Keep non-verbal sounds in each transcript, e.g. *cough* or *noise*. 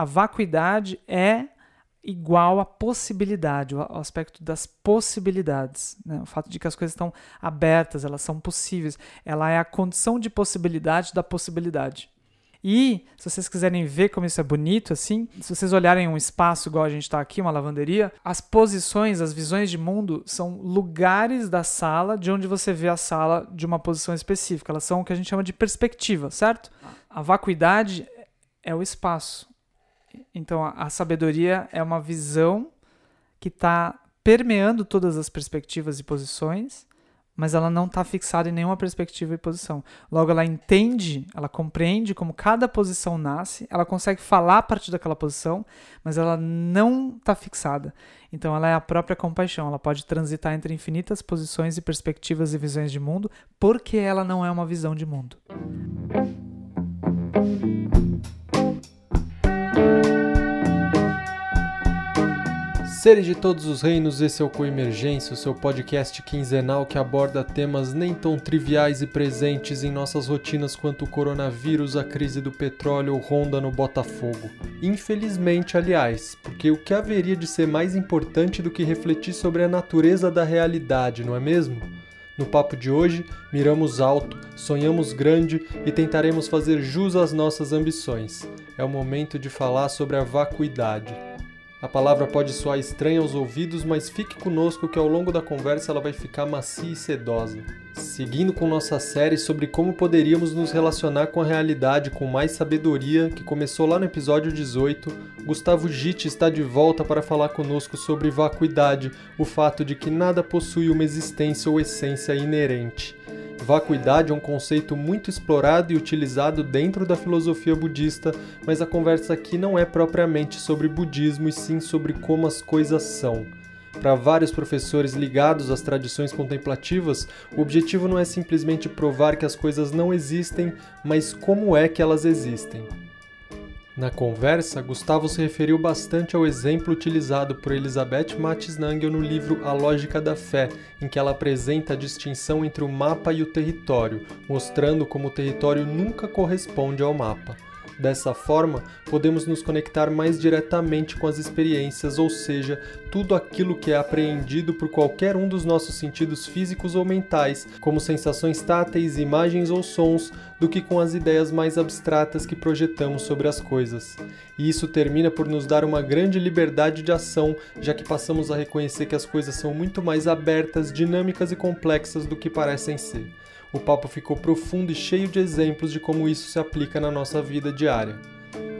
a vacuidade é igual à possibilidade, o aspecto das possibilidades. Né? O fato de que as coisas estão abertas, elas são possíveis. Ela é a condição de possibilidade da possibilidade. E, se vocês quiserem ver como isso é bonito, assim, se vocês olharem um espaço igual a gente está aqui, uma lavanderia, as posições, as visões de mundo são lugares da sala de onde você vê a sala de uma posição específica. Elas são o que a gente chama de perspectiva, certo? A vacuidade é o espaço. Então, a, sabedoria é uma visão que está permeando todas as perspectivas e posições, mas ela não está fixada em nenhuma perspectiva e posição. Logo, ela entende, ela compreende como cada posição nasce, ela consegue falar a partir daquela posição, mas ela não está fixada. Então, ela é a própria compaixão. Ela pode transitar entre infinitas posições e perspectivas e visões de mundo, porque ela não é uma visão de mundo. Seres de todos os reinos, esse é o Coemergência, o seu podcast quinzenal que aborda temas nem tão triviais e presentes em nossas rotinas quanto o coronavírus, a crise do petróleo ou ronda no Botafogo. Infelizmente, aliás, porque o que haveria de ser mais importante do que refletir sobre a natureza da realidade, não é mesmo? No papo de hoje, miramos alto, sonhamos grande e tentaremos fazer jus às nossas ambições. É o momento de falar sobre a vacuidade. A palavra pode soar estranha aos ouvidos, mas fique conosco que ao longo da conversa ela vai ficar macia e sedosa. Seguindo com nossa série sobre como poderíamos nos relacionar com a realidade com mais sabedoria, que começou lá no episódio 18, Gustavo Gitt está de volta para falar conosco sobre vacuidade, o fato de que nada possui uma existência ou essência inerente. Vacuidade é um conceito muito explorado e utilizado dentro da filosofia budista, mas a conversa aqui não é propriamente sobre budismo e sim sobre como as coisas são. Para vários professores ligados às tradições contemplativas, o objetivo não é simplesmente provar que as coisas não existem, mas como é que elas existem. Na conversa, Gustavo se referiu bastante ao exemplo utilizado por Elizabeth Matis Nangel no livro A Lógica da Fé, em que ela apresenta a distinção entre o mapa e o território, mostrando como o território nunca corresponde ao mapa. Dessa forma, podemos nos conectar mais diretamente com as experiências, ou seja, tudo aquilo que é apreendido por qualquer um dos nossos sentidos físicos ou mentais, como sensações táteis, imagens ou sons, do que com as ideias mais abstratas que projetamos sobre as coisas. E isso termina por nos dar uma grande liberdade de ação, já que passamos a reconhecer que as coisas são muito mais abertas, dinâmicas e complexas do que parecem ser. O papo ficou profundo e cheio de exemplos de como isso se aplica na nossa vida diária.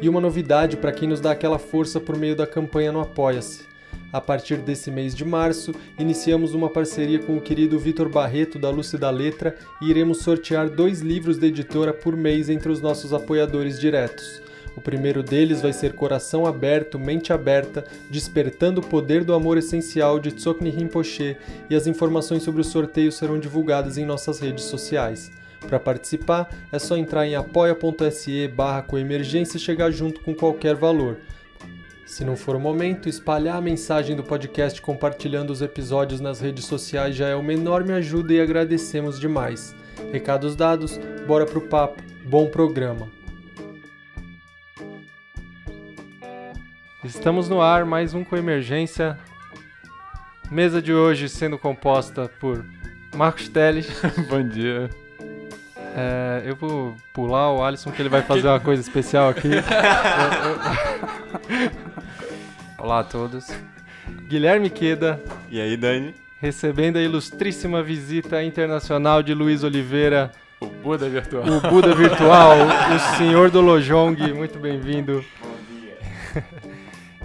E uma novidade para quem nos dá aquela força por meio da campanha no Apoia-se. A partir desse mês de março, iniciamos uma parceria com o querido Vitor Barreto da Lúcia da Letra e iremos sortear dois livros da editora por mês entre os nossos apoiadores diretos. O primeiro deles vai ser Coração Aberto, Mente Aberta, Despertando o Poder do Amor Essencial de Tsokni Rinpoche e as informações sobre o sorteio serão divulgadas em nossas redes sociais. Para participar, é só entrar em apoia.se barra coemergência e chegar junto com qualquer valor. Se não for o momento, espalhar a mensagem do podcast compartilhando os episódios nas redes sociais já é uma enorme ajuda e agradecemos demais. Recados dados, bora pro papo. Bom programa! Estamos no ar, mais um com emergência. Mesa de hoje sendo composta por Marcos Teles. *laughs* Bom dia. É, eu vou pular o Alisson que ele vai fazer *laughs* uma coisa especial aqui. *laughs* Olá a todos. Guilherme Queda. E aí, Dani? Recebendo a ilustríssima visita internacional de Luiz Oliveira. O Buda Virtual. O Buda Virtual, o senhor do Lojong. Muito bem-vindo.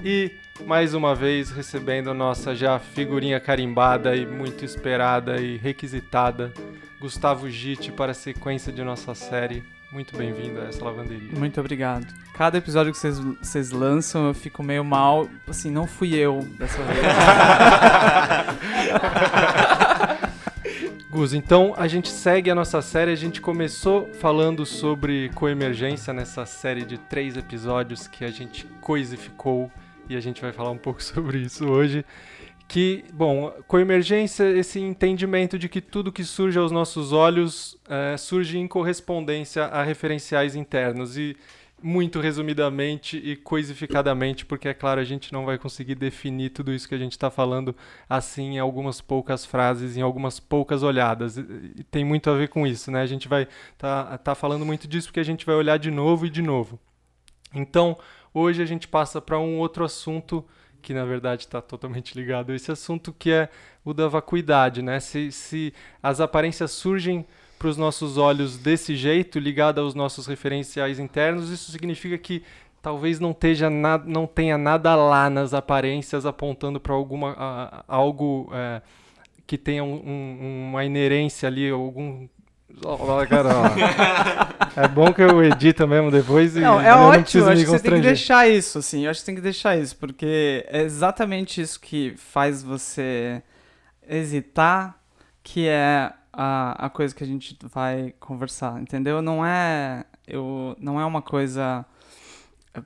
E mais uma vez recebendo nossa já figurinha carimbada e muito esperada e requisitada, Gustavo Gitti para a sequência de nossa série. Muito bem-vindo a essa lavanderia. Muito obrigado. Cada episódio que vocês, vocês lançam eu fico meio mal. Assim, não fui eu dessa vez. *laughs* Gus, então a gente segue a nossa série. A gente começou falando sobre coemergência nessa série de três episódios que a gente coisificou e a gente vai falar um pouco *laughs* sobre isso hoje. Que, bom, com emergência, esse entendimento de que tudo que surge aos nossos olhos é, surge em correspondência a referenciais internos. E, muito resumidamente e coisificadamente, porque é claro, a gente não vai conseguir definir tudo isso que a gente está falando assim em algumas poucas frases, em algumas poucas olhadas. E tem muito a ver com isso, né? A gente vai tá, tá falando muito disso porque a gente vai olhar de novo e de novo. Então, hoje a gente passa para um outro assunto que na verdade está totalmente ligado a esse assunto, que é o da vacuidade, né? Se, se as aparências surgem para os nossos olhos desse jeito, ligada aos nossos referenciais internos, isso significa que talvez não, na, não tenha nada lá nas aparências apontando para alguma a, algo é, que tenha um, um, uma inerência ali, algum Olha, cara, é bom que eu edito mesmo depois e não, é eu ótimo, não preciso acho me que você tem que deixar isso, assim, eu acho que tem que deixar isso, porque é exatamente isso que faz você hesitar, que é a, a coisa que a gente vai conversar, entendeu? Não é, eu, não é uma coisa...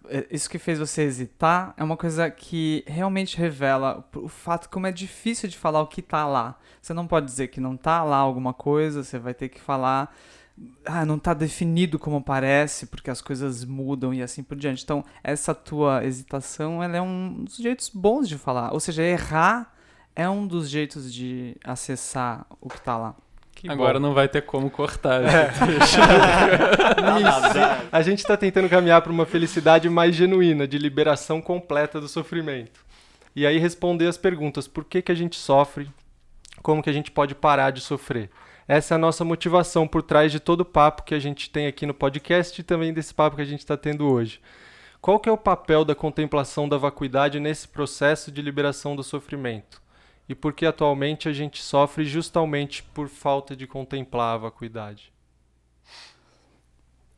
é- Isso que fez você hesitar é uma coisa que realmente revela o fato como é difícil de falar o que tá lá. Você não pode dizer que não tá lá alguma coisa, você vai ter que falar ah, não tá definido como parece, porque as coisas mudam e assim por diante. Então, essa tua hesitação, ela é um dos jeitos bons de falar. Ou seja, errar é um dos jeitos de acessar o que tá lá. Que Agora bom. não vai ter como cortar. *laughs* Isso. A gente está tentando caminhar para uma felicidade mais genuína, de liberação completa do sofrimento. E aí responder as perguntas: por que, que a gente sofre? Como que a gente pode parar de sofrer? Essa é a nossa motivação por trás de todo o papo que a gente tem aqui no podcast e também desse papo que a gente está tendo hoje. Qual que é o papel da contemplação da vacuidade nesse processo de liberação do sofrimento? E por que atualmente a gente sofre justamente por falta de contemplar a vacuidade?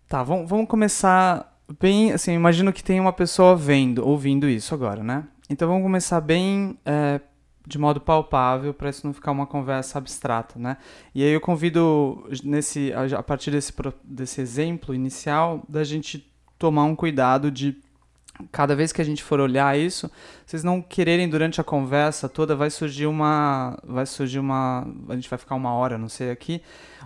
Tá, vamos, vamos começar bem. Assim, imagino que tem uma pessoa vendo, ouvindo isso agora, né? Então vamos começar bem é, de modo palpável para isso não ficar uma conversa abstrata, né? E aí eu convido nesse a partir desse desse exemplo inicial da gente tomar um cuidado de cada vez que a gente for olhar isso, vocês não quererem durante a conversa toda vai surgir uma vai surgir uma a gente vai ficar uma hora, não sei aqui,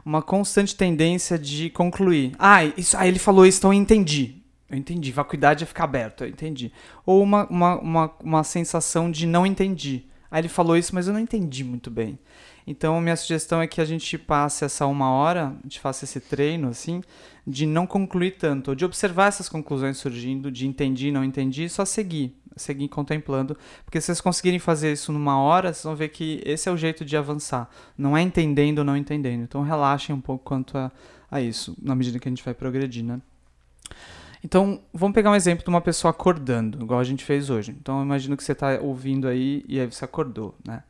uma constante tendência de concluir. Ah, isso, ah, ele falou isso, então eu entendi. Eu entendi. Vacuidade é ficar aberto, eu entendi. Ou uma, uma, uma, uma sensação de não entendi. Ah, ele falou isso, mas eu não entendi muito bem. Então, minha sugestão é que a gente passe essa uma hora, a gente faça esse treino, assim, de não concluir tanto, ou de observar essas conclusões surgindo, de entendi, não entendi, só seguir, seguir contemplando. Porque se vocês conseguirem fazer isso numa hora, vocês vão ver que esse é o jeito de avançar. Não é entendendo ou não entendendo. Então, relaxem um pouco quanto a, a isso, na medida que a gente vai progredir, né? Então, vamos pegar um exemplo de uma pessoa acordando, igual a gente fez hoje. Então, eu imagino que você está ouvindo aí e aí você acordou, né?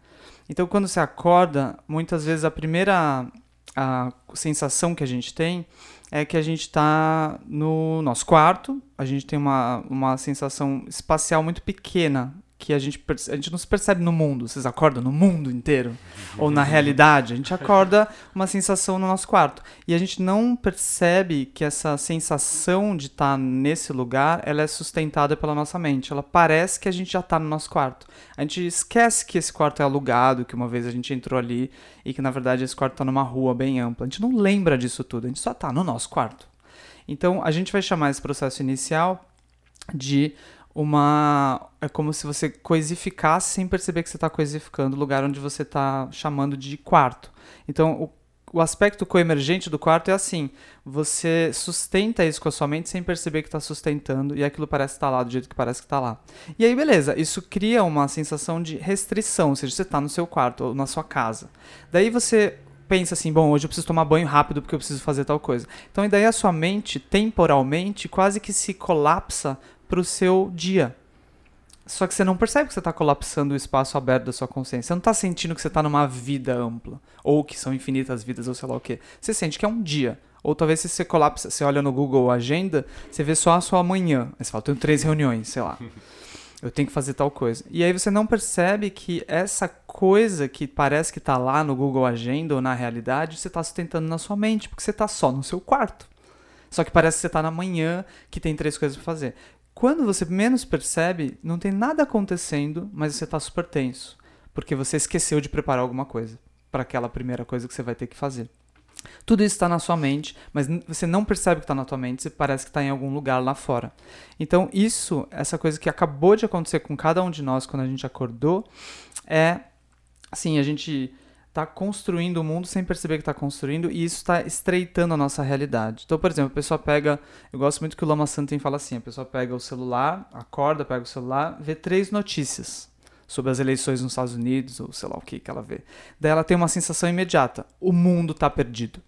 Então, quando você acorda, muitas vezes a primeira a sensação que a gente tem é que a gente está no nosso quarto, a gente tem uma, uma sensação espacial muito pequena, que a gente, a gente não se percebe no mundo. Vocês acordam no mundo inteiro? Ou na realidade? A gente acorda uma sensação no nosso quarto. E a gente não percebe que essa sensação de estar nesse lugar, ela é sustentada pela nossa mente. Ela parece que a gente já está no nosso quarto. A gente esquece que esse quarto é alugado, que uma vez a gente entrou ali e que na verdade esse quarto está numa rua bem ampla. A gente não lembra disso tudo, a gente só está no nosso quarto. Então a gente vai chamar esse processo inicial de uma. É como se você coisificasse sem perceber que você está coisificando o lugar onde você está chamando de quarto. Então, o, o aspecto coemergente do quarto é assim: você sustenta isso com a sua mente sem perceber que está sustentando e aquilo parece estar lá do jeito que parece que está lá. E aí, beleza, isso cria uma sensação de restrição, ou seja, você está no seu quarto ou na sua casa. Daí você pensa assim, bom, hoje eu preciso tomar banho rápido porque eu preciso fazer tal coisa. Então, e daí a sua mente, temporalmente, quase que se colapsa para o seu dia. Só que você não percebe que você está colapsando o espaço aberto da sua consciência. Você não está sentindo que você está numa vida ampla. Ou que são infinitas vidas, ou sei lá o quê. Você sente que é um dia. Ou talvez se você colapsa, você olha no Google Agenda, você vê só a sua manhã. Aí você fala, tenho três reuniões, sei lá. *laughs* Eu tenho que fazer tal coisa. E aí você não percebe que essa coisa que parece que está lá no Google Agenda ou na realidade, você está sustentando na sua mente, porque você está só no seu quarto. Só que parece que você está na manhã, que tem três coisas para fazer. Quando você menos percebe, não tem nada acontecendo, mas você está super tenso. Porque você esqueceu de preparar alguma coisa para aquela primeira coisa que você vai ter que fazer. Tudo isso está na sua mente, mas você não percebe que está na sua mente, você parece que está em algum lugar lá fora. Então, isso, essa coisa que acabou de acontecer com cada um de nós quando a gente acordou, é assim, a gente está construindo o mundo sem perceber que está construindo e isso está estreitando a nossa realidade. Então, por exemplo, a pessoa pega, eu gosto muito que o Lama Santen fala assim, a pessoa pega o celular, acorda, pega o celular, vê três notícias sobre as eleições nos Estados Unidos ou sei lá o que que ela vê. Daí ela tem uma sensação imediata, o mundo está perdido.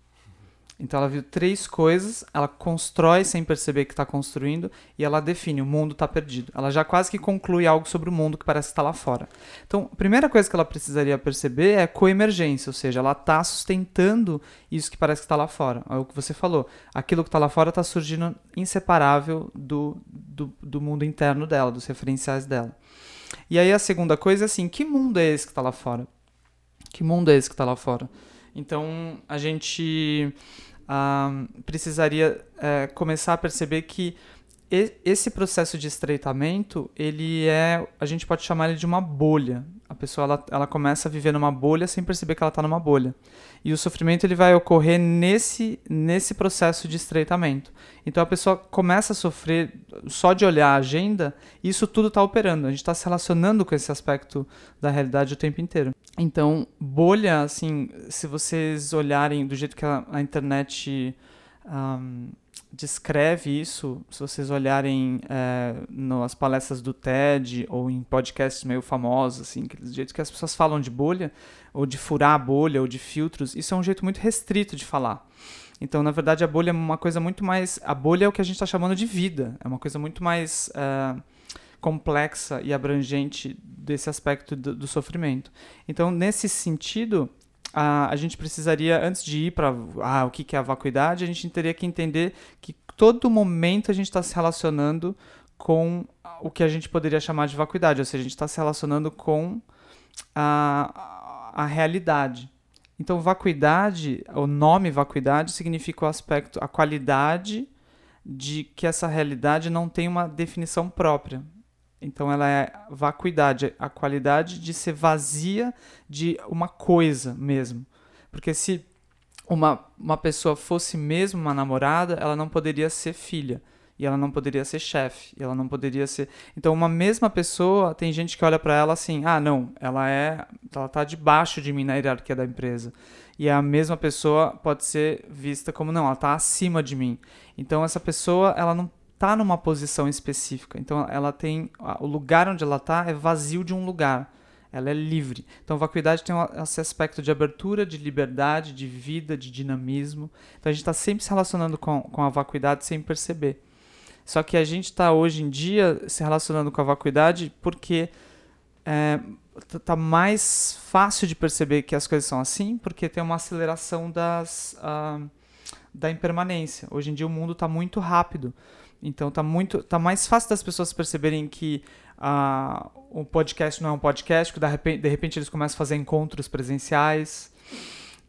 Então ela viu três coisas, ela constrói sem perceber que está construindo e ela define o mundo está perdido. Ela já quase que conclui algo sobre o mundo que parece estar lá fora. Então, a primeira coisa que ela precisaria perceber é coemergência, ou seja, ela está sustentando isso que parece que está lá fora. É o que você falou. Aquilo que está lá fora está surgindo inseparável do, do, do mundo interno dela, dos referenciais dela. E aí a segunda coisa é assim, que mundo é esse que está lá fora? Que mundo é esse que está lá fora? Então, a gente ah, precisaria eh, começar a perceber que esse processo de estreitamento, ele é, a gente pode chamar ele de uma bolha. A pessoa ela, ela começa a viver numa bolha sem perceber que ela está numa bolha. E o sofrimento ele vai ocorrer nesse, nesse processo de estreitamento. Então a pessoa começa a sofrer só de olhar a agenda, e isso tudo está operando. A gente está se relacionando com esse aspecto da realidade o tempo inteiro. Então, bolha, assim, se vocês olharem do jeito que a, a internet ahm, descreve isso, se vocês olharem é, nas palestras do TED ou em podcasts meio famosos, assim, aqueles jeitos que as pessoas falam de bolha, ou de furar a bolha, ou de filtros, isso é um jeito muito restrito de falar. Então, na verdade, a bolha é uma coisa muito mais. A bolha é o que a gente está chamando de vida, é uma coisa muito mais é, complexa e abrangente desse aspecto do, do sofrimento. Então, nesse sentido, a, a gente precisaria, antes de ir para ah, o que, que é a vacuidade, a gente teria que entender que todo momento a gente está se relacionando com o que a gente poderia chamar de vacuidade, ou seja, a gente está se relacionando com a, a realidade. Então, vacuidade, o nome vacuidade significa o aspecto, a qualidade de que essa realidade não tem uma definição própria. Então, ela é vacuidade, a qualidade de ser vazia de uma coisa mesmo. Porque se uma, uma pessoa fosse mesmo uma namorada, ela não poderia ser filha. E ela não poderia ser chefe. E ela não poderia ser. Então, uma mesma pessoa, tem gente que olha para ela assim: ah, não, ela é. Ela tá debaixo de mim na hierarquia da empresa. E a mesma pessoa pode ser vista como: não, ela tá acima de mim. Então, essa pessoa, ela não tá numa posição específica. Então, ela tem. O lugar onde ela tá é vazio de um lugar. Ela é livre. Então, vacuidade tem esse aspecto de abertura, de liberdade, de vida, de dinamismo. Então, a gente está sempre se relacionando com, com a vacuidade sem perceber. Só que a gente está hoje em dia se relacionando com a vacuidade porque é, tá mais fácil de perceber que as coisas são assim, porque tem uma aceleração das, uh, da impermanência. Hoje em dia o mundo está muito rápido. Então tá muito, tá mais fácil das pessoas perceberem que uh, o podcast não é um podcast, que de repente, de repente eles começam a fazer encontros presenciais.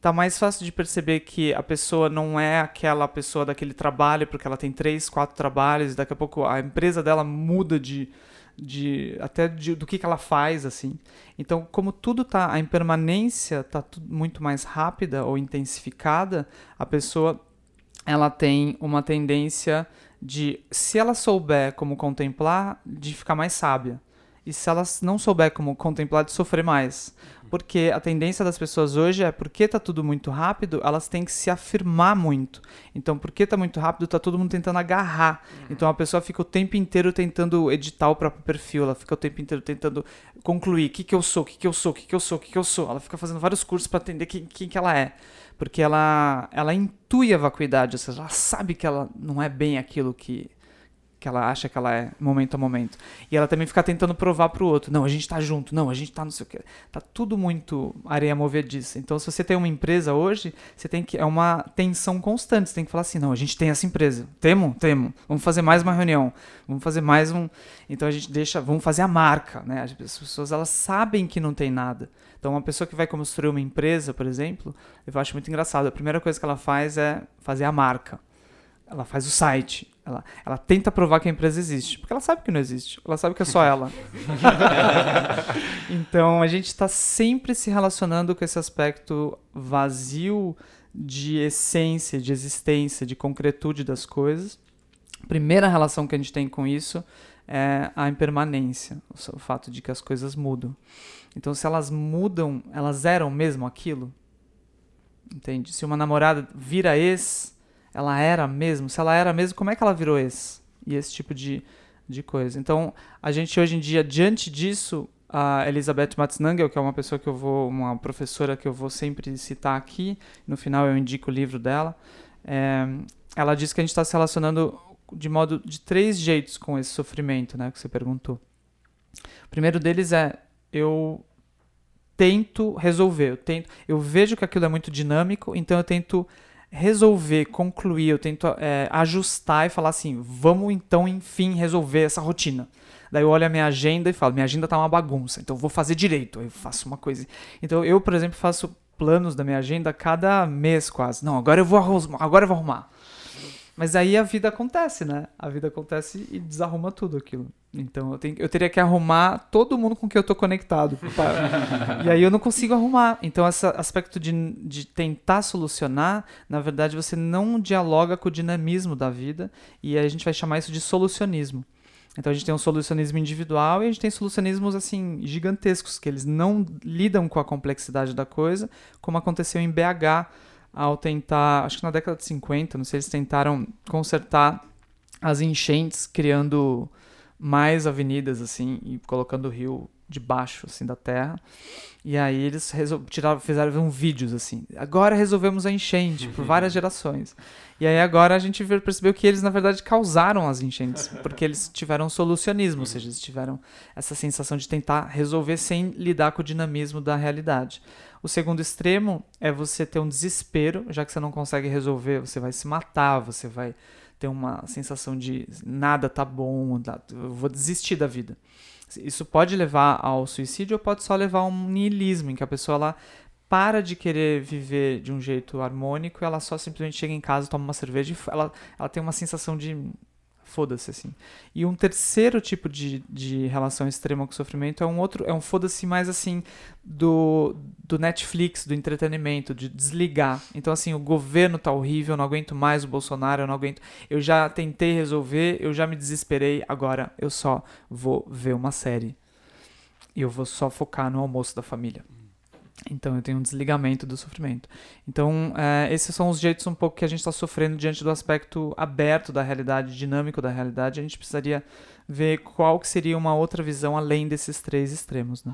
Tá mais fácil de perceber que a pessoa não é aquela pessoa daquele trabalho, porque ela tem três, quatro trabalhos, e daqui a pouco a empresa dela muda de, de até de, do que, que ela faz, assim. Então, como tudo tá, a impermanência tá muito mais rápida ou intensificada, a pessoa ela tem uma tendência de, se ela souber como contemplar, de ficar mais sábia. E se ela não souber como contemplar, de sofrer mais. Porque a tendência das pessoas hoje é, porque tá tudo muito rápido, elas têm que se afirmar muito. Então, porque tá muito rápido, tá todo mundo tentando agarrar. Então, a pessoa fica o tempo inteiro tentando editar o próprio perfil, ela fica o tempo inteiro tentando concluir o que, que eu sou, o que, que eu sou, o que, que eu sou, o que, que eu sou. Ela fica fazendo vários cursos para entender quem, quem que ela é. Porque ela, ela intui a vacuidade, ou seja, ela sabe que ela não é bem aquilo que, que ela acha que ela é momento a momento. E ela também fica tentando provar pro outro, não, a gente tá junto, não, a gente tá não sei o que. Tá tudo muito areia movediça. Então, se você tem uma empresa hoje, você tem que é uma tensão constante, você tem que falar assim, não, a gente tem essa empresa. Temo? Temo. Vamos fazer mais uma reunião. Vamos fazer mais um, então a gente deixa, vamos fazer a marca, né? As pessoas elas sabem que não tem nada. Então, uma pessoa que vai construir uma empresa, por exemplo, eu acho muito engraçado. A primeira coisa que ela faz é fazer a marca. Ela faz o site. Ela, ela tenta provar que a empresa existe. Porque ela sabe que não existe. Ela sabe que é só ela. *laughs* então, a gente está sempre se relacionando com esse aspecto vazio de essência, de existência, de concretude das coisas. A primeira relação que a gente tem com isso é a impermanência, o fato de que as coisas mudam. Então, se elas mudam, elas eram mesmo aquilo? Entende? Se uma namorada vira ex, ela era mesmo? Se ela era mesmo, como é que ela virou ex? E esse tipo de, de coisa. Então, a gente hoje em dia, diante disso, a Elizabeth Matznangel, que é uma pessoa que eu vou, uma professora que eu vou sempre citar aqui, no final eu indico o livro dela, é, ela diz que a gente está se relacionando de modo de três jeitos com esse sofrimento, né, que você perguntou. O primeiro deles é eu tento resolver, eu tento, eu vejo que aquilo é muito dinâmico, então eu tento resolver, concluir, eu tento é, ajustar e falar assim, vamos então enfim resolver essa rotina. Daí eu olho a minha agenda e falo, minha agenda tá uma bagunça, então eu vou fazer direito. Eu faço uma coisa. Então eu, por exemplo, faço planos da minha agenda cada mês quase. Não, agora eu vou agora eu vou arrumar. Mas aí a vida acontece, né? A vida acontece e desarruma tudo aquilo. Então eu, tenho, eu teria que arrumar todo mundo com quem eu tô conectado. *laughs* e aí eu não consigo arrumar. Então esse aspecto de, de tentar solucionar, na verdade você não dialoga com o dinamismo da vida. E a gente vai chamar isso de solucionismo. Então a gente tem um solucionismo individual e a gente tem solucionismos assim gigantescos que eles não lidam com a complexidade da coisa, como aconteceu em BH ao tentar, acho que na década de 50, não sei, eles tentaram consertar as enchentes criando mais avenidas assim e colocando o rio debaixo assim da terra. E aí eles tiraram, fizeram vídeos assim. Agora resolvemos a enchente por *laughs* várias gerações. E aí agora a gente percebeu que eles na verdade causaram as enchentes, porque eles tiveram solucionismo, ou seja, eles tiveram essa sensação de tentar resolver sem lidar com o dinamismo da realidade. O segundo extremo é você ter um desespero, já que você não consegue resolver, você vai se matar, você vai ter uma sensação de nada tá bom, eu vou desistir da vida. Isso pode levar ao suicídio ou pode só levar a um niilismo, em que a pessoa ela para de querer viver de um jeito harmônico, ela só simplesmente chega em casa, toma uma cerveja e ela, ela tem uma sensação de foda-se assim. E um terceiro tipo de, de relação extrema com o sofrimento é um outro, é um foda-se mais assim do, do Netflix, do entretenimento, de desligar. Então assim, o governo tá horrível, eu não aguento mais o Bolsonaro, eu não aguento. Eu já tentei resolver, eu já me desesperei, agora eu só vou ver uma série. E eu vou só focar no almoço da família. Então eu tenho um desligamento do sofrimento. Então é, esses são os jeitos um pouco que a gente está sofrendo diante do aspecto aberto da realidade, dinâmico da realidade. A gente precisaria ver qual que seria uma outra visão além desses três extremos, né?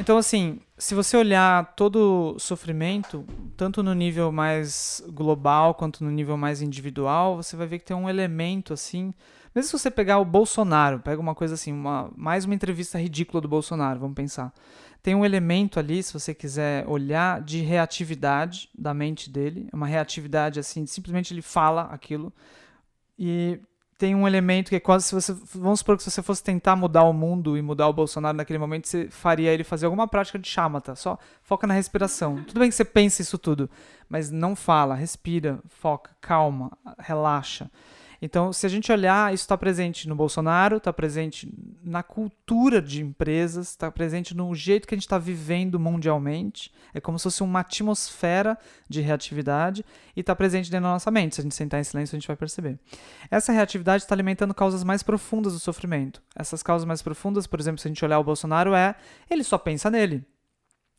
Então assim, se você olhar todo sofrimento, tanto no nível mais global quanto no nível mais individual, você vai ver que tem um elemento assim. Mesmo se você pegar o Bolsonaro, pega uma coisa assim, uma, mais uma entrevista ridícula do Bolsonaro, vamos pensar tem um elemento ali, se você quiser olhar, de reatividade da mente dele. É uma reatividade assim, simplesmente ele fala aquilo. E tem um elemento que é quase se você. Vamos supor que se você fosse tentar mudar o mundo e mudar o Bolsonaro naquele momento, você faria ele fazer alguma prática de chamata. Só foca na respiração. Tudo bem que você pense isso tudo, mas não fala, respira, foca, calma, relaxa. Então, se a gente olhar, isso está presente no Bolsonaro, está presente na cultura de empresas, está presente no jeito que a gente está vivendo mundialmente. É como se fosse uma atmosfera de reatividade e está presente dentro da nossa mente. Se a gente sentar em silêncio, a gente vai perceber. Essa reatividade está alimentando causas mais profundas do sofrimento. Essas causas mais profundas, por exemplo, se a gente olhar o Bolsonaro, é ele só pensa nele.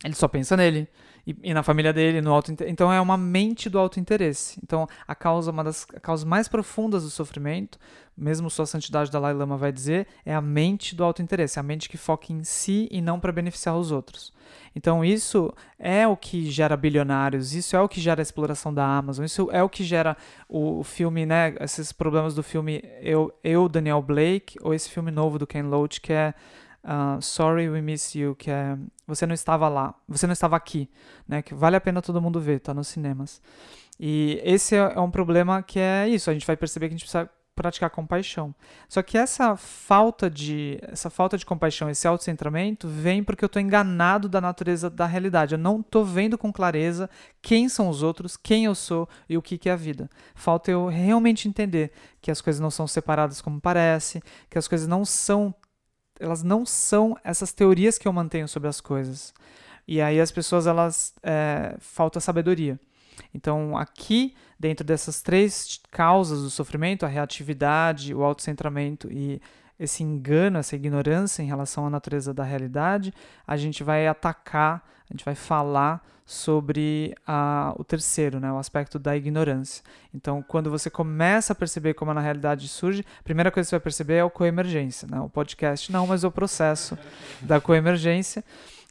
Ele só pensa nele e, e, na família dele, no auto Então é uma mente do auto-interesse. Então a causa, uma das causas mais profundas do sofrimento, mesmo sua santidade Dalai Lama vai dizer, é a mente do auto-interesse, a mente que foca em si e não para beneficiar os outros. Então isso é o que gera bilionários, isso é o que gera a exploração da Amazon, isso é o que gera o, filme, né, esses problemas do filme Eu, Eu, Daniel Blake, ou esse filme novo do Ken Loach que é uh, Sorry We Miss You, que é Você não estava lá, você não estava aqui, né? Que vale a pena todo mundo ver, tá nos cinemas. E esse é, é um problema que é isso, a gente vai perceber que a gente precisa praticar compaixão. Só que essa falta de essa falta de compaixão, esse autocentramento vem porque eu estou enganado da natureza da realidade. Eu não estou vendo com clareza quem são os outros, quem eu sou e o que, que é a vida. Falta eu realmente entender que as coisas não são separadas como parece, que as coisas não são elas não são essas teorias que eu mantenho sobre as coisas. E aí as pessoas, elas. É, falta sabedoria. Então, aqui, dentro dessas três causas do sofrimento, a reatividade, o autocentramento e esse engano, essa ignorância em relação à natureza da realidade, a gente vai atacar, a gente vai falar sobre a, o terceiro, né, o aspecto da ignorância. Então, quando você começa a perceber como na realidade surge, a primeira coisa que você vai perceber é o coemergência, né, o podcast não, mas o processo da coemergência.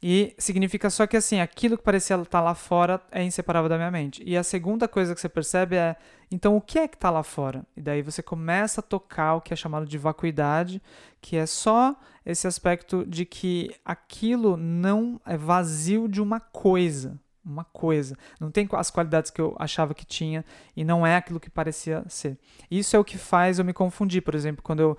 E significa só que assim, aquilo que parecia estar lá fora é inseparável da minha mente. E a segunda coisa que você percebe é, então o que é que está lá fora? E daí você começa a tocar o que é chamado de vacuidade, que é só esse aspecto de que aquilo não é vazio de uma coisa. Uma coisa. Não tem as qualidades que eu achava que tinha e não é aquilo que parecia ser. Isso é o que faz eu me confundir. Por exemplo, quando eu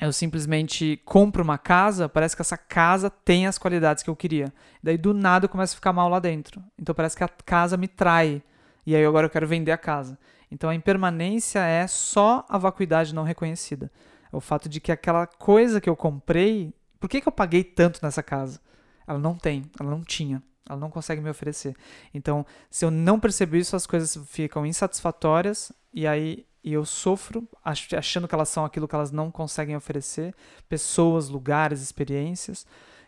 eu simplesmente compro uma casa, parece que essa casa tem as qualidades que eu queria. Daí do nada eu começo a ficar mal lá dentro. Então parece que a casa me trai. E aí agora eu quero vender a casa. Então a impermanência é só a vacuidade não reconhecida. É o fato de que aquela coisa que eu comprei, por que, que eu paguei tanto nessa casa? Ela não tem, ela não tinha, ela não consegue me oferecer. Então, se eu não percebo isso, as coisas ficam insatisfatórias e aí e eu sofro achando que elas são aquilo que elas não conseguem oferecer, pessoas, lugares, experiências,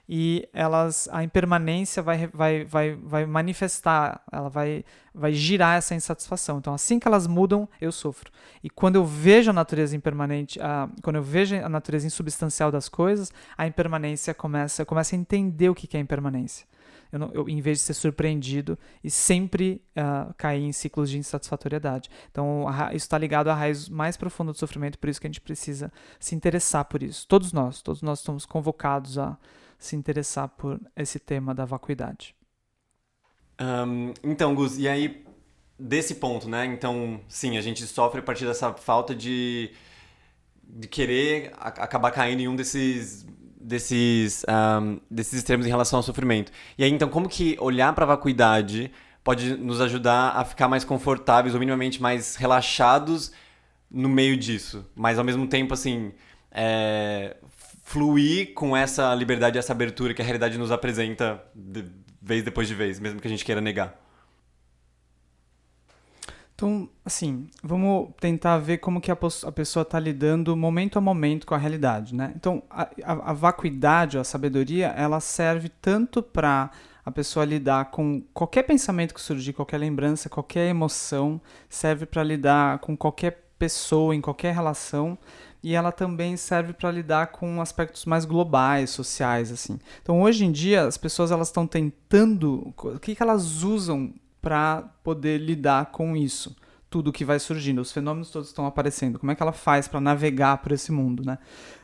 e elas a impermanência vai, vai, vai, vai manifestar, ela vai, vai girar essa insatisfação. Então, assim que elas mudam, eu sofro. E quando eu vejo a natureza impermanente, a, quando eu vejo a natureza insubstancial das coisas, a impermanência começa, eu começo a entender o que é impermanência eu, não, eu, em vez de ser surpreendido e sempre uh, cair em ciclos de insatisfatoriedade. Então, isso está ligado à raiz mais profunda do sofrimento, por isso que a gente precisa se interessar por isso. Todos nós, todos nós estamos convocados a se interessar por esse tema da vacuidade. Um, então, Gus, e aí, desse ponto, né? Então, sim, a gente sofre a partir dessa falta de, de querer acabar caindo em um desses desses, um, desses extremos em relação ao sofrimento. E aí, então, como que olhar para a vacuidade pode nos ajudar a ficar mais confortáveis ou minimamente mais relaxados no meio disso? Mas, ao mesmo tempo, assim, é, fluir com essa liberdade essa abertura que a realidade nos apresenta de vez depois de vez, mesmo que a gente queira negar. Então, assim, vamos tentar ver como que a, a pessoa está lidando momento a momento com a realidade, né? Então, a, a, a vacuidade, a sabedoria, ela serve tanto para a pessoa lidar com qualquer pensamento que surgir, qualquer lembrança, qualquer emoção, serve para lidar com qualquer pessoa, em qualquer relação, e ela também serve para lidar com aspectos mais globais, sociais, assim. Então, hoje em dia, as pessoas elas estão tentando, o que, que elas usam para poder lidar com isso. Tudo que vai surgindo, os fenômenos todos estão aparecendo. Como é que ela faz para navegar por esse mundo, né?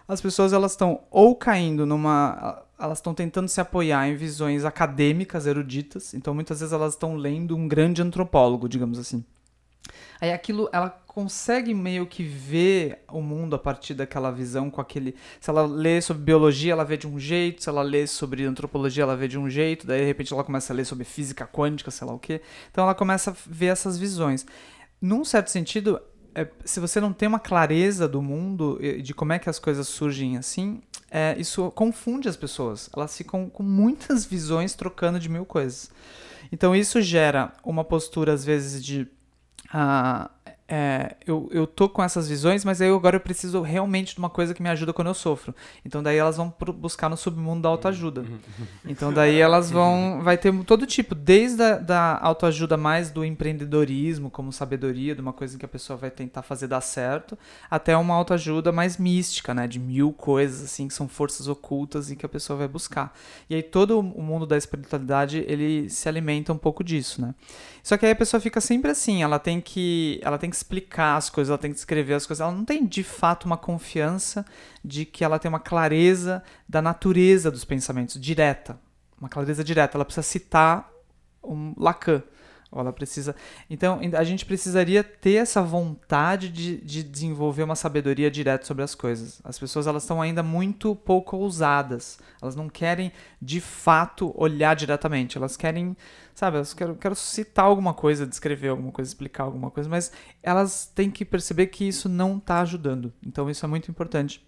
As pessoas elas estão ou caindo numa elas estão tentando se apoiar em visões acadêmicas eruditas, então muitas vezes elas estão lendo um grande antropólogo, digamos assim. Aí aquilo, ela consegue meio que ver o mundo a partir daquela visão, com aquele. Se ela lê sobre biologia, ela vê de um jeito, se ela lê sobre antropologia, ela vê de um jeito, daí de repente ela começa a ler sobre física quântica, sei lá o quê. Então ela começa a ver essas visões. Num certo sentido, é, se você não tem uma clareza do mundo, de como é que as coisas surgem assim, é, isso confunde as pessoas. Elas ficam com muitas *laughs* visões trocando de mil coisas. Então isso gera uma postura, às vezes, de ah, é, eu, eu tô com essas visões, mas aí agora eu preciso realmente de uma coisa que me ajuda quando eu sofro. Então daí elas vão buscar no submundo da autoajuda. Então daí *laughs* elas vão. Vai ter todo tipo, desde a da autoajuda mais do empreendedorismo, como sabedoria, de uma coisa que a pessoa vai tentar fazer dar certo, até uma autoajuda mais mística, né? De mil coisas, assim, que são forças ocultas e que a pessoa vai buscar. E aí todo o mundo da espiritualidade, ele se alimenta um pouco disso, né? Só que aí a pessoa fica sempre assim, ela tem que. Ela tem que explicar as coisas, ela tem que descrever as coisas. Ela não tem de fato uma confiança de que ela tem uma clareza da natureza dos pensamentos direta. Uma clareza direta. Ela precisa citar um Lacan. Ou ela precisa. Então, a gente precisaria ter essa vontade de, de desenvolver uma sabedoria direta sobre as coisas. As pessoas elas estão ainda muito pouco ousadas. Elas não querem, de fato, olhar diretamente. Elas querem, sabe, elas querem, quero citar alguma coisa, descrever alguma coisa, explicar alguma coisa, mas elas têm que perceber que isso não está ajudando. Então, isso é muito importante.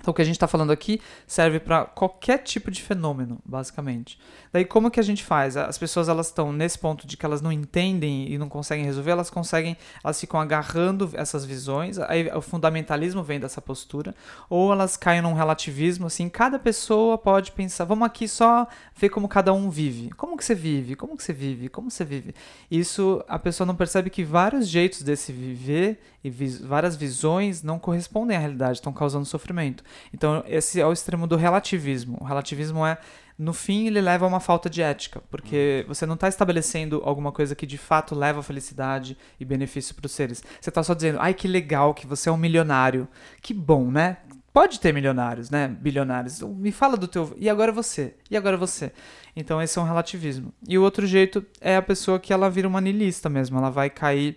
Então, o que a gente está falando aqui serve para qualquer tipo de fenômeno, basicamente. Daí, como que a gente faz? As pessoas elas estão nesse ponto de que elas não entendem e não conseguem resolver, elas conseguem, elas ficam agarrando essas visões. Aí o fundamentalismo vem dessa postura, ou elas caem num relativismo, assim. Cada pessoa pode pensar, vamos aqui só ver como cada um vive. Como que você vive? Como que você vive? Como você vive? Isso a pessoa não percebe que vários jeitos desse viver e vis várias visões não correspondem à realidade, estão causando sofrimento. Então, esse é o extremo do relativismo. O relativismo é, no fim, ele leva a uma falta de ética, porque você não está estabelecendo alguma coisa que de fato leva a felicidade e benefício para os seres. Você está só dizendo, ai que legal que você é um milionário. Que bom, né? Pode ter milionários, né? Bilionários. Me fala do teu. E agora você? E agora você? Então, esse é um relativismo. E o outro jeito é a pessoa que ela vira uma nilista mesmo. Ela vai cair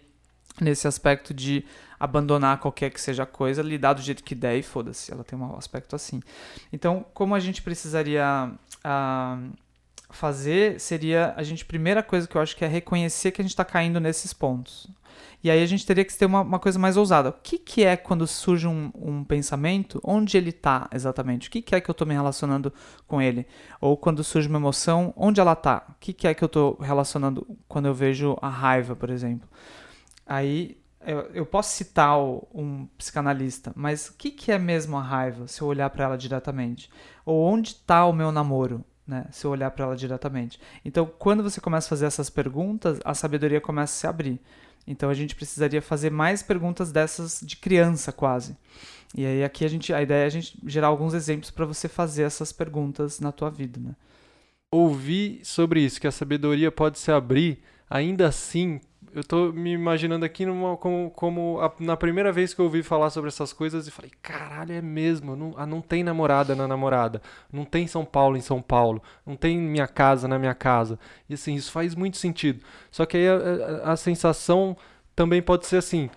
nesse aspecto de abandonar qualquer que seja a coisa, lidar do jeito que der e foda-se. Ela tem um aspecto assim. Então, como a gente precisaria uh, fazer, seria a gente, primeira coisa que eu acho que é reconhecer que a gente está caindo nesses pontos. E aí a gente teria que ter uma, uma coisa mais ousada. O que, que é quando surge um, um pensamento? Onde ele está exatamente? O que, que é que eu estou me relacionando com ele? Ou quando surge uma emoção, onde ela está? O que, que é que eu estou relacionando quando eu vejo a raiva, por exemplo? Aí eu, eu posso citar um psicanalista, mas o que, que é mesmo a raiva se eu olhar para ela diretamente? Ou onde está o meu namoro? Né, se eu olhar para ela diretamente. Então, quando você começa a fazer essas perguntas, a sabedoria começa a se abrir. Então, a gente precisaria fazer mais perguntas dessas de criança, quase. E aí, aqui a gente, a ideia é a gente gerar alguns exemplos para você fazer essas perguntas na tua vida, né? Ouvir sobre isso, que a sabedoria pode se abrir, ainda assim eu tô me imaginando aqui numa, como, como a, na primeira vez que eu ouvi falar sobre essas coisas e falei, caralho, é mesmo, não, ah, não tem namorada na namorada, não tem São Paulo em São Paulo, não tem minha casa na minha casa. E assim, isso faz muito sentido. Só que aí a, a, a sensação também pode ser assim,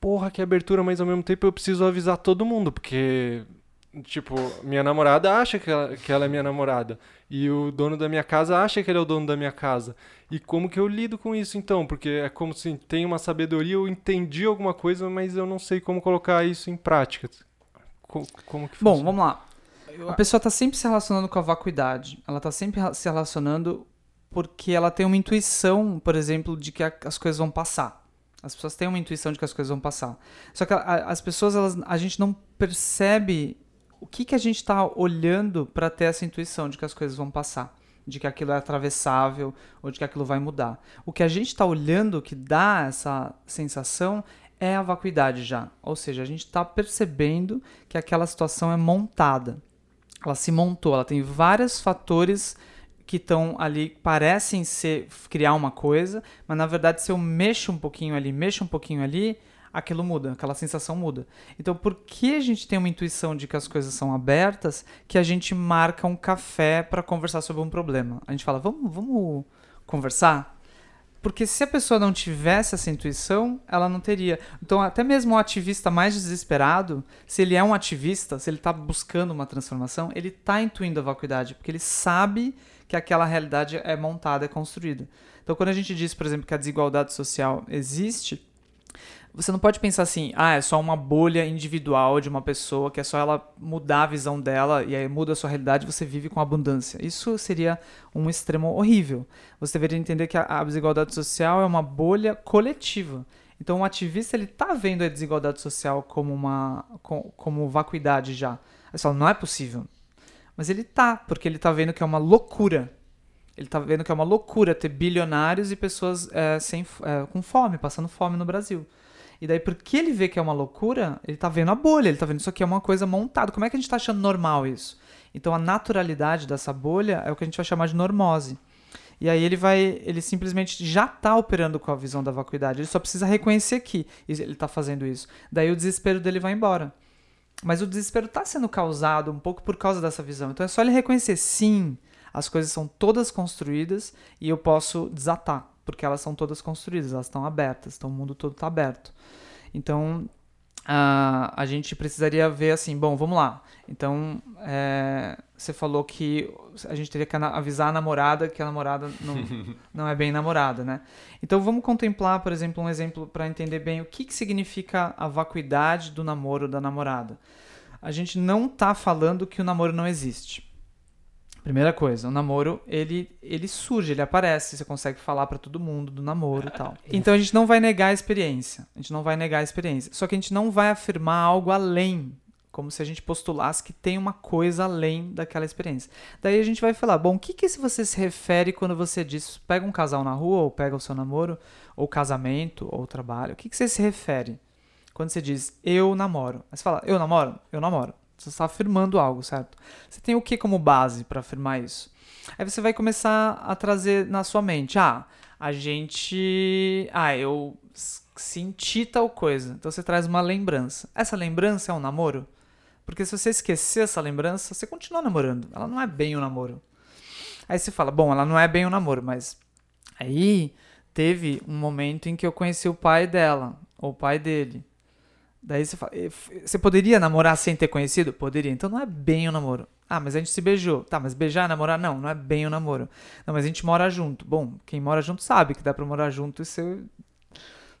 porra, que abertura, mas ao mesmo tempo eu preciso avisar todo mundo, porque Tipo, minha namorada acha que ela, que ela é minha namorada. E o dono da minha casa acha que ele é o dono da minha casa. E como que eu lido com isso então? Porque é como se tem uma sabedoria, eu entendi alguma coisa, mas eu não sei como colocar isso em prática. Como, como que funciona? Bom, vamos lá. A pessoa está sempre se relacionando com a vacuidade. Ela está sempre se relacionando porque ela tem uma intuição, por exemplo, de que as coisas vão passar. As pessoas têm uma intuição de que as coisas vão passar. Só que as pessoas, elas, a gente não percebe o que, que a gente está olhando para ter essa intuição de que as coisas vão passar, de que aquilo é atravessável ou de que aquilo vai mudar. O que a gente está olhando que dá essa sensação é a vacuidade já. Ou seja, a gente está percebendo que aquela situação é montada. Ela se montou, ela tem vários fatores que estão ali, parecem ser criar uma coisa, mas na verdade se eu mexo um pouquinho ali, mexo um pouquinho ali, aquilo muda, aquela sensação muda. Então, por que a gente tem uma intuição de que as coisas são abertas que a gente marca um café para conversar sobre um problema? A gente fala, vamos, vamos conversar? Porque se a pessoa não tivesse essa intuição, ela não teria. Então, até mesmo o ativista mais desesperado, se ele é um ativista, se ele está buscando uma transformação, ele está intuindo a vacuidade, porque ele sabe que aquela realidade é montada, é construída. Então, quando a gente diz, por exemplo, que a desigualdade social existe, você não pode pensar assim, ah, é só uma bolha individual de uma pessoa, que é só ela mudar a visão dela e aí muda a sua realidade você vive com abundância. Isso seria um extremo horrível. Você deveria entender que a, desigualdade social é uma bolha coletiva. Então o ativista ele tá vendo a desigualdade social como uma como, vacuidade já. Ele fala, não é possível. Mas ele tá, porque ele tá vendo que é uma loucura. Ele tá vendo que é uma loucura ter bilionários e pessoas é, sem, é, com fome, passando fome no Brasil. E daí, porque ele vê que é uma loucura, ele tá vendo a bolha, ele tá vendo isso aqui é uma coisa montada. Como é que a gente tá achando normal isso? Então, a naturalidade dessa bolha é o que a gente vai chamar de normose. E aí ele vai, ele simplesmente já está operando com a visão da vacuidade. Ele só precisa reconhecer que ele está fazendo isso. Daí o desespero dele vai embora. Mas o desespero está sendo causado um pouco por causa dessa visão. Então é só ele reconhecer, sim, as coisas são todas construídas e eu posso desatar porque elas são todas construídas, elas estão abertas, então o mundo todo está aberto. Então a, a gente precisaria ver assim, bom, vamos lá. Então é, você falou que a gente teria que avisar a namorada que a namorada não, *laughs* não é bem namorada, né? Então vamos contemplar, por exemplo, um exemplo para entender bem o que, que significa a vacuidade do namoro da namorada. a gente não tá falando que o namoro não existe. Primeira coisa, o namoro, ele, ele surge, ele aparece, você consegue falar pra todo mundo do namoro e tal. Então a gente não vai negar a experiência, a gente não vai negar a experiência. Só que a gente não vai afirmar algo além, como se a gente postulasse que tem uma coisa além daquela experiência. Daí a gente vai falar, bom, o que que você se refere quando você diz, pega um casal na rua, ou pega o seu namoro, ou casamento, ou trabalho, o que que você se refere? Quando você diz, eu namoro. Aí você fala, eu namoro? Eu namoro. Você está afirmando algo, certo? Você tem o que como base para afirmar isso? Aí você vai começar a trazer na sua mente, ah, a gente, ah, eu senti tal coisa. Então você traz uma lembrança. Essa lembrança é um namoro? Porque se você esquecer essa lembrança, você continua namorando. Ela não é bem um namoro. Aí você fala, bom, ela não é bem um namoro, mas aí teve um momento em que eu conheci o pai dela, ou o pai dele. Daí você fala, "Eh, você poderia namorar sem ter conhecido? Poderia. Então não é bem um namoro. Ah, mas a gente se beijou. Tá, mas beijar namorar? Não, não é bem um namoro. Não, mas a gente mora junto. Bom, quem mora junto sabe que dá pra morar junto e ser,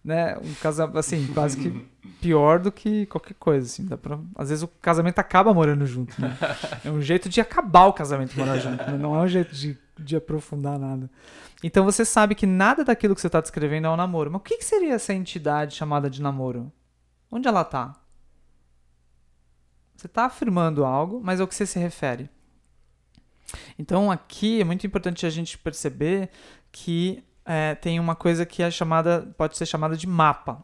né, um casamento, assim, quase que pior do que qualquer coisa, assim. Dá pra, às vezes o casamento acaba morando junto, né? É um jeito de acabar o casamento morar junto, né? Não é um jeito de, de aprofundar nada. Então você sabe que nada daquilo que você está descrevendo é um namoro. Mas o que, que seria essa entidade chamada de namoro? Onde ela tá? Você está afirmando algo, mas ao que você se refere. Então aqui é muito importante a gente perceber que é, tem uma coisa que é chamada, pode ser chamada de mapa.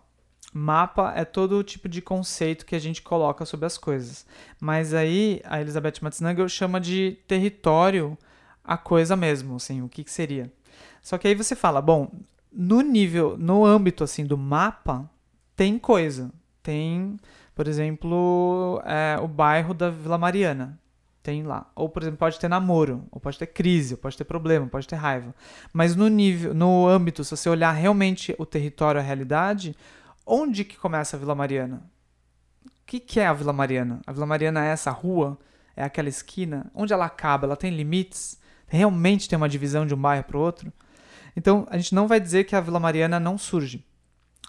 Mapa é todo tipo de conceito que a gente coloca sobre as coisas. Mas aí a Elizabeth Matznagel chama de território a coisa mesmo, assim, o que, que seria. Só que aí você fala, bom, no nível, no âmbito assim do mapa, tem coisa. Tem, por exemplo, é, o bairro da Vila Mariana. Tem lá. Ou, por exemplo, pode ter namoro, ou pode ter crise, ou pode ter problema, pode ter raiva. Mas no nível, no âmbito, se você olhar realmente o território, a realidade, onde que começa a Vila Mariana? O que, que é a Vila Mariana? A Vila Mariana é essa rua? É aquela esquina? Onde ela acaba? Ela tem limites? Realmente tem uma divisão de um bairro para o outro? Então, a gente não vai dizer que a Vila Mariana não surge.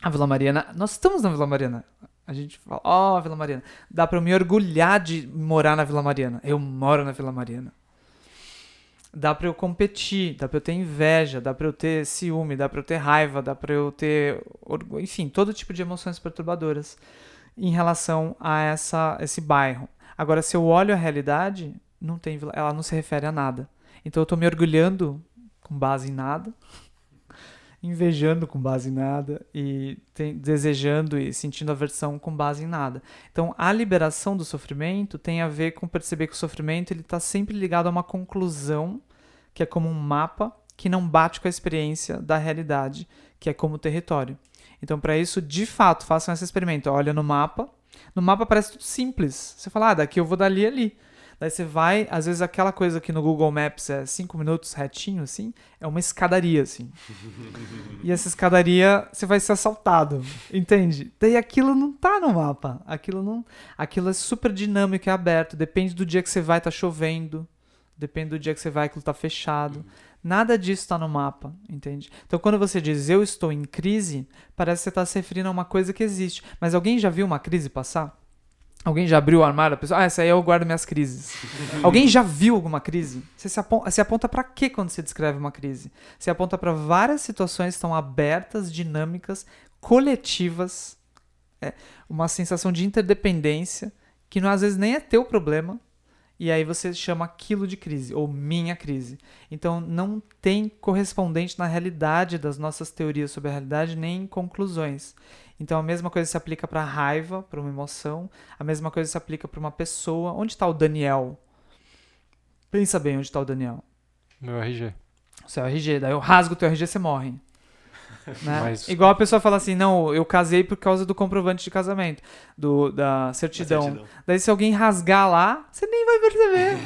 A Vila Mariana, nós estamos na Vila Mariana. A gente fala, ó, oh, Vila Mariana. Dá para eu me orgulhar de morar na Vila Mariana. Eu moro na Vila Mariana. Dá para eu competir, dá para eu ter inveja, dá para eu ter ciúme, dá para eu ter raiva, dá para eu ter, orgulho, enfim, todo tipo de emoções perturbadoras em relação a essa esse bairro. Agora, se eu olho a realidade, não tem, ela não se refere a nada. Então eu estou me orgulhando com base em nada, invejando com base em nada e tem, desejando e sentindo aversão com base em nada. Então a liberação do sofrimento tem a ver com perceber que o sofrimento ele está sempre ligado a uma conclusão que é como um mapa que não bate com a experiência da realidade, que é como território. Então para isso, de fato, façam esse experimento. Olha no mapa. No mapa parece tudo simples. Você fala, ah, daqui eu vou dali ali. Daí você vai, às vezes aquela coisa que no Google Maps é 5 minutos retinho, assim, é uma escadaria, assim. *laughs* e essa escadaria, você vai ser assaltado, entende? Daí aquilo não tá no mapa. Aquilo não. Aquilo é super dinâmico e aberto. Depende do dia que você vai, tá chovendo. Depende do dia que você vai, aquilo tá fechado. Nada disso está no mapa, entende? Então, quando você diz eu estou em crise, parece que você está se referindo a uma coisa que existe. Mas alguém já viu uma crise passar? Alguém já abriu o armário? A pessoa, ah, essa aí eu guardo minhas crises. *laughs* Alguém já viu alguma crise? Você se aponta, você aponta para quê quando você descreve uma crise? Você aponta para várias situações que estão abertas, dinâmicas, coletivas, é, uma sensação de interdependência, que não, às vezes nem é teu problema, e aí você chama aquilo de crise, ou minha crise. Então não tem correspondente na realidade das nossas teorias sobre a realidade, nem conclusões. Então a mesma coisa se aplica para raiva, para uma emoção, a mesma coisa se aplica para uma pessoa. Onde está o Daniel? Pensa bem onde está o Daniel. Meu RG. O seu RG, daí eu rasgo o teu RG, você morre. *laughs* Né? Mas- Igual a pessoa fala assim, não, eu casei por causa do comprovante de casamento, do, da certidão. certidão. Daí se alguém rasgar lá, você nem vai perceber.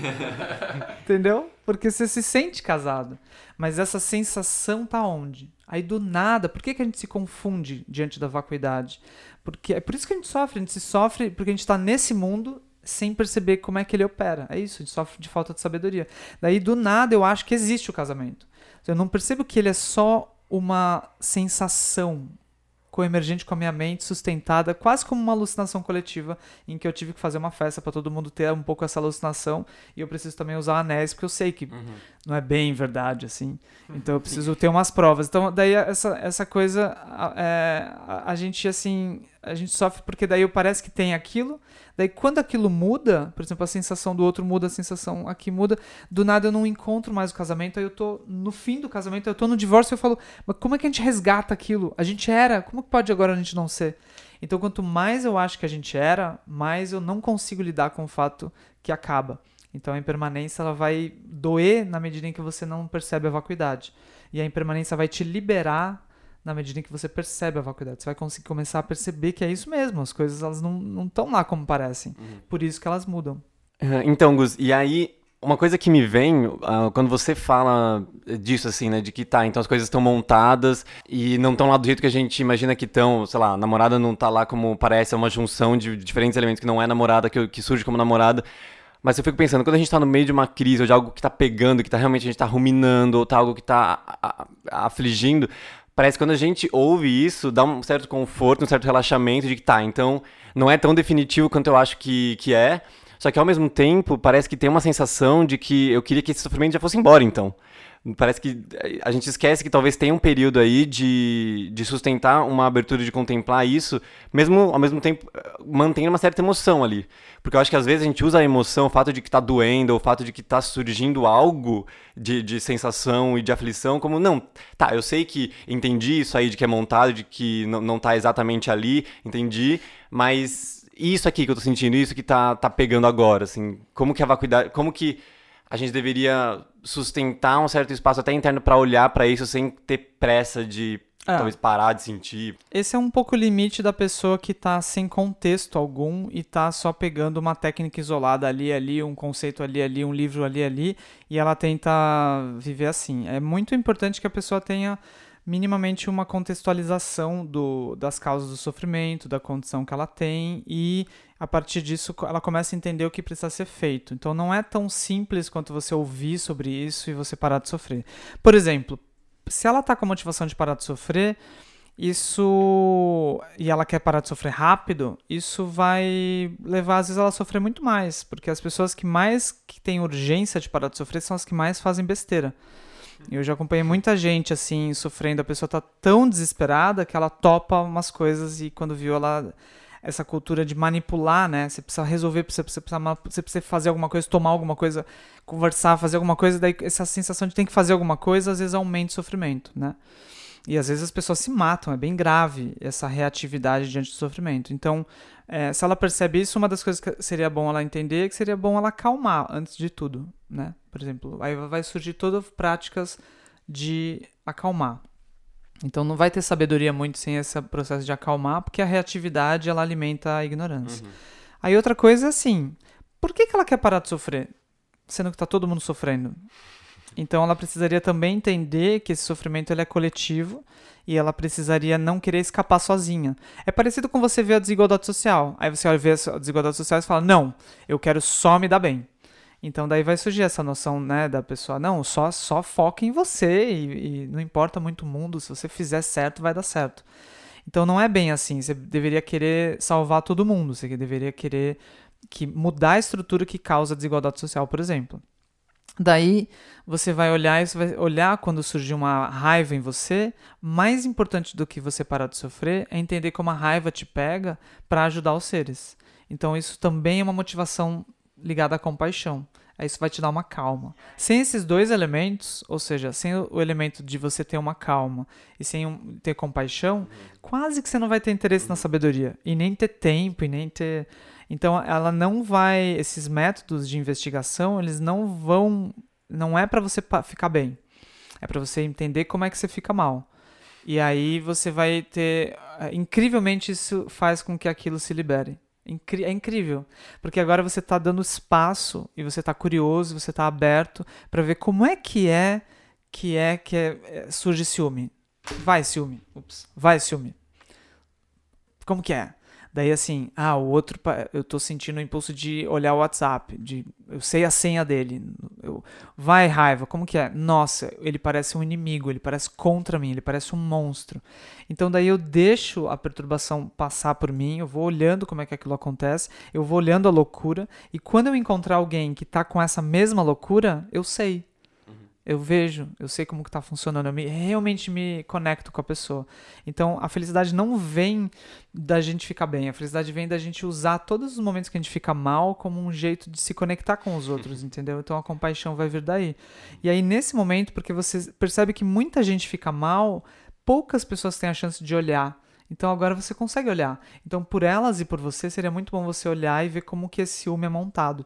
*laughs* Entendeu? Porque você se sente casado. Mas essa sensação tá onde? Aí do nada, por que, que a gente se confunde diante da vacuidade? Porque é por isso que a gente sofre, a gente se sofre porque a gente tá nesse mundo sem perceber como é que ele opera. É isso, a gente sofre de falta de sabedoria. Daí do nada eu acho que existe o casamento. Eu não percebo que ele é só uma sensação coemergente com a minha mente, sustentada, quase como uma alucinação coletiva, em que eu tive que fazer uma festa para todo mundo ter um pouco essa alucinação, e eu preciso também usar anéis, porque eu sei que Uhum. não é bem verdade, assim. *laughs* Então eu preciso ter umas provas. Então, daí essa, essa coisa, é, a, a gente, assim, a gente sofre porque daí parece que tem aquilo, daí quando aquilo muda, por exemplo, a sensação do outro muda, a sensação aqui muda, do nada eu não encontro mais o casamento, aí eu tô no fim do casamento, eu tô no divórcio eu falo, mas como é que a gente resgata aquilo? A gente era, como que pode agora a gente não ser? Então, quanto mais eu acho que a gente era, mais eu não consigo lidar com o fato que acaba. Então, a impermanência ela vai doer na medida em que você não percebe a vacuidade. E a impermanência vai te liberar na medida em que você percebe a vacuidade. Você vai conseguir começar a perceber que é isso mesmo. As coisas elas não estão lá como parecem. Por isso que elas mudam. Então, Gus, e aí, uma coisa que me vem ah, quando você fala disso, assim, né? De que tá, então as coisas estão montadas e não estão lá do jeito que a gente imagina que estão, sei lá, a namorada não tá lá como parece, é uma junção de diferentes elementos que não é namorada, que, que surge como namorada. Mas eu fico pensando, quando a gente tá no meio de uma crise ou de algo que tá pegando, que tá realmente a gente tá ruminando, ou tá algo que tá a- a- afligindo, parece que quando a gente ouve isso, dá um certo conforto, um certo relaxamento de que tá, então não é tão definitivo quanto eu acho que, que é, só que ao mesmo tempo parece que tem uma sensação de que eu queria que esse sofrimento já fosse embora, então. Parece que a gente esquece que talvez tenha um período aí de, de sustentar uma abertura de contemplar isso, mesmo ao mesmo tempo eh, mantendo uma certa emoção ali. Porque eu acho que às vezes a gente usa a emoção, o fato de que tá doendo, o fato de que tá surgindo algo de, de sensação e de aflição, como, não, tá, eu sei que entendi isso aí de que é montado, de que não, não tá exatamente ali, entendi, mas isso aqui que eu tô sentindo, isso que tá, tá pegando agora, assim, como que a vacuidade, como que a gente deveria sustentar um certo espaço até interno pra olhar pra isso sem ter pressa de Ah. talvez parar de sentir. Esse é um pouco o limite da pessoa que tá sem contexto algum e tá só pegando uma técnica isolada ali, ali, um conceito ali, ali, um livro ali, ali, e ela tenta viver assim. É muito importante que a pessoa tenha minimamente uma contextualização do, das causas do sofrimento, da condição que ela tem e a partir disso ela começa a entender o que precisa ser feito. Então não é tão simples quanto você ouvir sobre isso e você parar de sofrer. Por exemplo, se ela tá com a motivação de parar de sofrer, isso e ela quer parar de sofrer rápido, isso vai levar às vezes ela a sofrer muito mais, porque as pessoas que mais que têm urgência de parar de sofrer são as que mais fazem besteira. Eu já acompanhei muita gente assim sofrendo, a pessoa tá tão desesperada que ela topa umas coisas e quando viu ela essa cultura de manipular, né? Você precisa resolver, você precisa, você precisa fazer alguma coisa, tomar alguma coisa, conversar, fazer alguma coisa, daí essa sensação de tem que fazer alguma coisa às vezes aumenta o sofrimento, né? E às vezes as pessoas se matam, é bem grave essa reatividade diante do sofrimento. Então, é, se ela percebe isso, uma das coisas que seria bom ela entender é que seria bom ela acalmar antes de tudo, né? Por exemplo, aí vai surgir todas práticas de acalmar. Então não vai ter sabedoria muito sem esse processo de acalmar, porque a reatividade ela alimenta a ignorância. Aí outra coisa é assim, por que, que ela quer parar de sofrer? Sendo que tá todo mundo sofrendo. Então ela precisaria também entender que esse sofrimento ele é coletivo e ela precisaria não querer escapar sozinha. É parecido com você ver a desigualdade social. Aí você olha ver a desigualdade social e fala: "Não, eu quero só me dar bem". Então daí vai surgir essa noção, né, da pessoa, não, só só foca em você e, e não importa muito o mundo, se você fizer certo, vai dar certo. Então não é bem assim, você deveria querer salvar todo mundo, você deveria querer que mudar a estrutura que causa a desigualdade social, por exemplo. Daí você vai olhar e você vai olhar quando surgir uma raiva em você. Mais importante do que você parar de sofrer é entender como a raiva te pega para ajudar os seres. Então isso também é uma motivação ligada à compaixão. Isso vai te dar uma calma. Sem esses dois elementos, ou seja, sem o elemento de você ter uma calma e sem um, ter compaixão, quase que você não vai ter interesse na sabedoria e nem ter tempo e nem ter então ela não vai esses métodos de investigação, eles não vão não é para você ficar bem. É para você entender como é que você fica mal. E aí você vai ter incrivelmente isso faz com que aquilo se libere. É incrível, porque agora você está dando espaço e você está curioso, você está aberto para ver como é que é que é que é, surge ciúme. Vai ciúme, ups, vai ciúme. Como que é? Daí assim, ah, o outro, eu tô sentindo o impulso de olhar o WhatsApp, de eu sei a senha dele, eu, vai raiva, como que é? Nossa, ele parece um inimigo, ele parece contra mim, ele parece um monstro. Então daí eu deixo a perturbação passar por mim, eu vou olhando como é que aquilo acontece, eu vou olhando a loucura e quando eu encontrar alguém que tá com essa mesma loucura, eu sei. Eu vejo, eu sei como que tá funcionando, eu me, realmente me conecto com a pessoa. Então, a felicidade não vem da gente ficar bem, a felicidade vem da gente usar todos os momentos que a gente fica mal como um jeito de se conectar com os outros, *laughs* entendeu? Então, a compaixão vai vir daí. E aí, nesse momento, porque você percebe que muita gente fica mal, poucas pessoas têm a chance de olhar. Então, agora você consegue olhar. Então, por elas e por você, seria muito bom você olhar e ver como que esse ciúme é montado.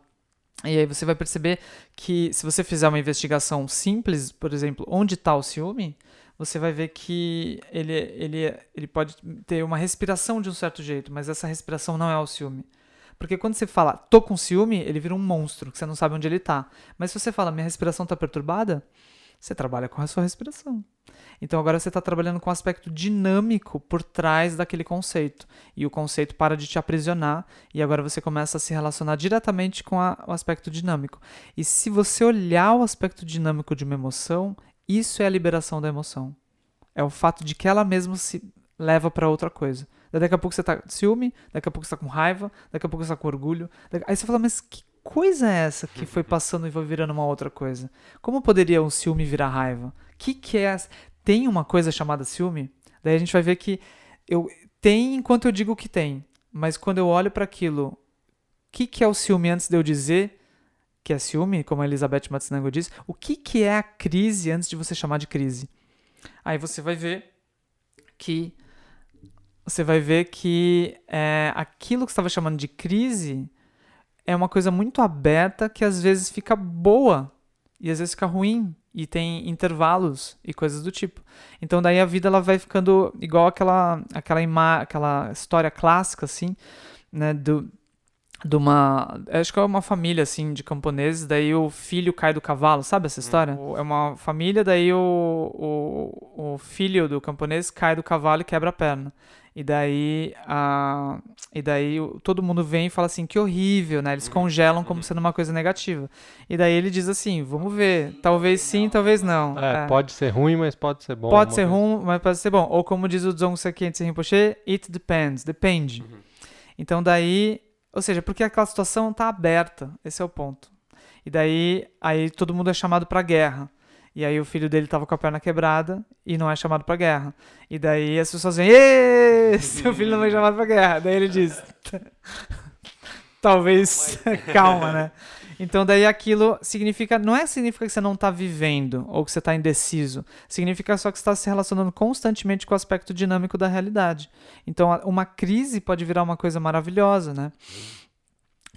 E aí você vai perceber que se você fizer uma investigação simples, por exemplo, onde está o ciúme, você vai ver que ele, ele, ele pode ter uma respiração de um certo jeito, mas essa respiração não é o ciúme. Porque quando você fala, tô com ciúme, ele vira um monstro, que você não sabe onde ele está. Mas se você fala, minha respiração está perturbada, você trabalha com a sua respiração. Então agora você está trabalhando com o aspecto dinâmico por trás daquele conceito. E o conceito para de te aprisionar e agora você começa a se relacionar diretamente com a, o aspecto dinâmico. E se você olhar o aspecto dinâmico de uma emoção, isso é a liberação da emoção. É o fato de que ela mesma se leva para outra coisa. Daqui a pouco você está com ciúme, daqui a pouco você está com raiva, daqui a pouco você está com orgulho. Aí você fala, mas que coisa é essa que foi *laughs* passando e foi virando uma outra coisa? Como poderia um ciúme virar raiva? que que é tem uma coisa chamada ciúme, daí a gente vai ver que eu tem enquanto eu digo que tem, mas quando eu olho para aquilo, o que, que é o ciúme antes de eu dizer que é ciúme, como a Elizabeth Matsunaga diz, o que, que é a crise antes de você chamar de crise? Aí você vai ver que você vai ver que é, aquilo que estava chamando de crise é uma coisa muito aberta que às vezes fica boa e às vezes fica ruim e tem intervalos e coisas do tipo. Então daí a vida ela vai ficando igual aquela aquela ima aquela história clássica assim, né, do de uma, acho que é uma família assim de camponeses, daí o filho cai do cavalo, sabe essa história? Hum. É uma família, daí o, o, o filho do camponês cai do cavalo e quebra a perna. E daí, a, e daí todo mundo vem e fala assim, que horrível, né? Eles uhum. congelam como uhum. sendo uma coisa negativa. E daí ele diz assim, vamos ver, talvez sim, talvez não. É, é. pode ser ruim, mas pode ser bom. Pode ser ruim, mas pode ser bom. Ou como diz o Dzong Sakien Rinpoche, it depends, depende. Uhum. Então daí, ou seja, porque aquela situação está aberta, esse é o ponto. E daí, aí todo mundo é chamado para guerra. E aí o filho dele tava com a perna quebrada e não é chamado pra guerra. E daí as pessoas vêm, seu filho não foi chamado pra guerra. Daí ele diz, *laughs* talvez, *laughs* calma, né? Então daí aquilo significa, não é significa que você não está vivendo ou que você está indeciso, significa só que você está se relacionando constantemente com o aspecto dinâmico da realidade. Então uma crise pode virar uma coisa maravilhosa, né?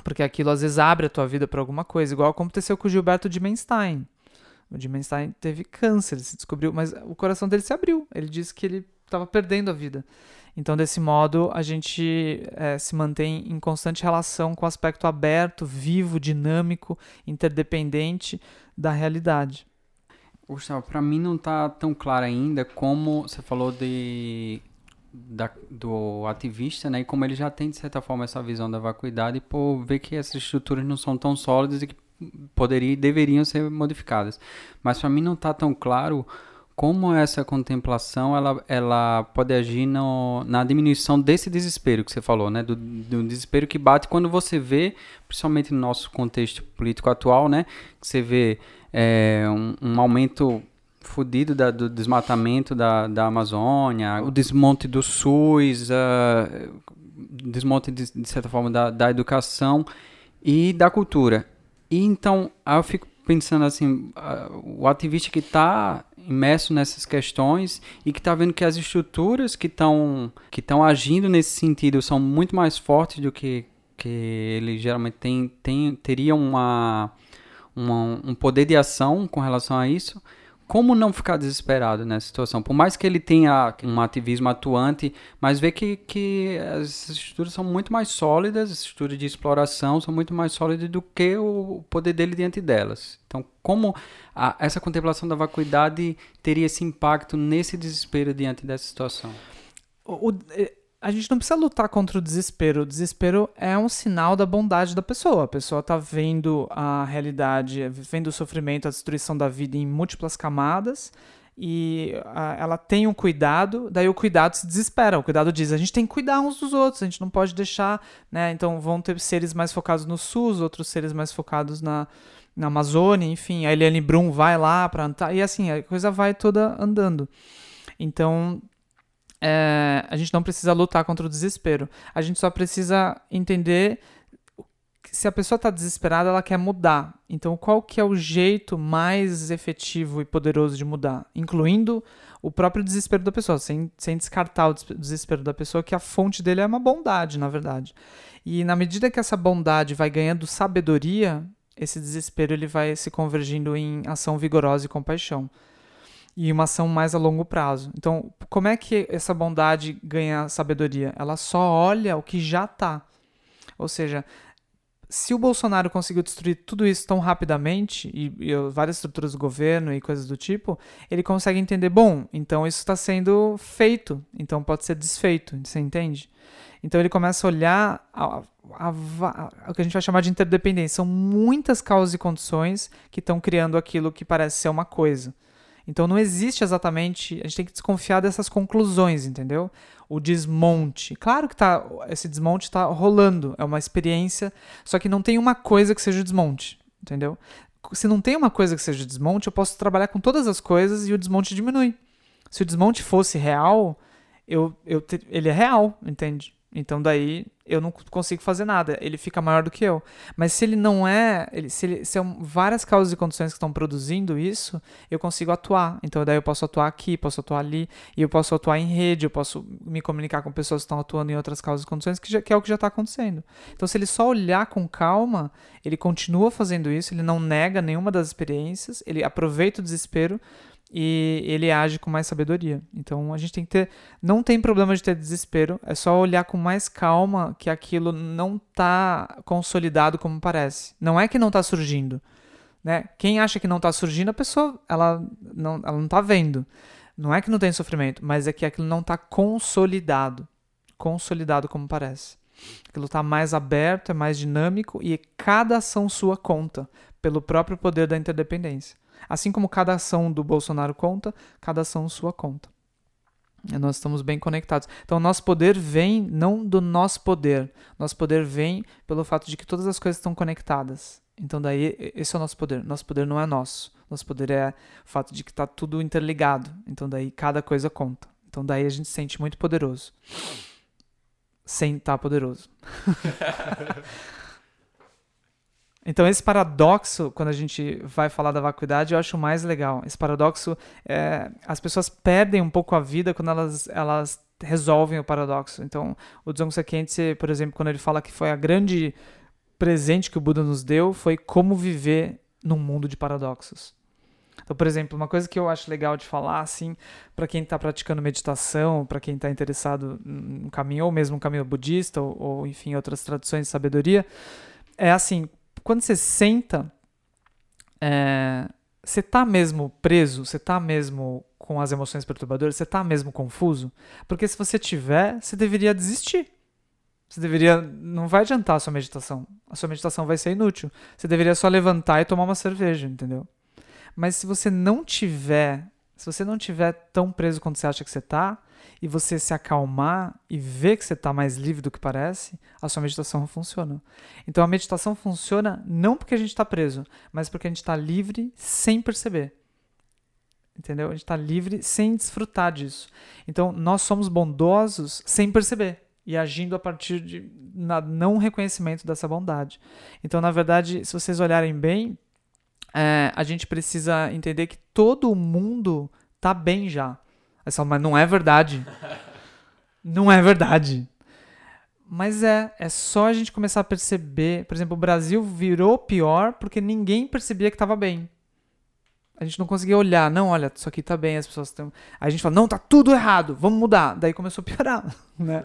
Porque aquilo às vezes abre a tua vida para alguma coisa, igual aconteceu com o Gilberto de Menstein. O Dimenstein teve câncer, ele se descobriu, mas o coração dele se abriu. Ele disse que ele estava perdendo a vida. Então, desse modo, a gente é, se mantém em constante relação com o aspecto aberto, vivo, dinâmico, interdependente da realidade. Gustavo, para mim não está tão claro ainda como você falou de da, do ativista, né, e como ele já tem de certa forma essa visão da vacuidade por ver que essas estruturas não são tão sólidas e que poderiam e deveriam ser modificadas. Mas para mim não está tão claro como essa contemplação ela, ela pode agir no, na diminuição desse desespero que você falou, né? Do, do, desespero que bate quando você vê, principalmente no nosso contexto político atual, né? Que você vê é, um, um, aumento fodido do desmatamento da, da Amazônia, o desmonte do SUS, uh, desmonte de, de certa forma da, da educação e da cultura. E então, aí eu fico pensando assim, o ativista que está imerso nessas questões e que está vendo que as estruturas que estão que estão agindo nesse sentido são muito mais fortes do que que ele geralmente tem, tem teria uma, uma um poder de ação com relação a isso como não ficar desesperado nessa situação? Por mais que ele tenha um ativismo atuante, mas vê que, que as estruturas são muito mais sólidas, as estruturas de exploração são muito mais sólidas do que o poder dele diante delas. Então, como a, essa contemplação da vacuidade teria esse impacto nesse desespero diante dessa situação? O, o, a gente não precisa lutar contra o desespero. O desespero é um sinal da bondade da pessoa. A pessoa está vendo a realidade, vendo o sofrimento, a destruição da vida em múltiplas camadas e a, ela tem um cuidado, daí o cuidado se desespera. O cuidado diz: a gente tem que cuidar uns dos outros, a gente não pode deixar, né? Então vão ter seres mais focados no SUS, outros seres mais focados na, na Amazônia, enfim. A Eliane Brum vai lá para e assim, a coisa vai toda andando. Então, é, a gente não precisa lutar contra o desespero. A gente só precisa entender se a pessoa está desesperada, ela quer mudar. Então, qual que é o jeito mais efetivo e poderoso de mudar? Incluindo o próprio desespero da pessoa, sem, sem descartar o desespero da pessoa, que a fonte dele é uma bondade, na verdade. E na medida que essa bondade vai ganhando sabedoria, esse desespero ele vai se convergindo em ação vigorosa e compaixão e uma ação mais a longo prazo. Então, como é que essa bondade ganha sabedoria? Ela só olha o que já está. Ou seja, se o Bolsonaro conseguiu destruir tudo isso tão rapidamente, e, e, várias estruturas do governo e coisas do tipo, ele consegue entender, bom, então isso está sendo feito, então pode ser desfeito, você entende? Então ele começa a olhar a, a, a, o que a gente vai chamar de interdependência. São muitas causas e condições que estão criando aquilo que parece ser uma coisa. Então não existe exatamente. A gente tem que desconfiar dessas conclusões, entendeu? O desmonte. Claro que tá, esse desmonte está rolando, é uma experiência, só que não tem uma coisa que seja o desmonte, entendeu? Se não tem uma coisa que seja o desmonte, eu posso trabalhar com todas as coisas e o desmonte diminui. Se o desmonte fosse real, eu, eu ele é real, entende? Então daí eu não consigo fazer nada. Ele fica maior do que eu. Mas se ele não é, ele, se, ele, são várias causas e condições que estão produzindo isso, eu consigo atuar. Então daí eu posso atuar aqui, posso atuar ali, e eu posso atuar em rede, eu posso me comunicar com pessoas que estão atuando em outras causas e condições, que, já, que é o que já está acontecendo. Então se ele só olhar com calma, ele continua fazendo isso, ele não nega nenhuma das experiências, ele aproveita o desespero e ele age com mais sabedoria. Então a gente tem que ter. Não tem problema de ter desespero, é só olhar com mais calma que aquilo não está consolidado como parece. Não é que não está surgindo. Né? Quem acha que não está surgindo, a pessoa ela não, ela não está vendo. Não é que não tem sofrimento, mas é que aquilo não está consolidado. Consolidado como parece. Aquilo está mais aberto, é mais dinâmico e cada ação sua conta pelo próprio poder da interdependência. Assim como cada ação do Bolsonaro conta, cada ação sua conta. E nós estamos bem conectados. Então, nosso poder vem não do nosso poder. Nosso poder vem pelo fato de que todas as coisas estão conectadas. Então, daí, esse é o nosso poder. Nosso poder não é nosso. Nosso poder é o fato de que está tudo interligado. Então, daí, cada coisa conta. Então, daí, a gente se sente muito poderoso. Sem estar tá poderoso. *laughs* Então, esse paradoxo, quando a gente vai falar da vacuidade, eu acho mais legal. Esse paradoxo, é, as pessoas perdem um pouco a vida quando elas, elas resolvem o paradoxo. Então, o Dzongsa Khyentse, por exemplo, quando ele fala que foi a grande presente que o Buda nos deu, foi como viver num mundo de paradoxos. Então, por exemplo, uma coisa que eu acho legal de falar, assim, para quem está praticando meditação, para quem está interessado no caminho, ou mesmo no caminho budista, ou, ou enfim, outras tradições de sabedoria, é assim, quando você senta, é, você tá mesmo preso? Você tá mesmo com as emoções perturbadoras? Você tá mesmo confuso? Porque se você tiver, você deveria desistir. Você deveria. Não vai adiantar a sua meditação. A sua meditação vai ser inútil. Você deveria só levantar e tomar uma cerveja, entendeu? Mas se você não tiver. Se você não tiver tão preso quanto você acha que você tá, e você se acalmar e ver que você está mais livre do que parece, a sua meditação funciona. Então a meditação funciona não porque a gente está preso, mas porque a gente está livre sem perceber. Entendeu? A gente está livre sem desfrutar disso. Então nós somos bondosos sem perceber e agindo a partir de não reconhecimento dessa bondade. Então, na verdade, se vocês olharem bem, é, a gente precisa entender que todo mundo está bem já. Aí fala, mas não é verdade. não é verdade. Mas é, é só a gente começar a perceber. Por exemplo, o Brasil virou pior porque ninguém percebia que estava bem. A gente não conseguia olhar, não, olha, isso aqui tá bem, as pessoas estão. Aí a gente fala, não, tá tudo errado, vamos mudar. Daí começou a piorar, *laughs* né?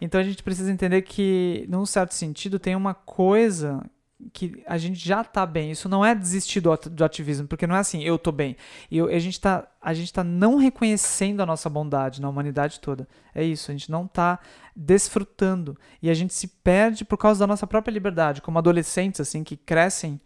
Então a gente precisa entender que, num certo sentido, tem uma coisa que a gente já tá bem. Isso não é desistir do, do ativismo, porque não é assim, eu tô bem. E eu, a, gente tá, gente tá não reconhecendo a nossa bondade na humanidade toda. É isso, a gente não tá desfrutando. E a gente se perde por causa da nossa própria liberdade, como adolescentes, assim, que crescem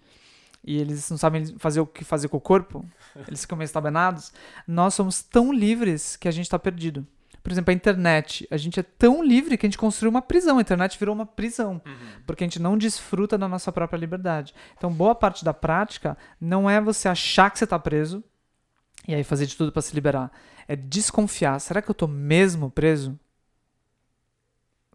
e eles não sabem fazer o que fazer com o corpo, *laughs* eles ficam meio estabenados. Nós somos tão livres que a gente está perdido. Por exemplo, a internet. A gente é tão livre que a gente construiu uma prisão. A internet virou uma prisão. Uhum. Porque a gente não desfruta da nossa própria liberdade. Então, boa parte da prática não é você achar que você está preso e aí fazer de tudo para se liberar. É desconfiar. Será que eu estou mesmo preso?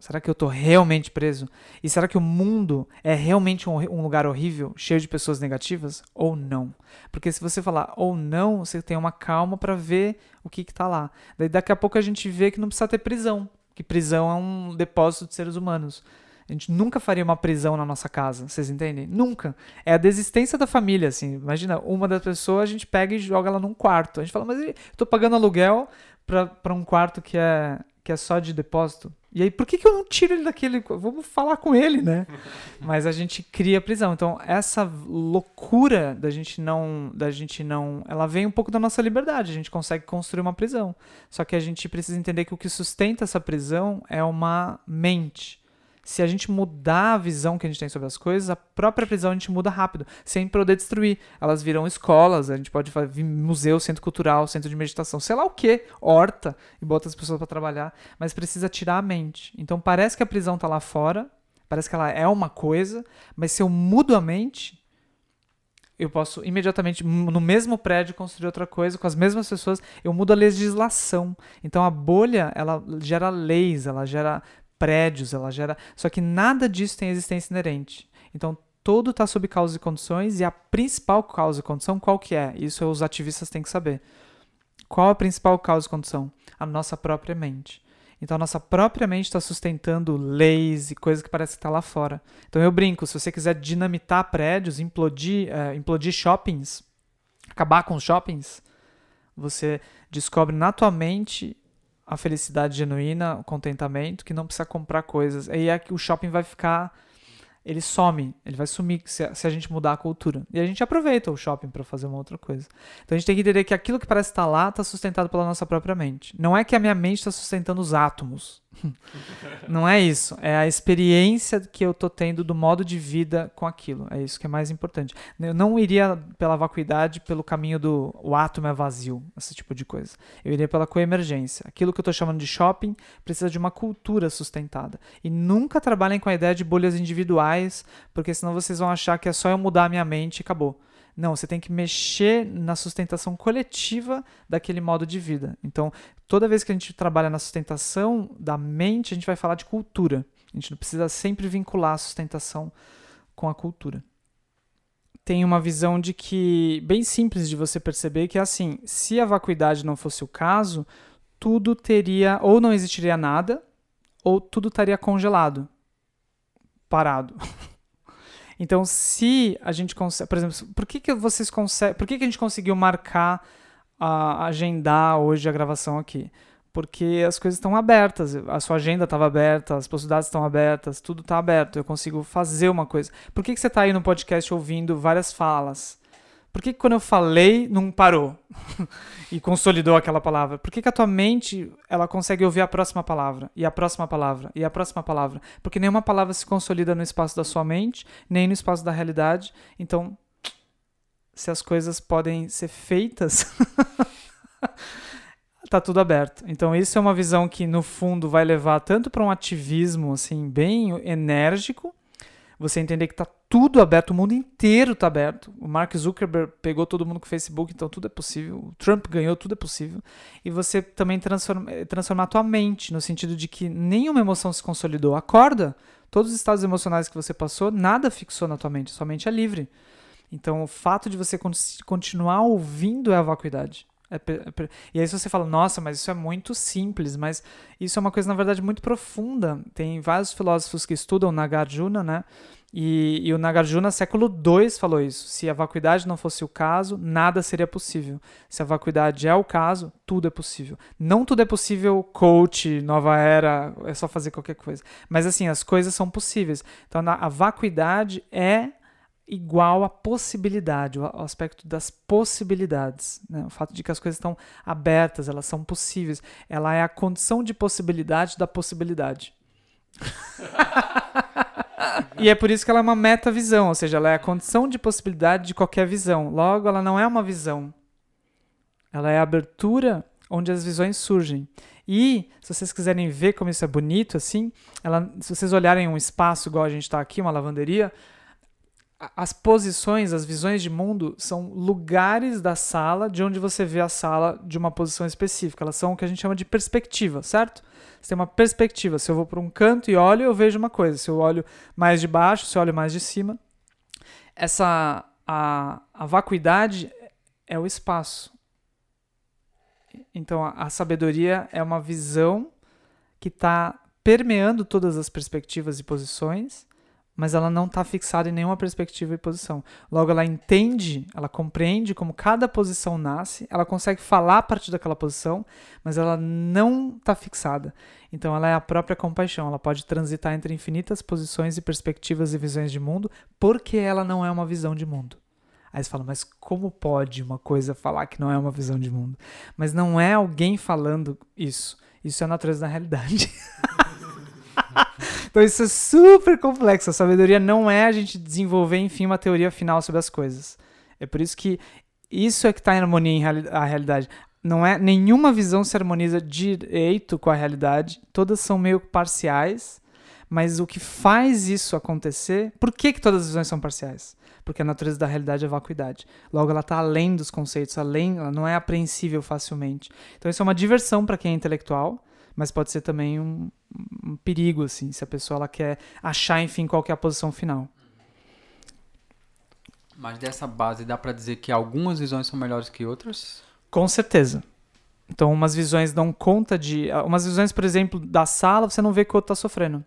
Será que eu estou realmente preso? E será que o mundo é realmente um, um, lugar horrível, cheio de pessoas negativas? Ou não? Porque se você falar ou não, você tem uma calma para ver o que está lá. Daí daqui a pouco a gente vê que não precisa ter prisão, que prisão é um depósito de seres humanos. A gente nunca faria uma prisão na nossa casa, vocês entendem? Nunca. É a desistência da família, assim. Imagina, uma das pessoas a gente pega e joga ela num quarto. A gente fala, mas eu tô pagando aluguel para um quarto que é, que é só de depósito. E aí, por que, que eu não tiro ele daquele. Vamos falar com ele, né? *laughs* Mas a gente cria prisão. Então, essa loucura da gente não. Da gente não. Ela vem um pouco da nossa liberdade. A gente consegue construir uma prisão. Só que a gente precisa entender que o que sustenta essa prisão é uma mente se a gente mudar a visão que a gente tem sobre as coisas, a própria prisão a gente muda rápido, sem poder destruir. Elas viram escolas, a gente pode fazer museu, centro cultural, centro de meditação, sei lá o que, horta, e bota as pessoas para trabalhar, mas precisa tirar a mente. Então parece que a prisão tá lá fora, parece que ela é uma coisa, mas se eu mudo a mente, eu posso imediatamente, no mesmo prédio, construir outra coisa com as mesmas pessoas. Eu mudo a legislação. Então a bolha, ela gera leis, ela gera prédios, ela gera. Só que nada disso tem existência inerente. Então, todo está sob causa e condições, e a principal causa e condição qual que é? Isso os ativistas têm que saber. Qual a principal causa e condição? A nossa própria mente. Então a nossa própria mente está sustentando leis e coisas que parece que está lá fora. Então eu brinco, se você quiser dinamitar prédios, implodir, uh, implodir shoppings, acabar com os shoppings, você descobre na tua mente a felicidade genuína, o contentamento, que não precisa comprar coisas. Aí é que o shopping vai ficar. Ele some, ele vai sumir se a, se a gente mudar a cultura. E a gente aproveita o shopping para fazer uma outra coisa. Então a gente tem que entender que aquilo que parece estar lá está sustentado pela nossa própria mente. Não é que a minha mente está sustentando os átomos. Não é isso. É a experiência que eu tô tendo do modo de vida com aquilo. É isso que é mais importante. Eu não iria pela vacuidade, pelo caminho do o átomo é vazio, esse tipo de coisa. Eu iria pela coemergência. Aquilo que eu tô chamando de shopping precisa de uma cultura sustentada. E nunca trabalhem com a ideia de bolhas individuais, porque senão vocês vão achar que é só eu mudar a minha mente e acabou. Não, você tem que mexer na sustentação coletiva daquele modo de vida. Então, toda vez que a gente trabalha na sustentação da mente, a gente vai falar de cultura. A gente não precisa sempre vincular a sustentação com a cultura. Tem uma visão de que, bem simples de você perceber, que é assim: se a vacuidade não fosse o caso, tudo teria, ou não existiria nada, ou tudo estaria congelado, parado. *laughs* Então, se a gente consegue, por exemplo, por que, que vocês conseguem, por que, que a gente conseguiu marcar, uh, agendar hoje a gravação aqui? Porque as coisas estão abertas, a sua agenda estava aberta, as possibilidades estão abertas, tudo está aberto, eu consigo fazer uma coisa. Por que, que você está aí no podcast ouvindo várias falas? Por que, que quando eu falei não parou *laughs* e consolidou aquela palavra? Por que, que a tua mente ela consegue ouvir a próxima palavra e a próxima palavra e a próxima palavra? Porque nenhuma palavra se consolida no espaço da sua mente, nem no espaço da realidade. Então, se as coisas podem ser feitas, *laughs* tá tudo aberto. Então, isso é uma visão que no fundo vai levar tanto para um ativismo assim bem enérgico, você entender que está tudo aberto, o mundo inteiro está aberto. O Mark Zuckerberg pegou todo mundo com o Facebook, então tudo é possível. O Trump ganhou, tudo é possível. E você também transforma, eh, transformar a tua mente, no sentido de que nenhuma emoção se consolidou. Acorda! Todos os estados emocionais que você passou, nada fixou na tua mente, sua mente é livre. Então, o fato de você continuar ouvindo é a vacuidade. É, é, e aí você fala, nossa, mas isso é muito simples, mas isso é uma coisa, na verdade, muito profunda. Tem vários filósofos que estudam Nagarjuna, né? E, e o Nagarjuna, século II, falou isso. Se a vacuidade não fosse o caso, nada seria possível. Se a vacuidade é o caso, tudo é possível. Não tudo é possível, coach, nova era, é só fazer qualquer coisa. Mas assim, as coisas são possíveis. Então a vacuidade é igual a possibilidade, o aspecto das possibilidades. Né? O fato de que as coisas estão abertas, elas são possíveis. Ela é a condição de possibilidade da possibilidade. *laughs* e é por isso que ela é uma metavisão, ou seja, ela é a condição de possibilidade de qualquer visão. Logo, ela não é uma visão. Ela é a abertura onde as visões surgem. E, se vocês quiserem ver como isso é bonito, assim, ela, se vocês olharem um espaço igual a gente está aqui, uma lavanderia, as posições, as visões de mundo são lugares da sala de onde você vê a sala de uma posição específica. Elas são o que a gente chama de perspectiva, certo? Você tem uma perspectiva. Se eu vou para um canto e olho, eu vejo uma coisa. Se eu olho mais de baixo, se eu olho mais de cima. Essa a, a vacuidade é o espaço. Então a, a sabedoria é uma visão que está permeando todas as perspectivas e posições mas ela não está fixada em nenhuma perspectiva e posição. Logo, ela entende, ela compreende como cada posição nasce, ela consegue falar a partir daquela posição, mas ela não está fixada. Então, ela é a própria compaixão. Ela pode transitar entre infinitas posições e perspectivas e visões de mundo, porque ela não é uma visão de mundo. Aí você fala, mas como pode uma coisa falar que não é uma visão de mundo? Mas não é alguém falando isso. Isso é a natureza da realidade. *laughs* *laughs* então isso é super complexo. A sabedoria não é a gente desenvolver, enfim, uma teoria final sobre as coisas. É por isso que isso é que está em harmonia em reali a realidade. Não é nenhuma visão se harmoniza direito com a realidade. Todas são meio parciais. Mas o que faz isso acontecer? Por que, que todas as visões são parciais? Porque a natureza da realidade é vacuidade. Logo, ela está além dos conceitos, além, ela não é apreensível facilmente. Então, isso é uma diversão para quem é intelectual mas pode ser também um, um, perigo, assim, se a pessoa ela quer achar, enfim, qual é a posição final. Mas dessa base dá para dizer que algumas visões são melhores que outras? Com certeza. Então, umas visões dão conta de. Umas visões, por exemplo, da sala, você não vê que o outro está sofrendo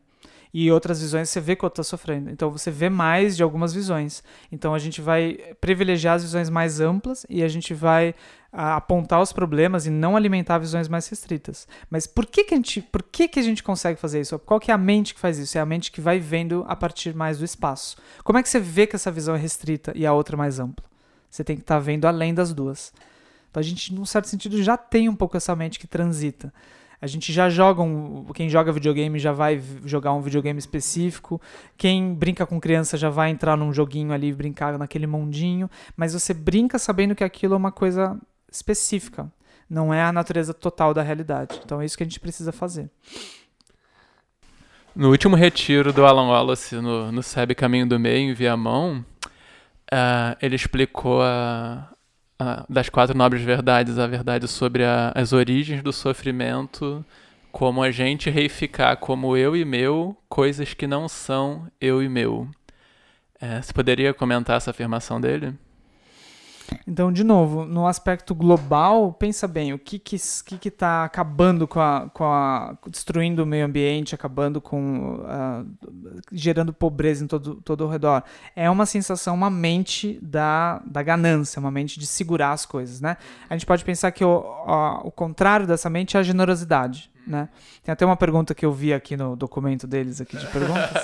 e outras visões você vê que o outro está sofrendo. Então você vê mais de algumas visões. Então a gente vai privilegiar as visões mais amplas e a gente vai a, apontar os problemas e não alimentar visões mais restritas. Mas por que, que a gente, por que, que a gente consegue fazer isso? Qual que é a mente que faz isso? É a mente que vai vendo a partir mais do espaço. Como é que você vê que essa visão é restrita e a outra mais ampla? Você tem que estar tá vendo além das duas. Então a gente, num certo sentido, já tem um pouco essa mente que transita. A gente já joga um. Quem joga videogame já vai jogar um videogame específico. Quem brinca com criança já vai entrar num joguinho ali brincar naquele mundinho. Mas você brinca sabendo que aquilo é uma coisa específica. Não é a natureza total da realidade. Então é isso que a gente precisa fazer. No último retiro do Alan Wallace no, no SEB Caminho do Meio, em Viamão, uh, ele explicou a, das quatro nobres verdades, a verdade sobre a, as origens do sofrimento, como a gente reificar como eu e meu coisas que não são eu e meu. É, você poderia comentar essa afirmação dele? Então, de novo, no aspecto global, pensa bem, o que que está acabando com a, com a destruindo o meio ambiente, acabando com uh, gerando pobreza em todo todo o redor. É uma sensação, uma mente da, da ganância, uma mente de segurar as coisas, né? A gente pode pensar que o, o contrário dessa mente é a generosidade. Né? Tem até uma pergunta que eu vi aqui no documento deles aqui de *laughs* perguntas,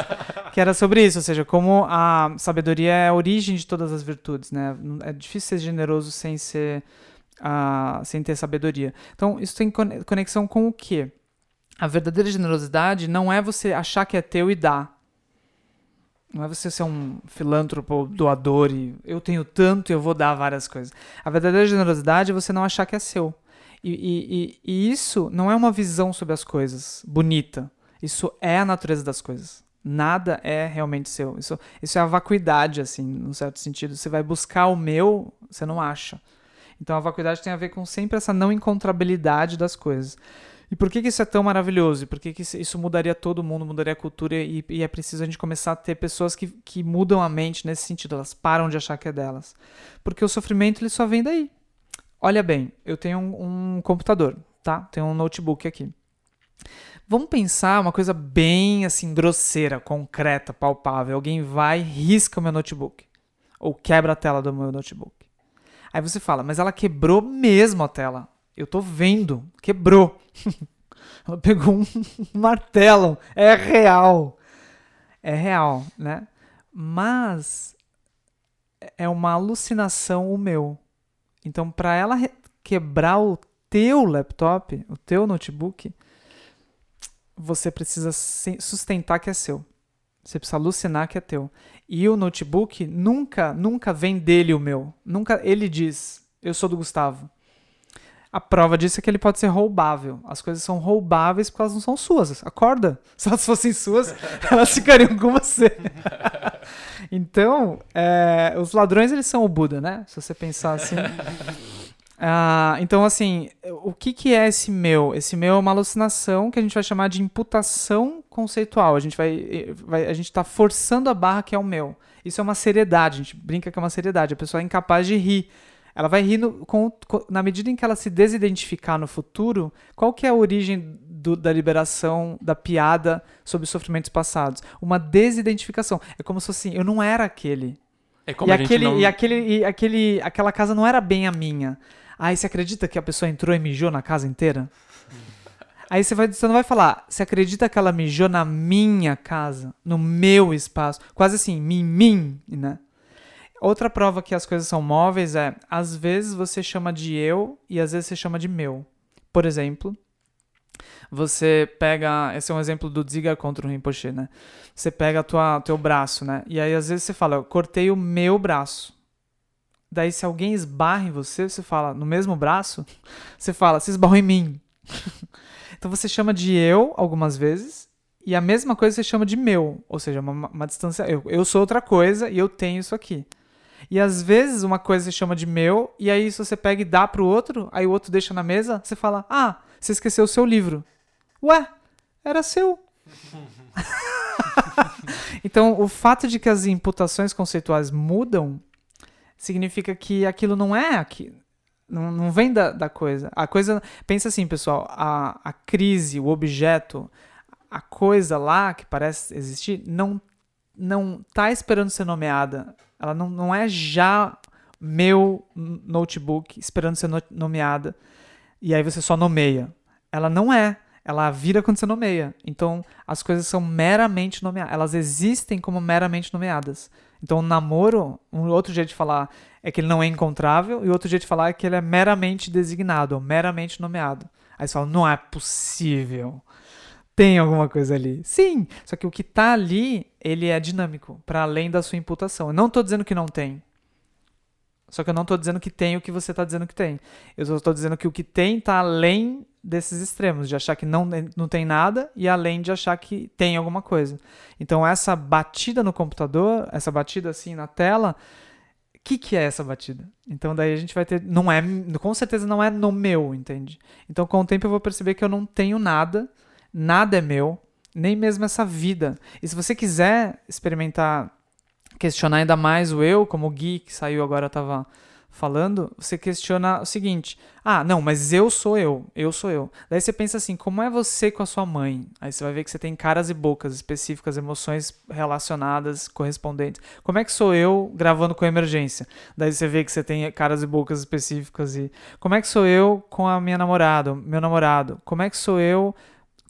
que era sobre isso, ou seja, como a sabedoria é a origem de todas as virtudes, né? É difícil ser generoso sem ser uh, sem ter sabedoria. Então, isso tem conexão com o quê? A verdadeira generosidade não é você achar que é teu e dar. Não é você ser um filântropo doador e eu tenho tanto e eu vou dar várias coisas. A verdadeira generosidade é você não achar que é seu. E, e, e, isso não é uma visão sobre as coisas bonita. Isso é a natureza das coisas. Nada é realmente seu. Isso, isso é a vacuidade, assim, num certo sentido. Você vai buscar o meu, você não acha. Então a vacuidade tem a ver com sempre essa não encontrabilidade das coisas. E por que, que isso é tão maravilhoso? E por que, que isso mudaria todo mundo, mudaria a cultura? E, e, é preciso a gente começar a ter pessoas que, que mudam a mente nesse sentido, elas param de achar que é delas. Porque o sofrimento ele só vem daí. Olha bem, eu tenho um, um computador, tá? Tenho um notebook aqui. Vamos pensar uma coisa bem assim grosseira, concreta, palpável. Alguém vai risca o meu notebook ou quebra a tela do meu notebook. Aí você fala, mas ela quebrou mesmo a tela. Eu tô vendo, quebrou. *laughs* ela pegou um *laughs* martelo, é real. É real, né? Mas é uma alucinação o meu. Então, para ela quebrar o teu laptop, o teu notebook, você precisa sustentar que é seu. Você precisa alucinar que é teu. E o notebook nunca, nunca vem dele o meu. Nunca ele diz, eu sou do Gustavo. A prova disso é que ele pode ser roubável. As coisas são roubáveis porque elas não são suas. Acorda. *laughs* Se elas fossem suas, *laughs* elas ficariam com você. *laughs* então, é, os ladrões, eles são o Buda, né? Se você pensar assim. Ah, então, assim, o que, que é esse meu? Esse meu é uma alucinação que a gente vai chamar de imputação conceitual. A gente vai, vai a gente está forçando a barra que é o meu. Isso é uma seriedade. A gente brinca que é uma seriedade. A pessoa é incapaz de rir. Ela vai rir no, com, com, na medida em que ela se desidentificar no futuro. Qual que é a origem do, da liberação da piada sobre sofrimentos passados? Uma desidentificação. É como se fosse assim, eu não era aquele. É como e, aquele, não... e aquele e aquele aquela casa não era bem a minha. Aí você acredita que a pessoa entrou e mijou na casa inteira? Aí você, vai, você não vai falar, você acredita que ela mijou na minha casa, no meu espaço? Quase assim, mim, mim, né? Outra prova que as coisas são móveis é, às vezes você chama de eu e às vezes você chama de meu. Por exemplo, você pega, esse é um exemplo do Dziga contra o Rinpoche, né? Você pega o teu braço, né? E aí às vezes você fala, eu cortei o meu braço. Daí se alguém esbarra em você, você fala, no mesmo braço, *laughs* você fala, você esbarrou em mim. *laughs* então você chama de eu algumas vezes e a mesma coisa você chama de meu, ou seja, uma, uma distância. Eu, eu sou outra coisa e eu tenho isso aqui. E às vezes uma coisa você chama de meu, e aí se você pega e dá pro outro, aí o outro deixa na mesa, você fala: Ah, você esqueceu o seu livro. Ué, era seu. *laughs* então, o fato de que as imputações conceituais mudam significa que aquilo não é aqui. Não, não vem da, da coisa. A coisa. Pensa assim, pessoal: a, a crise, o objeto, a coisa lá que parece existir, não não tá esperando ser nomeada. Ela não, não é já meu notebook esperando ser nomeada. E aí você só nomeia. Ela não é. Ela vira quando você nomeia. Então as coisas são meramente nomeadas. Elas existem como meramente nomeadas. Então o namoro, um outro jeito de falar é que ele não é encontrável, e outro jeito de falar é que ele é meramente designado, meramente nomeado. Aí você fala, não é possível tem alguma coisa ali. Sim, só que o que está ali, ele é dinâmico, para além da sua imputação. Eu não estou dizendo que não tem. Só que eu não estou dizendo que tem o que você está dizendo que tem. Eu só estou dizendo que o que tem está além desses extremos, de achar que não, não tem nada e além de achar que tem alguma coisa. Então, essa batida no computador, essa batida assim na tela, o que, que é essa batida? Então, daí a gente vai ter. Não é, com certeza não é no meu, entende? Então, com o tempo eu vou perceber que eu não tenho nada Nada é meu, nem mesmo essa vida. E se você quiser experimentar, questionar ainda mais o eu, como o Gui, que saiu agora, estava falando, você questiona o seguinte: ah, não, mas eu sou eu, eu sou eu. Daí você pensa assim: como é você com a sua mãe? Aí você vai ver que você tem caras e bocas específicas, emoções relacionadas, correspondentes. Como é que sou eu gravando com emergência? Daí você vê que você tem caras e bocas específicas. e Como é que sou eu com a minha namorada, meu namorado? Como é que sou eu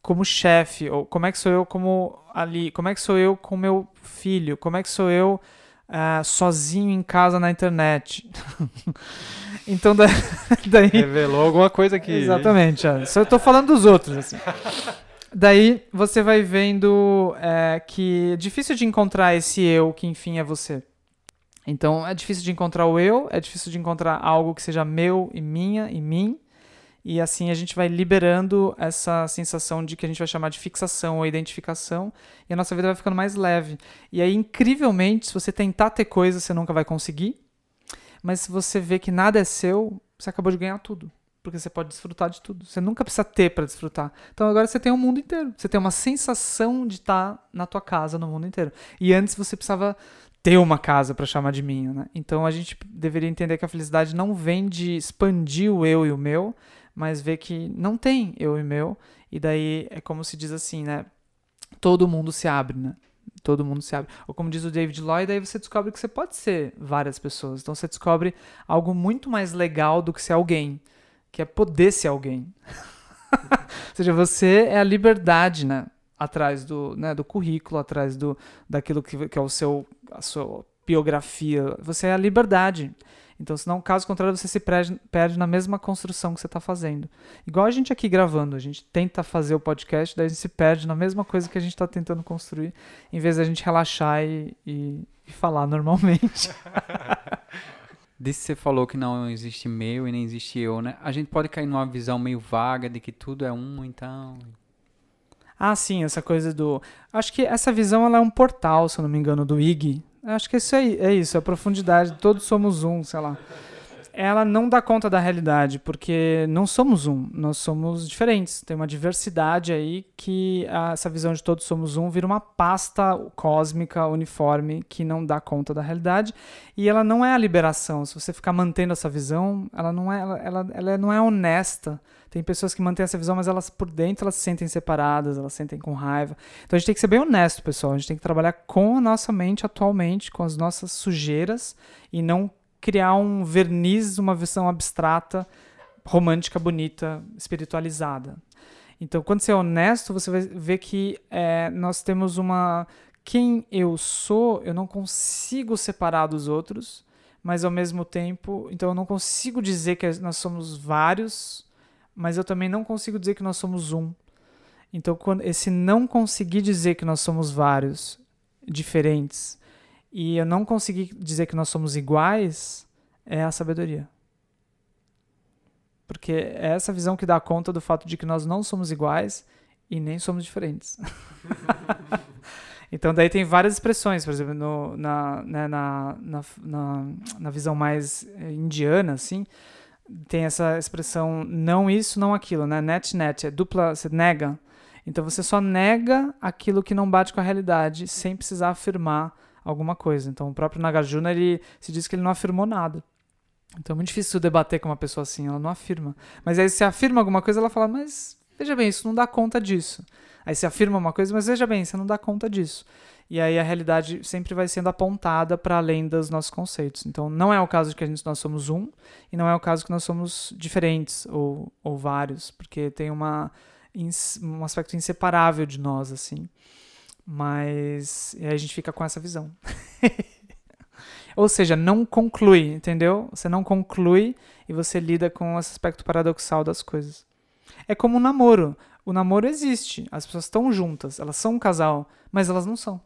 como chefe, ou como é que sou eu como ali, como é que sou eu com meu filho, como é que sou eu uh, sozinho em casa na internet. *laughs* então da, *laughs* daí revelou alguma coisa aqui. Exatamente, é. só eu tô falando dos outros assim. Daí você vai vendo é, que é difícil de encontrar esse eu que enfim é você. Então é difícil de encontrar o eu, é difícil de encontrar algo que seja meu e minha e mim. E assim a gente vai liberando essa sensação de que a gente vai chamar de fixação ou identificação, e a nossa vida vai ficando mais leve. E aí, incrivelmente, se você tentar ter coisa, você nunca vai conseguir. Mas se você vê que nada é seu, você acabou de ganhar tudo. Porque você pode desfrutar de tudo. Você nunca precisa ter para desfrutar. Então agora você tem o um mundo inteiro. Você tem uma sensação de estar na tua casa no mundo inteiro. E antes você precisava ter uma casa para chamar de minha, né? Então a gente deveria entender que a felicidade não vem de expandir o eu e o meu, mas vê que não tem eu e meu, e daí é como se diz assim, né? Todo mundo se abre, né? Todo mundo se abre. Ou como diz o David Lloyd, aí você descobre que você pode ser várias pessoas. Então você descobre algo muito mais legal do que ser alguém, que é poder ser alguém. *laughs* Ou seja, você é a liberdade, né? Atrás do, né, do currículo, atrás do, daquilo que, que é o seu, a sua biografia, você é a liberdade. Então, senão, caso contrário, você se perde, perde na mesma construção que você está fazendo. Igual a gente aqui gravando, a gente tenta fazer o podcast, daí a gente se perde na mesma coisa que a gente está tentando construir, em vez da gente relaxar e, e, e falar normalmente. *laughs* Disso você falou que não existe meu e nem existe eu, né? A gente pode cair numa visão meio vaga de que tudo é um, então. Ah, sim, essa coisa do. Acho que essa visão ela é um portal, se eu não me engano, do IG. Acho que isso aí é isso, é a profundidade. Todos somos um, sei lá. Ela não dá conta da realidade, porque não somos um, nós somos diferentes. Tem uma diversidade aí que essa visão de todos somos um vira uma pasta cósmica, uniforme, que não dá conta da realidade. E ela não é a liberação. Se você ficar mantendo essa visão, ela não é, ela, ela, ela não é honesta tem pessoas que mantêm essa visão, mas elas por dentro elas se sentem separadas, elas se sentem com raiva. Então a gente tem que ser bem honesto, pessoal. A gente tem que trabalhar com a nossa mente atualmente, com as nossas sujeiras e não criar um verniz, uma visão abstrata, romântica, bonita, espiritualizada. Então, quando você é honesto, você vai ver que é, nós temos uma. Quem eu sou, eu não consigo separar dos outros, mas ao mesmo tempo. Então, eu não consigo dizer que nós somos vários mas eu também não consigo dizer que nós somos um. Então, quando esse não conseguir dizer que nós somos vários, diferentes, e eu não conseguir dizer que nós somos iguais, é a sabedoria. Porque é essa visão que dá conta do fato de que nós não somos iguais e nem somos diferentes. *laughs* então, daí tem várias expressões, por exemplo, no, na, né, na, na, na, na visão mais indiana, assim, tem essa expressão não isso, não aquilo, né? Net, net, é dupla, você nega. Então você só nega aquilo que não bate com a realidade sem precisar afirmar alguma coisa. Então o próprio Nagarjuna, ele se diz que ele não afirmou nada. Então é muito difícil debater com uma pessoa assim, ela não afirma. Mas aí se afirma alguma coisa, ela fala, mas veja bem, isso não dá conta disso. Aí se afirma uma coisa, mas veja bem, você não dá conta disso e aí a realidade sempre vai sendo apontada para além dos nossos conceitos. Então, não é o caso de que a gente, nós somos um, e não é o caso que nós somos diferentes ou, ou vários, porque tem uma, um aspecto inseparável de nós, assim. Mas e aí a gente fica com essa visão. *laughs* ou seja, não conclui, entendeu? Você não conclui e você lida com esse aspecto paradoxal das coisas. É como um namoro. O namoro existe, as pessoas estão juntas, elas são um casal, mas elas não são.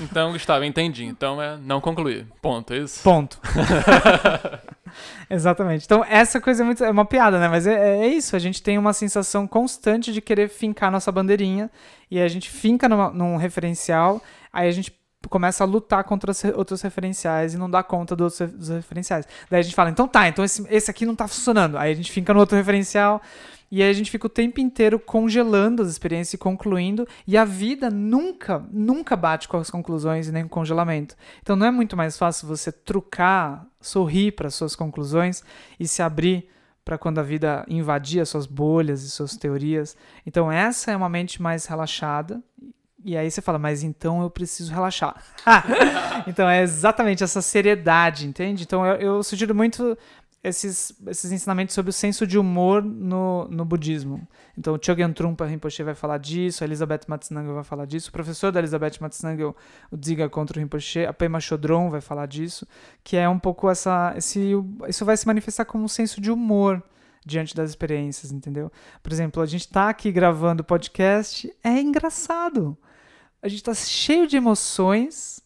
Então, Gustavo, entendi. Então é não concluir. Ponto, é isso? Ponto. *laughs* Exatamente. Então, essa coisa é, muito, é uma piada, né? Mas é, é, isso. A gente tem uma sensação constante de querer fincar nossa bandeirinha. E a gente finca numa, num referencial. Aí a gente começa a lutar contra os outros referenciais e não dá conta dos, dos referenciais. Daí a gente fala, então tá, então esse, esse aqui não tá funcionando. Aí a gente finca no outro referencial. E aí a gente fica o tempo inteiro congelando as experiências e concluindo, e a vida nunca, nunca bate com as conclusões e nem com o congelamento. Então não é muito mais fácil você trucar, sorrir para as suas conclusões e se abrir para quando a vida invadir as suas bolhas e suas teorias. Então essa é uma mente mais relaxada. E aí você fala, mas então eu preciso relaxar. *laughs* então é exatamente essa seriedade, entende? Então eu, eu sugiro muito esses, esses ensinamentos sobre o senso de humor no, no budismo. Então, o Chogyam Trungpa Rinpoche vai falar disso, a Elizabeth Matsunaga vai falar disso, o professor da Elizabeth Matsunaga, o Dziga contra o Rinpoche, a Pema Chodron vai falar disso, que é um pouco essa... Esse, isso vai se manifestar como um senso de humor diante das experiências, entendeu? Por exemplo, a gente está aqui gravando podcast, é engraçado. A gente está cheio de emoções,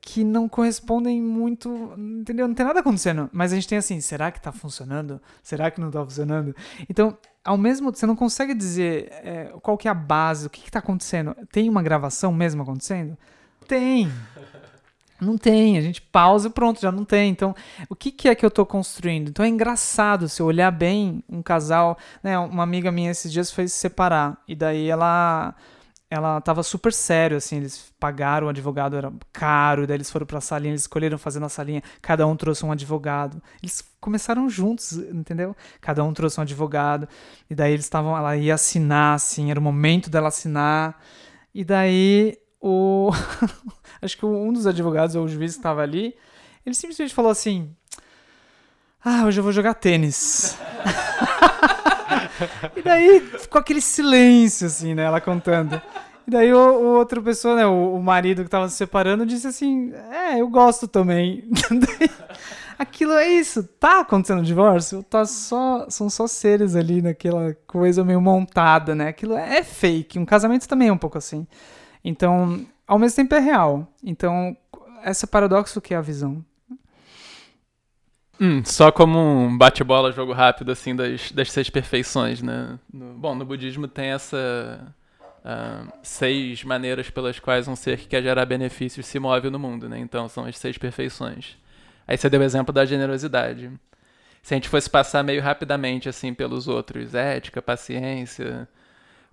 que não correspondem muito, entendeu? Não tem nada acontecendo, mas a gente tem assim, será que tá funcionando? Será que não tá funcionando? Então, ao mesmo você não consegue dizer é, qual que é a base, o que que tá acontecendo. Tem uma gravação mesmo acontecendo? Tem. Não tem, a gente pausa e pronto, já não tem. Então, o que, que é que eu estou construindo? Então é engraçado se olhar bem um casal, né? Uma amiga minha esses dias foi se separar e daí ela ela tava super sério, assim, eles pagaram o advogado, era caro, daí eles foram pra salinha, eles escolheram fazer na salinha, cada um trouxe um advogado. Eles começaram juntos, entendeu? Cada um trouxe um advogado, e daí eles estavam, ela ia assinar, assim, era o momento dela assinar, e daí o... *laughs* acho que um dos advogados, ou o juiz que estava ali, ele simplesmente falou assim, ah, hoje eu vou jogar tênis. *laughs* e daí ficou aquele silêncio, assim, né? Ela contando. E daí o, o outra pessoa, né, o, o marido que tava se separando, disse assim: É, eu gosto também. *laughs* Aquilo é isso. Tá acontecendo divórcio? Tá só, são só seres ali naquela coisa meio montada, né? Aquilo é fake. Um casamento também é um pouco assim. Então, ao mesmo tempo é real. Então, esse paradoxo que é a visão. Hum, só como um bate-bola, jogo rápido, assim, das, das seis perfeições, né? No, bom, no budismo tem essa uh, seis maneiras pelas quais um ser que quer gerar benefícios se move no mundo, né? Então, são as seis perfeições. Aí você deu o exemplo da generosidade. Se a gente fosse passar meio rapidamente, assim, pelos outros, ética, paciência...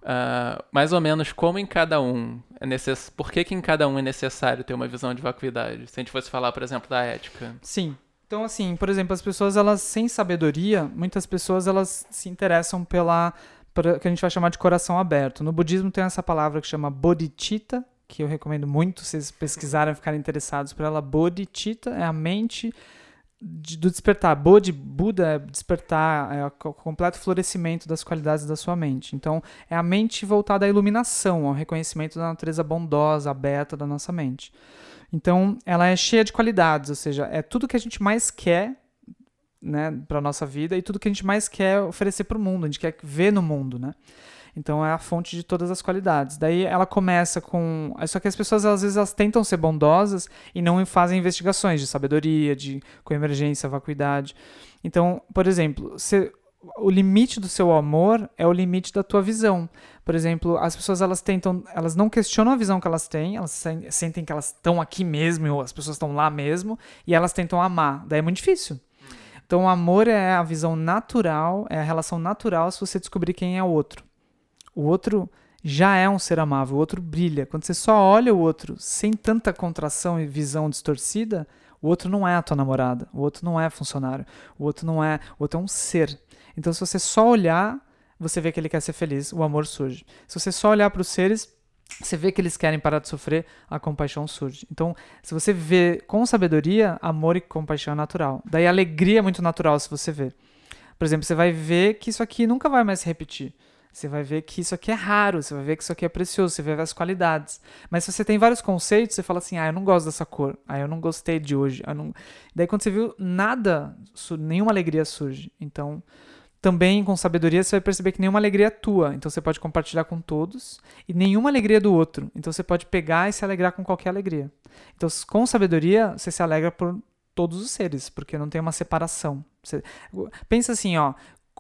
Uh, mais ou menos como em cada um é necess... por que, que em cada um é necessário ter uma visão de vacuidade? Se a gente fosse falar, por exemplo, da ética. Sim. Então, assim, por exemplo, as pessoas, elas sem sabedoria, muitas pessoas, elas se interessam pela, que a gente vai chamar de coração aberto. No budismo tem essa palavra que chama bodhicitta, que eu recomendo muito vocês pesquisarem, ficarem interessados por ela. Bodhicitta é a mente de, do despertar. Bodhi, Buda, é despertar, é o completo florescimento das qualidades da sua mente. Então, é a mente voltada à iluminação, ao reconhecimento da natureza bondosa, aberta da nossa mente. Então, ela é cheia de qualidades, ou seja, é tudo que a gente mais quer né, para nossa vida e tudo que a gente mais quer oferecer para o mundo, a gente quer ver no mundo, né? Então é a fonte de todas as qualidades. Daí ela começa com. Só que as pessoas às vezes elas tentam ser bondosas e não fazem investigações de sabedoria, de coemergência, vacuidade. Então, por exemplo, você, o limite do seu amor é o limite da tua visão. Por exemplo, as pessoas elas tentam, elas não questionam a visão que elas têm, elas sentem que elas estão aqui mesmo, ou as pessoas estão lá mesmo, e elas tentam amar. Daí é muito difícil. Então, o amor é a visão natural, é a relação natural se você descobrir quem é o outro. O outro já é um ser amável, o outro brilha. Quando você só olha o outro sem tanta contração e visão distorcida, o outro não é a tua namorada, o outro não é funcionário, o outro não é, o outro é um ser. Então, se você só olhar, você vê que ele quer ser feliz, o amor surge. Se você só olhar para os seres, você vê que eles querem parar de sofrer, a compaixão surge. Então, se você vê com sabedoria, amor e compaixão é natural. Daí, alegria é muito natural se você vê. Por exemplo, você vai ver que isso aqui nunca vai mais se repetir. Você vai ver que isso aqui é raro, você vai ver que isso aqui é precioso, você vai ver as qualidades. Mas se você tem vários conceitos, você fala assim: ah, eu não gosto dessa cor, ah, eu não gostei de hoje. Daí quando você viu, nada, nenhuma alegria surge. Então, também com sabedoria você vai perceber que nenhuma alegria é tua. Então você pode compartilhar com todos e nenhuma alegria é do outro. Então você pode pegar e se alegrar com qualquer alegria. Então, com sabedoria, você se alegra por todos os seres, porque não tem uma separação. Você... Pensa assim, ó,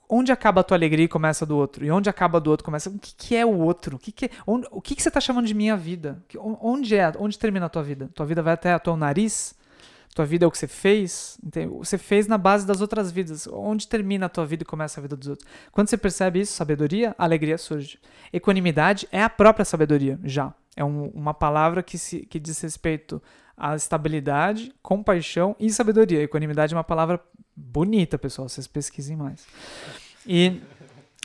onde acaba a tua alegria e começa a do outro? E onde acaba a do outro começa. O que, que é o outro? O que, que, onde, o que, que você está chamando de minha vida? Onde é? Onde termina a tua vida? Tua vida vai até o teu nariz? Tua vida é o que você fez? Você fez na base das outras vidas. Onde termina a tua vida e começa a vida dos outros? Quando você percebe isso, sabedoria, alegria surge. Equanimidade é a própria sabedoria, já. É um, uma palavra que, se, que diz respeito à estabilidade, compaixão e sabedoria. Equanimidade é uma palavra bonita, pessoal. Vocês pesquisem mais. E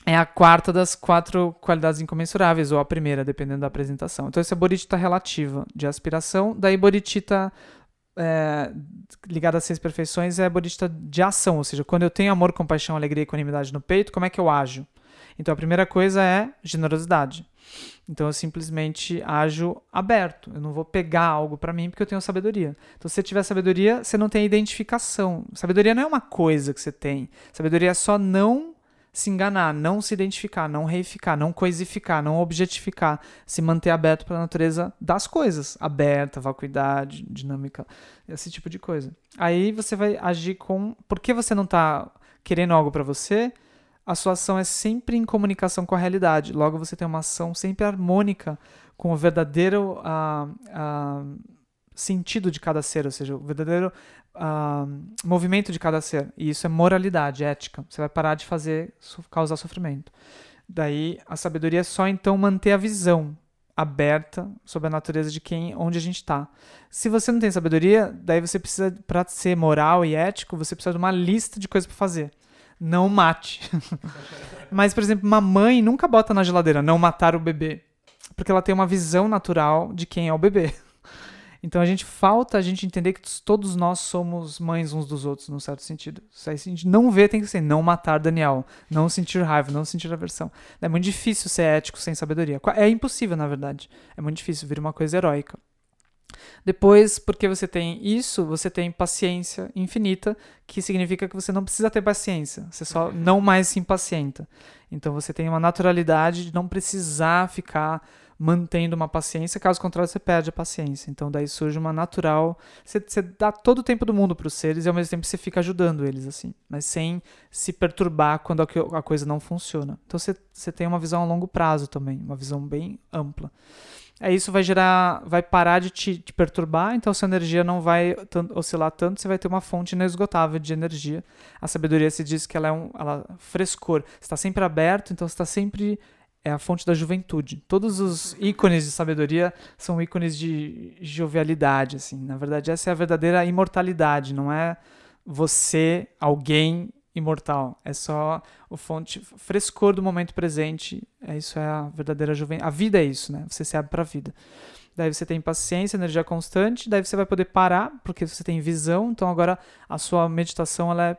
é a quarta das quatro qualidades incomensuráveis, ou a primeira, dependendo da apresentação. Então, essa é bodhicitta relativa de aspiração. Daí, bodhicitta é, ligada às seis perfeições é bodhicitta de ação, ou seja, quando eu tenho amor, compaixão, alegria e equanimidade no peito, como é que eu ajo? Então, a primeira coisa é generosidade. Então eu simplesmente ajo aberto. Eu não vou pegar algo para mim porque eu tenho sabedoria. Então se você tiver sabedoria, você não tem identificação. Sabedoria não é uma coisa que você tem. Sabedoria é só não se enganar, não se identificar, não reificar, não coisificar, não objetificar, se manter aberto para a natureza das coisas, aberta, vacuidade, dinâmica, esse tipo de coisa. Aí você vai agir com, porque você não está querendo algo para você, a sua ação é sempre em comunicação com a realidade. Logo, você tem uma ação sempre harmônica com o verdadeiro uh, uh, sentido de cada ser, ou seja, o verdadeiro uh, movimento de cada ser. E isso é moralidade, ética. Você vai parar de fazer causar sofrimento. Daí, a sabedoria é só então manter a visão aberta sobre a natureza de quem, onde a gente está. Se você não tem sabedoria, daí você precisa, para ser moral e ético, você precisa de uma lista de coisas para fazer não mate. *laughs* Mas, por exemplo, uma mãe nunca bota na geladeira não matar o bebê, porque ela tem uma visão natural de quem é o bebê. Então a gente falta a gente entender que todos nós somos mães uns dos outros, num certo sentido. Se a gente não vê, tem que ser não matar Daniel, não sentir raiva, não sentir aversão. É muito difícil ser ético sem sabedoria. É impossível, na verdade. É muito difícil, vira uma coisa heróica. Depois, porque você tem isso, você tem paciência infinita, que significa que você não precisa ter paciência, você só não mais se impacienta. Então você tem uma naturalidade de não precisar ficar mantendo uma paciência, caso contrário você perde a paciência. Então daí surge uma natural, você, você dá todo o tempo do mundo para os seres e ao mesmo tempo você fica ajudando eles assim, mas sem se perturbar quando a, coisa não funciona. Então você, você tem uma visão a longo prazo também, uma visão bem ampla. Aí isso vai gerar, vai parar de te, te perturbar, então sua energia não vai oscilar tanto, você vai ter uma fonte inesgotável de energia. A sabedoria se diz que ela é um ela, frescor, está sempre aberto, então está sempre é a fonte da juventude. Todos os ícones de sabedoria são ícones de jovialidade, assim. Na verdade, essa é a verdadeira imortalidade, não é você, alguém imortal. É só o fonte frescor do momento presente. É isso é a verdadeira juventude. A vida é isso, né? Você se abre para a vida. Daí você tem paciência, energia constante, daí você vai poder parar, porque você tem visão, então agora a sua meditação ela é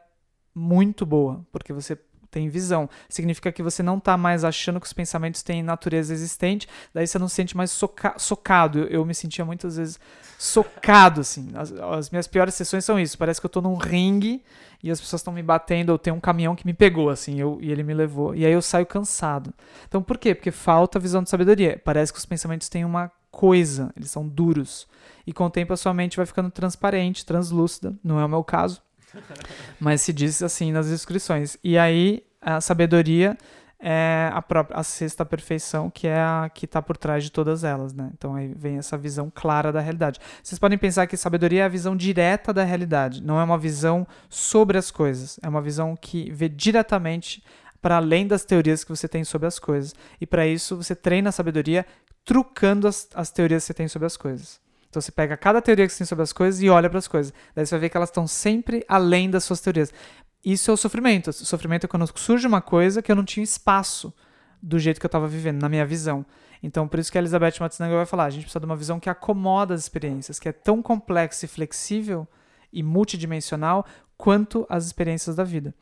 muito boa, porque você tem visão. Significa que você não está mais achando que os pensamentos têm natureza existente, daí você não se sente mais soca socado. Eu, eu, me sentia muitas vezes socado, assim. As, as, minhas piores sessões são isso. Parece que eu estou num ringue e as pessoas estão me batendo, ou tem um caminhão que me pegou, assim, eu, e ele me levou. E aí eu saio cansado. Então por quê? Porque falta visão de sabedoria. Parece que os pensamentos têm uma coisa, eles são duros. E com o tempo a sua mente vai ficando transparente, translúcida. Não é o meu caso *laughs* mas se diz assim nas inscrições. E aí a sabedoria é a própria a sexta perfeição que é a que está por trás de todas elas, né? Então aí vem essa visão clara da realidade. Vocês podem pensar que sabedoria é a visão direta da realidade, não é uma visão sobre as coisas, é uma visão que vê diretamente para além das teorias que você tem sobre as coisas. E para isso você treina a sabedoria trucando as, as teorias que você tem sobre as coisas. Então você pega cada teoria que você tem sobre as coisas e olha para as coisas. Daí você vai ver que elas estão sempre além das suas teorias. Isso é o sofrimento. O sofrimento é quando surge uma coisa que eu não tinha espaço do jeito que eu estava vivendo, na minha visão. Então, por isso que a Elizabeth Matsunaga vai falar, a gente precisa de uma visão que acomoda as experiências, que é tão complexa e flexível e multidimensional quanto as experiências da vida.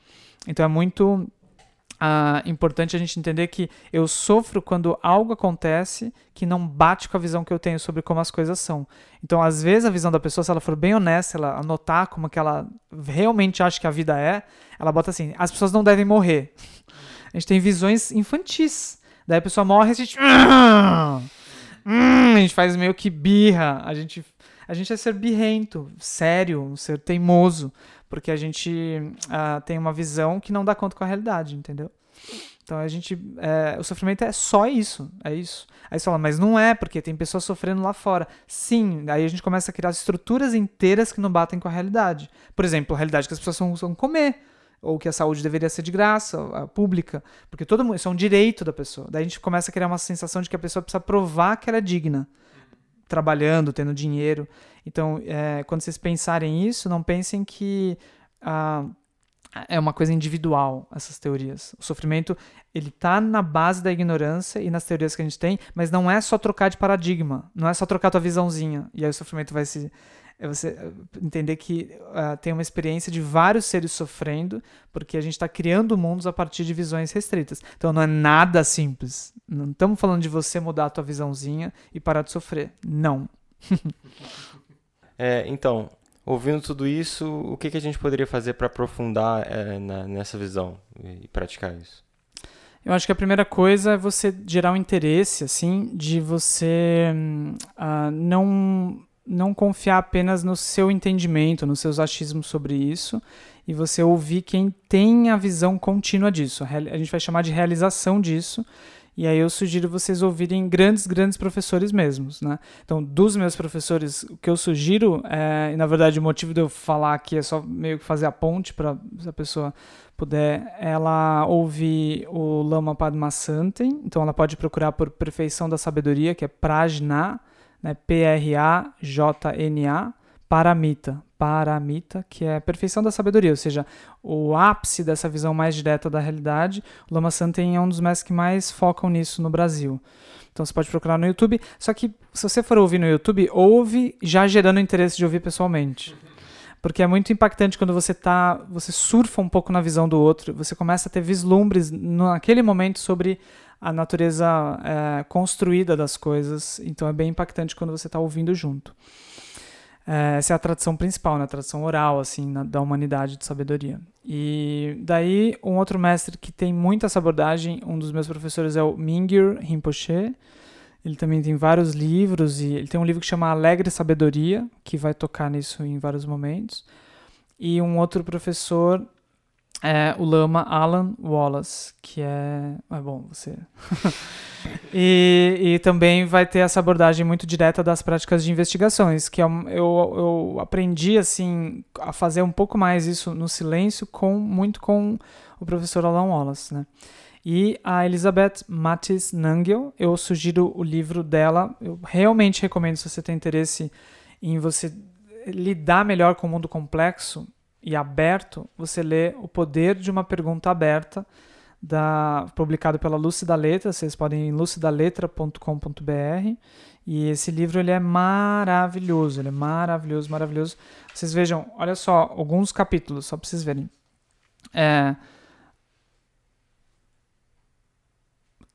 Então é muito ah, importante a gente entender que eu sofro quando algo acontece que não bate com a visão que eu tenho sobre como as coisas são. Então, às vezes, a visão da pessoa, se ela for bem honesta, ela anotar como que ela realmente acha que a vida é, ela bota assim: as pessoas não devem morrer. A gente tem visões infantis. Daí a pessoa morre e a gente. Hum, a gente faz meio que birra. A gente, a gente é ser birrento, sério, ser teimoso porque a gente uh, tem uma visão que não dá conta com a realidade, entendeu? Então a gente. É, o sofrimento é só isso. É isso. Aí você fala, mas não é, porque tem pessoas sofrendo lá fora. Sim, aí a gente começa a criar estruturas inteiras que não batem com a realidade. Por exemplo, a realidade que as pessoas vão comer. Ou que a saúde deveria ser de graça, a pública. Porque todo mundo. Isso é um direito da pessoa. Daí a gente começa a criar uma sensação de que a pessoa precisa provar que ela é digna trabalhando, tendo dinheiro. Então, é, quando vocês pensarem isso, não pensem que ah, é uma coisa individual, essas teorias. O sofrimento, ele tá na base da ignorância e nas teorias que a gente tem, mas não é só trocar de paradigma, não é só trocar tua visãozinha, e aí o sofrimento vai se é você eh, entender que uh, tem uma experiência de vários seres sofrendo, porque a gente está criando mundos a partir de visões restritas. Então não é nada simples. Não estamos falando de você mudar a tua visãozinha e parar de sofrer. Não. *laughs* é, então, ouvindo tudo isso, o que, que a gente poderia fazer para aprofundar é, na, nessa visão e praticar isso? Eu acho que a primeira coisa é você gerar um interesse, assim, de você uh, não não confiar apenas no seu entendimento, nos seus achismos sobre isso, e você ouvir quem tem a visão contínua disso. A gente vai chamar de realização disso. E aí eu sugiro vocês ouvirem grandes, grandes professores mesmos, né? Então, dos meus professores, o que eu sugiro, é, e na verdade o motivo de eu falar aqui é só meio que fazer a ponte para a pessoa puder, ela ouvir o Lama Padmasanten, então ela pode procurar por Perfeição da Sabedoria, que é Prajna, né, P-R-A-J-N-A, Paramita, paramita, que é a perfeição da sabedoria, ou seja, o ápice dessa visão mais direta da realidade. O Lama Santen é um dos mestres que mais focam nisso no Brasil. Então você pode procurar no YouTube. Só que se você for ouvir no YouTube, ouve já gerando interesse de ouvir pessoalmente. Porque é muito impactante quando você tá, você surfa um pouco na visão do outro, você começa a ter vislumbres naquele momento sobre a natureza é, construída das coisas. Então é bem impactante quando você está ouvindo junto. É, essa é a tradição principal, né? a tradição oral assim na, da humanidade de sabedoria. E daí um outro mestre que tem muito essa abordagem, um dos meus professores é o Mingyur Rinpoche. Ele também tem vários livros e ele tem um livro que chama Alegre Sabedoria, que vai tocar nisso em vários momentos. E um outro professor é o Lama Alan Wallace, que é. É bom, você. *laughs* e, e também vai ter essa abordagem muito direta das práticas de investigações, que é, eu, eu aprendi assim a fazer um pouco mais isso no silêncio, com muito com o professor Alan Wallace, né? E a Elizabeth Mattis Nangel, eu sugiro o livro dela. Eu realmente recomendo se você tem interesse em você lidar melhor com o mundo complexo e aberto, você lê O Poder de uma Pergunta Aberta, da, publicado pela Lúcida Letra. Vocês podem ir em lucidaletra.com.br. E esse livro ele é maravilhoso, ele é maravilhoso, maravilhoso. Vocês vejam, olha só, alguns capítulos, só para vocês verem. É,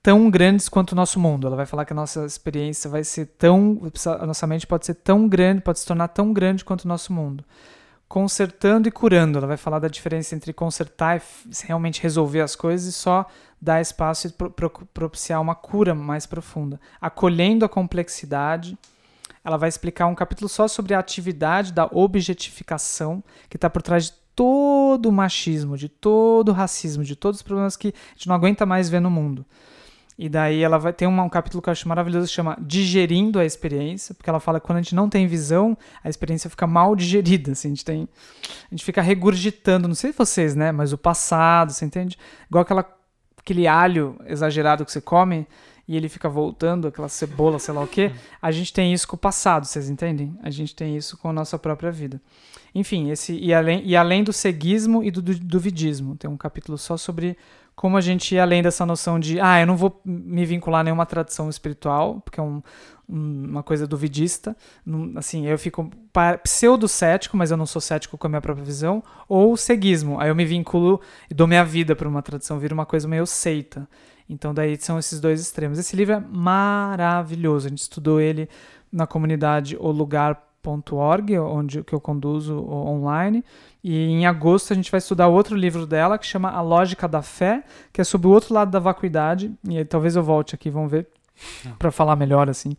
tão grandes quanto o nosso mundo. Ela vai falar que a nossa experiência vai ser tão. A nossa mente pode ser tão grande, pode se tornar tão grande quanto o nosso mundo consertando e curando. Ela vai falar da diferença entre consertar e realmente resolver as coisas e só dar espaço e pro propiciar uma cura mais profunda. Acolhendo a complexidade. Ela vai explicar um capítulo só sobre a atividade da objetificação que está por trás de todo o machismo, de todo o racismo, de todos os problemas que a gente não aguenta mais ver no mundo. E daí ela vai ter um, um capítulo que eu acho maravilhoso que chama Digerindo a Experiência, porque ela fala que quando a gente não tem visão, a experiência fica mal digerida, assim, a gente tem a gente fica regurgitando, não sei vocês, né, mas o passado, você entende? Igual aquela aquele alho exagerado que você come e ele fica voltando, aquela cebola, sei lá o quê. A gente tem isso com o passado, vocês entendem? A gente tem isso com a nossa própria vida. Enfim, esse e além, e além do ceguismo e do, do, do vidismo. Tem um capítulo só sobre como a gente ir além dessa noção de, ah, eu não vou me vincular a nenhuma tradição espiritual, porque é um, uma coisa duvidista. Assim, eu fico pseudo-cético, mas eu não sou cético com a minha própria visão. Ou ceguismo, aí eu me vinculo e dou minha vida para uma tradição, vira uma coisa meio seita. Então, daí são esses dois extremos. Esse livro é maravilhoso, a gente estudou ele na comunidade O Lugar org, onde que eu conduzo online. E em agosto a gente vai estudar outro livro dela que chama A Lógica da Fé, que é sobre o outro lado da vacuidade. E aí, talvez eu volte aqui, vamos ver, para falar melhor assim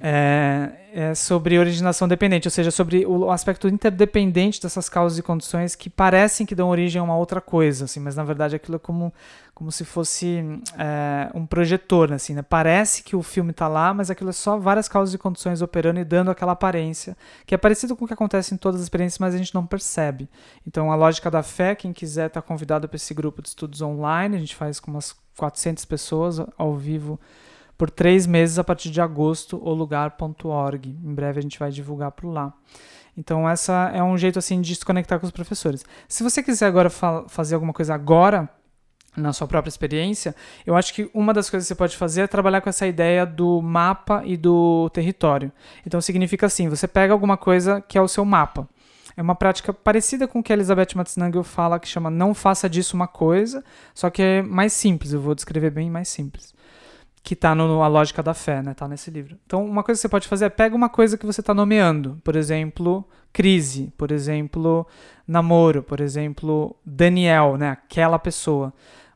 é, é sobre originação dependente, ou seja, sobre o aspecto interdependente dessas causas e condições que parecem que dão origem a uma outra coisa, assim, mas na verdade aquilo é como, como se fosse é, um projetor, assim, né? Parece que o filme está lá, mas aquilo é só várias causas e condições operando e dando aquela aparência, que é parecido com o que acontece em todas as experiências, mas a gente não percebe. Então, a lógica da fé, quem quiser está convidado para esse grupo de estudos online, a gente faz com umas 400 pessoas ao vivo por três meses a partir de agosto, o lugar.org. Em breve a gente vai divulgar por lá. Então, essa é um jeito assim de se conectar com os professores. Se você quiser agora fa fazer alguma coisa agora, na sua própria experiência, eu acho que uma das coisas que você pode fazer é trabalhar com essa ideia do mapa e do território. Então, significa assim: você pega alguma coisa que é o seu mapa. É uma prática parecida com o que a Elizabeth Matznagel fala, que chama não faça disso uma coisa, só que é mais simples. Eu vou descrever bem mais simples que está no A Lógica da Fé, né? Tá nesse livro. Então, uma coisa que você pode fazer é pega uma coisa que você está nomeando. Por exemplo, crise. Por exemplo, namoro. Por exemplo, Daniel, né? Aquela pessoa.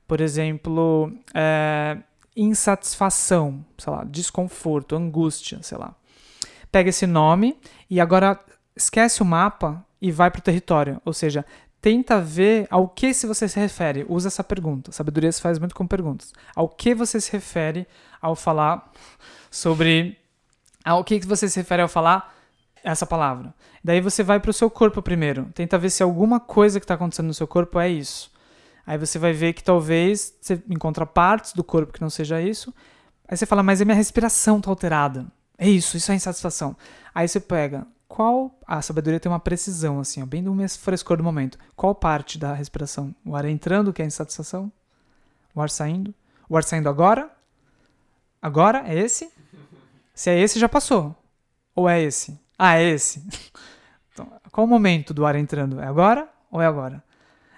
Por exemplo, é, insatisfação, sei lá, desconforto, angústia, sei lá. Pega esse nome e agora esquece o mapa e vai para o território. Ou seja, tenta ver ao que se você se refere. Usa essa pergunta. Sabedoria se faz muito com perguntas. Ao que você se refere ao falar sobre. Ao que você se refere ao falar essa palavra. Daí você vai para o seu corpo primeiro. Tenta ver se alguma coisa que está acontecendo no seu corpo é isso. Aí você vai ver que talvez você encontra partes do corpo que não seja isso. Aí você fala, mas a minha respiração está alterada. É isso, isso é insatisfação. Aí você pega qual. A sabedoria tem uma precisão, assim, ó, bem do frescor do momento. Qual parte da respiração? O ar entrando, que é a insatisfação? O ar saindo? O ar saindo agora? Agora? É esse? Se é esse, já passou. Ou é esse? Ah, é esse. *laughs* Então, qual o momento do ar entrando? É agora ou é agora?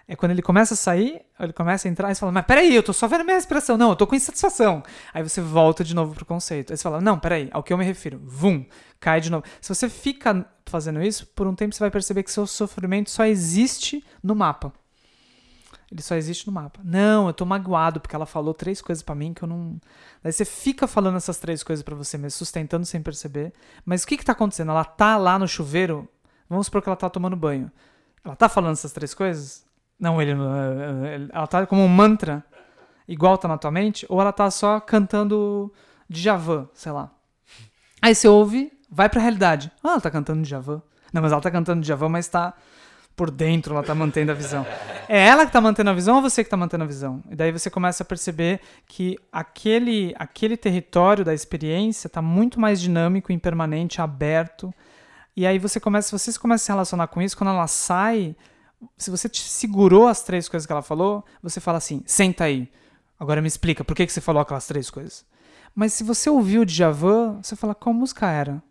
É quando ele começa a sair, ele começa a entrar, e você fala, mas peraí, eu tô só vendo minha respiração. Não, eu tô com insatisfação. Aí você volta de novo pro conceito. Aí você fala, não, peraí, ao que eu me refiro? Vum, cai de novo. Se você fica fazendo isso, por um tempo você vai perceber que seu sofrimento só existe no mapa. Ele só existe no mapa. Não, eu tô magoado porque ela falou três coisas para mim que eu não. Daí você fica falando essas três coisas para você mesmo, sustentando sem perceber. Mas o que que tá acontecendo? Ela tá lá no chuveiro, vamos supor que ela tá tomando banho. Ela tá falando essas três coisas? Não, ele, ela tá como um mantra, igual tá na tua mente, ou ela tá só cantando Djavan, sei lá. Aí você ouve, vai pra realidade. Ah, ela tá cantando Djavan. Não, mas ela tá cantando Djavan, mas tá por dentro, ela tá mantendo a visão. É ela que tá mantendo a visão ou você que tá mantendo a visão? E daí você começa a perceber que aquele, aquele território da experiência tá muito mais dinâmico, impermanente, aberto. E aí você começa, você começa a se relacionar com isso, quando ela sai, se você segurou as três coisas que ela falou, você fala assim: senta aí. Agora me explica por que, que você falou aquelas três coisas. Mas se você ouviu o Djavan, você fala: qual música era?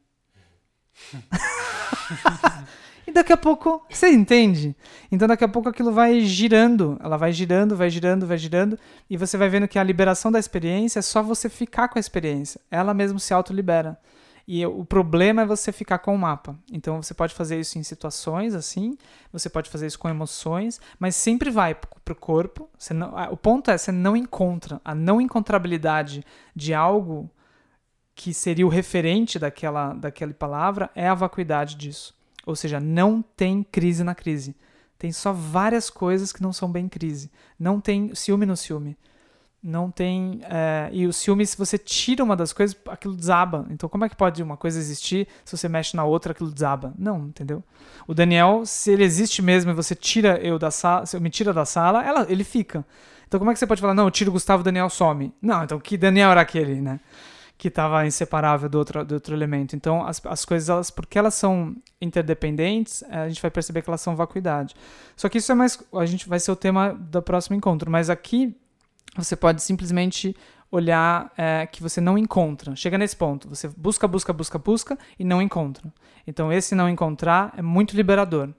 *laughs* e daqui a pouco, você entende? Então daqui a pouco aquilo vai girando, ela vai girando, vai girando, vai girando, e você vai vendo que a liberação da experiência é só você ficar com a experiência. Ela mesmo se autolibera. E o problema é você ficar com o mapa. Então você pode fazer isso em situações assim, você pode fazer isso com emoções, mas sempre vai para o corpo. Não, o ponto é você não encontra a não encontrabilidade de algo que seria o referente daquela, daquela palavra é a vacuidade disso. Ou seja, não tem crise na crise. Tem só várias coisas que não são bem crise. Não tem ciúme no ciúme não tem. É, e o ciúme, se você tira uma das coisas, aquilo desaba. Então, como é que pode uma coisa existir se você mexe na outra, aquilo desaba? Não, entendeu? O Daniel, se ele existe mesmo e você tira eu da sala, se eu me tira da sala, ela, ele fica. Então, como é que você pode falar, não, eu tiro o Gustavo, o Daniel some? Não, então que Daniel era aquele, né? Que estava inseparável do outro, do outro elemento. Então, as, as coisas, elas, porque elas são interdependentes, é, a gente vai perceber que elas são vacuidade. Só que isso é mais. A gente vai ser o tema do próximo encontro. Mas aqui você pode simplesmente olhar é, que você não encontra. Chega nesse ponto, você busca, busca, busca, busca e não encontra. Então esse não encontrar é muito liberador.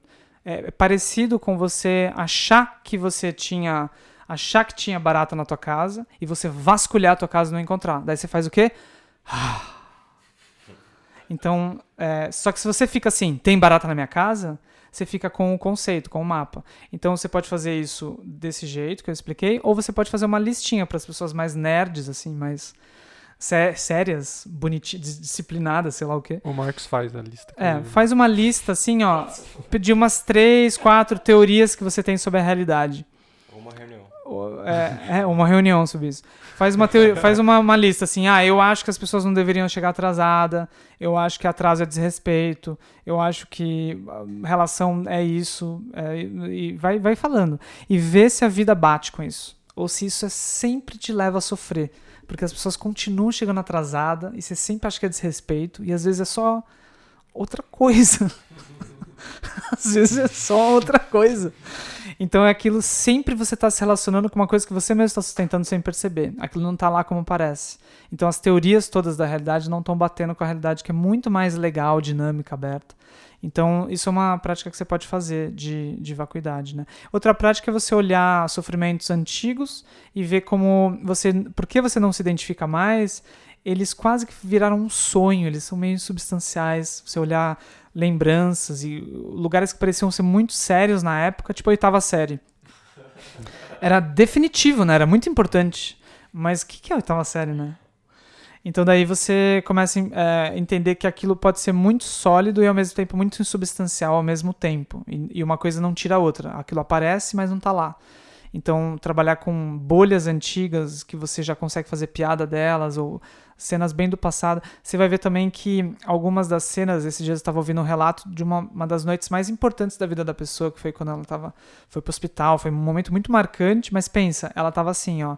É, é parecido com você achar que você tinha achar que tinha barata na tua casa e você vasculhar a tua casa e não encontrar. Daí você faz o quê? Então, é, só que se você fica assim, tem barata na minha casa, você fica com o conceito, com o mapa. Então você pode fazer isso desse jeito que eu expliquei, ou você pode fazer uma listinha para as pessoas mais nerds, assim, mais sé sérias, bonitinhas, disciplinadas, sei lá o quê. O Marx faz a lista. É, faz uma lista, assim, ó, de umas três, quatro teorias que você tem sobre a realidade. Uma reunião. É, é, uma reunião sobre isso. Faz uma, teoria, faz uma, uma lista assim, ah, eu acho que as pessoas não deveriam chegar atrasada, eu acho que atraso é desrespeito, eu acho que relação é isso, é, e vai, vai falando. E vê se a vida bate com isso. Ou se isso é, sempre te leva a sofrer. Porque as pessoas continuam chegando atrasada e você sempre acha que é desrespeito, e às vezes é só outra coisa. *laughs* às vezes é só outra coisa. Então é aquilo sempre você está se relacionando com uma coisa que você mesmo está sustentando sem perceber. Aquilo não está lá como parece. Então as teorias todas da realidade não estão batendo com a realidade que é muito mais legal, dinâmica, aberta. Então, isso é uma prática que você pode fazer de, de vacuidade. Né? Outra prática é você olhar sofrimentos antigos e ver como você. Por que você não se identifica mais? Eles quase que viraram um sonho, eles são meio substanciais. Você olhar lembranças e lugares que pareciam ser muito sérios na época, tipo a oitava série. Era definitivo, né? Era muito importante. Mas o que, que é a oitava série, né? Então daí você começa a é, entender que aquilo pode ser muito sólido e ao mesmo tempo muito insubstancial ao mesmo tempo. E, e uma coisa não tira a outra. Aquilo aparece, mas não está lá. Então, trabalhar com bolhas antigas que você já consegue fazer piada delas ou cenas bem do passado. Você vai ver também que algumas das cenas, esses dias eu estava ouvindo um relato de uma, uma das noites mais importantes da vida da pessoa, que foi quando ela tava, foi pro hospital, foi um momento muito marcante, mas pensa, ela estava assim, ó,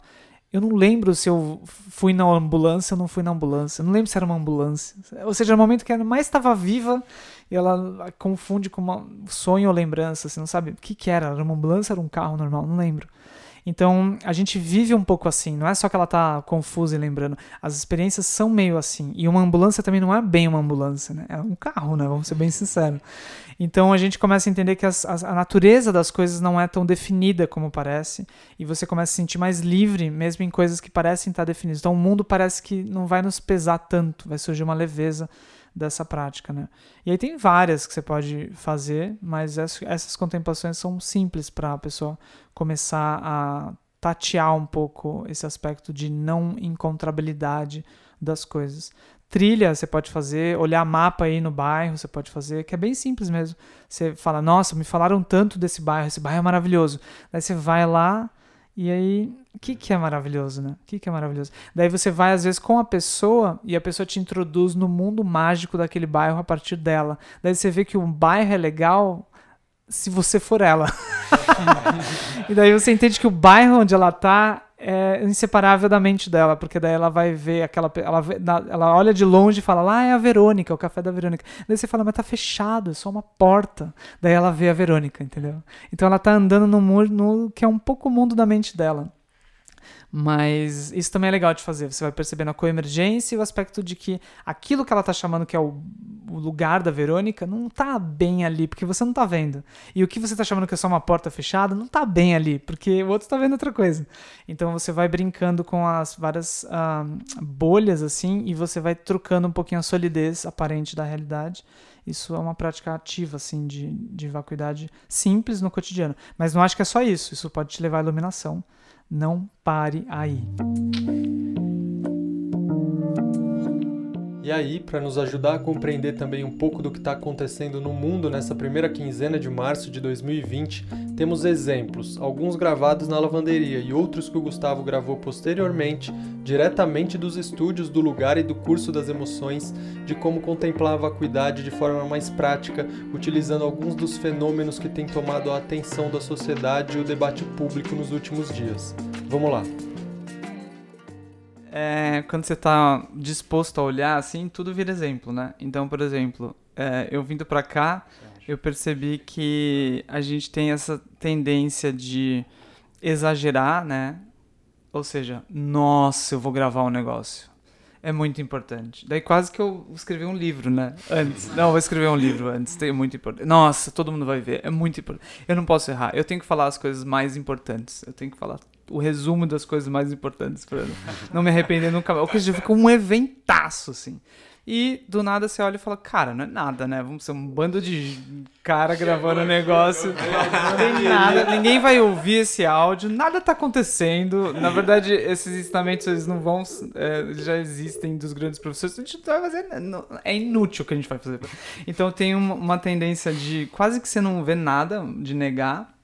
Eu não lembro se eu fui na ambulância ou não fui na ambulância. Eu não lembro se era uma ambulância. Ou seja, no momento que ela mais estava viva e ela confunde com uma sonho ou lembrança. Você não sabe o que, que era. Era uma ambulância era um carro normal? Não lembro. Então, a gente vive um pouco assim, não é só que ela tá confusa e lembrando. As experiências são meio assim. E uma ambulância também não é bem uma ambulância, né? É um carro, né? Vamos ser bem sinceros. Então, a gente começa a entender que as, as, a natureza das coisas não é tão definida como parece. E você começa a se sentir mais livre, mesmo em coisas que parecem estar definidas. Então, o mundo parece que não vai nos pesar tanto, vai surgir uma leveza dessa prática, né? E aí tem várias que você pode fazer, mas essas contemplações são simples para a pessoa começar a tatear um pouco esse aspecto de não encontrabilidade das coisas. Trilha você pode fazer, olhar mapa aí no bairro você pode fazer, que é bem simples mesmo. Você fala, nossa, me falaram tanto desse bairro, esse bairro é maravilhoso. Daí você vai lá, e aí, o que, que é maravilhoso, né? O que, que é maravilhoso? Daí você vai, às vezes, com a pessoa e a pessoa te introduz no mundo mágico daquele bairro a partir dela. Daí você vê que o bairro é legal se você for ela. *laughs* e daí você entende que o bairro onde ela tá é inseparável da mente dela, porque daí ela vai ver aquela. Ela, ela olha de longe e fala, lá é a Verônica, o café da Verônica. Daí você fala, mas tá fechado, é só uma porta. Daí ela vê a Verônica, entendeu? Então ela tá andando no mundo que é um pouco o mundo da mente dela. Mas isso também é legal de fazer. Você vai percebendo a coemergência e o aspecto de que aquilo que ela está chamando que é o, o, lugar da Verônica não está bem ali, porque você não está vendo. E o que você está chamando que é só uma porta fechada não está bem ali, porque o outro está vendo outra coisa. Então você vai brincando com as várias bolhas assim e você vai trocando um pouquinho a solidez aparente da realidade. Isso é uma prática ativa assim de, de vacuidade simples no cotidiano. Mas não acho que é só isso. Isso pode te levar à iluminação não pare aí. E aí, para nos ajudar a compreender também um pouco do que está acontecendo no mundo nessa primeira quinzena de março de 2020, temos exemplos, alguns gravados na lavanderia e outros que o Gustavo gravou posteriormente, diretamente dos estúdios do lugar e do curso das emoções, de como contemplar a vacuidade de forma mais prática, utilizando alguns dos fenômenos que têm tomado a atenção da sociedade e o debate público nos últimos dias. Vamos lá! É, quando você está disposto a olhar assim, tudo vira exemplo, né? Então, por exemplo, é, eu vindo para cá, eu percebi que a gente tem essa tendência de exagerar, né? Ou seja, nossa, eu vou gravar um negócio. É muito importante. Daí quase que eu escrevi um livro, né? Antes. Não, eu vou escrever um livro antes. É muito importante. Nossa, todo mundo vai ver. É muito importante. Eu não posso errar. Eu tenho que falar as coisas mais importantes. Eu tenho que falar o resumo das coisas mais importantes para não me arrepender nunca mais. O que fica um eventaço, assim. E do nada você olha e fala, cara, não é nada, né? Vamos ser um bando de cara gravando um negócio. Não tem nada, ninguém vai ouvir esse áudio, nada tá acontecendo. Na verdade, esses ensinamentos eles não vão. É, já existem dos grandes professores. A gente não vai fazer. é inútil o que a gente vai fazer. Então tem uma, uma tendência de quase que você não vê nada, de negar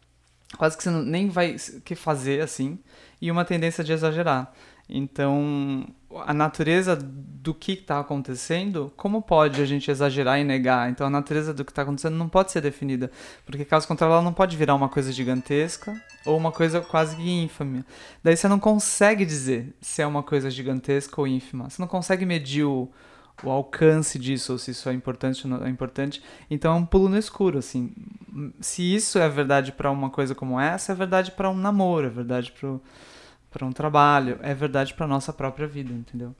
quase que você nem vai que fazer assim, e uma tendência de exagerar. Então, a natureza do que está acontecendo, como pode a gente exagerar e negar? Então, a natureza do que está acontecendo não pode ser definida, porque caso contrário, ela não pode virar uma coisa gigantesca ou uma coisa quase que ínfame. Daí você não consegue dizer se é uma coisa gigantesca ou ínfima. Você não consegue medir o, o alcance disso, ou se isso é importante ou não é importante. Então é um pulo no escuro, assim. Se isso é verdade para uma coisa como essa, é verdade para um namoro, é verdade para um trabalho, é verdade para nossa própria vida, entendeu?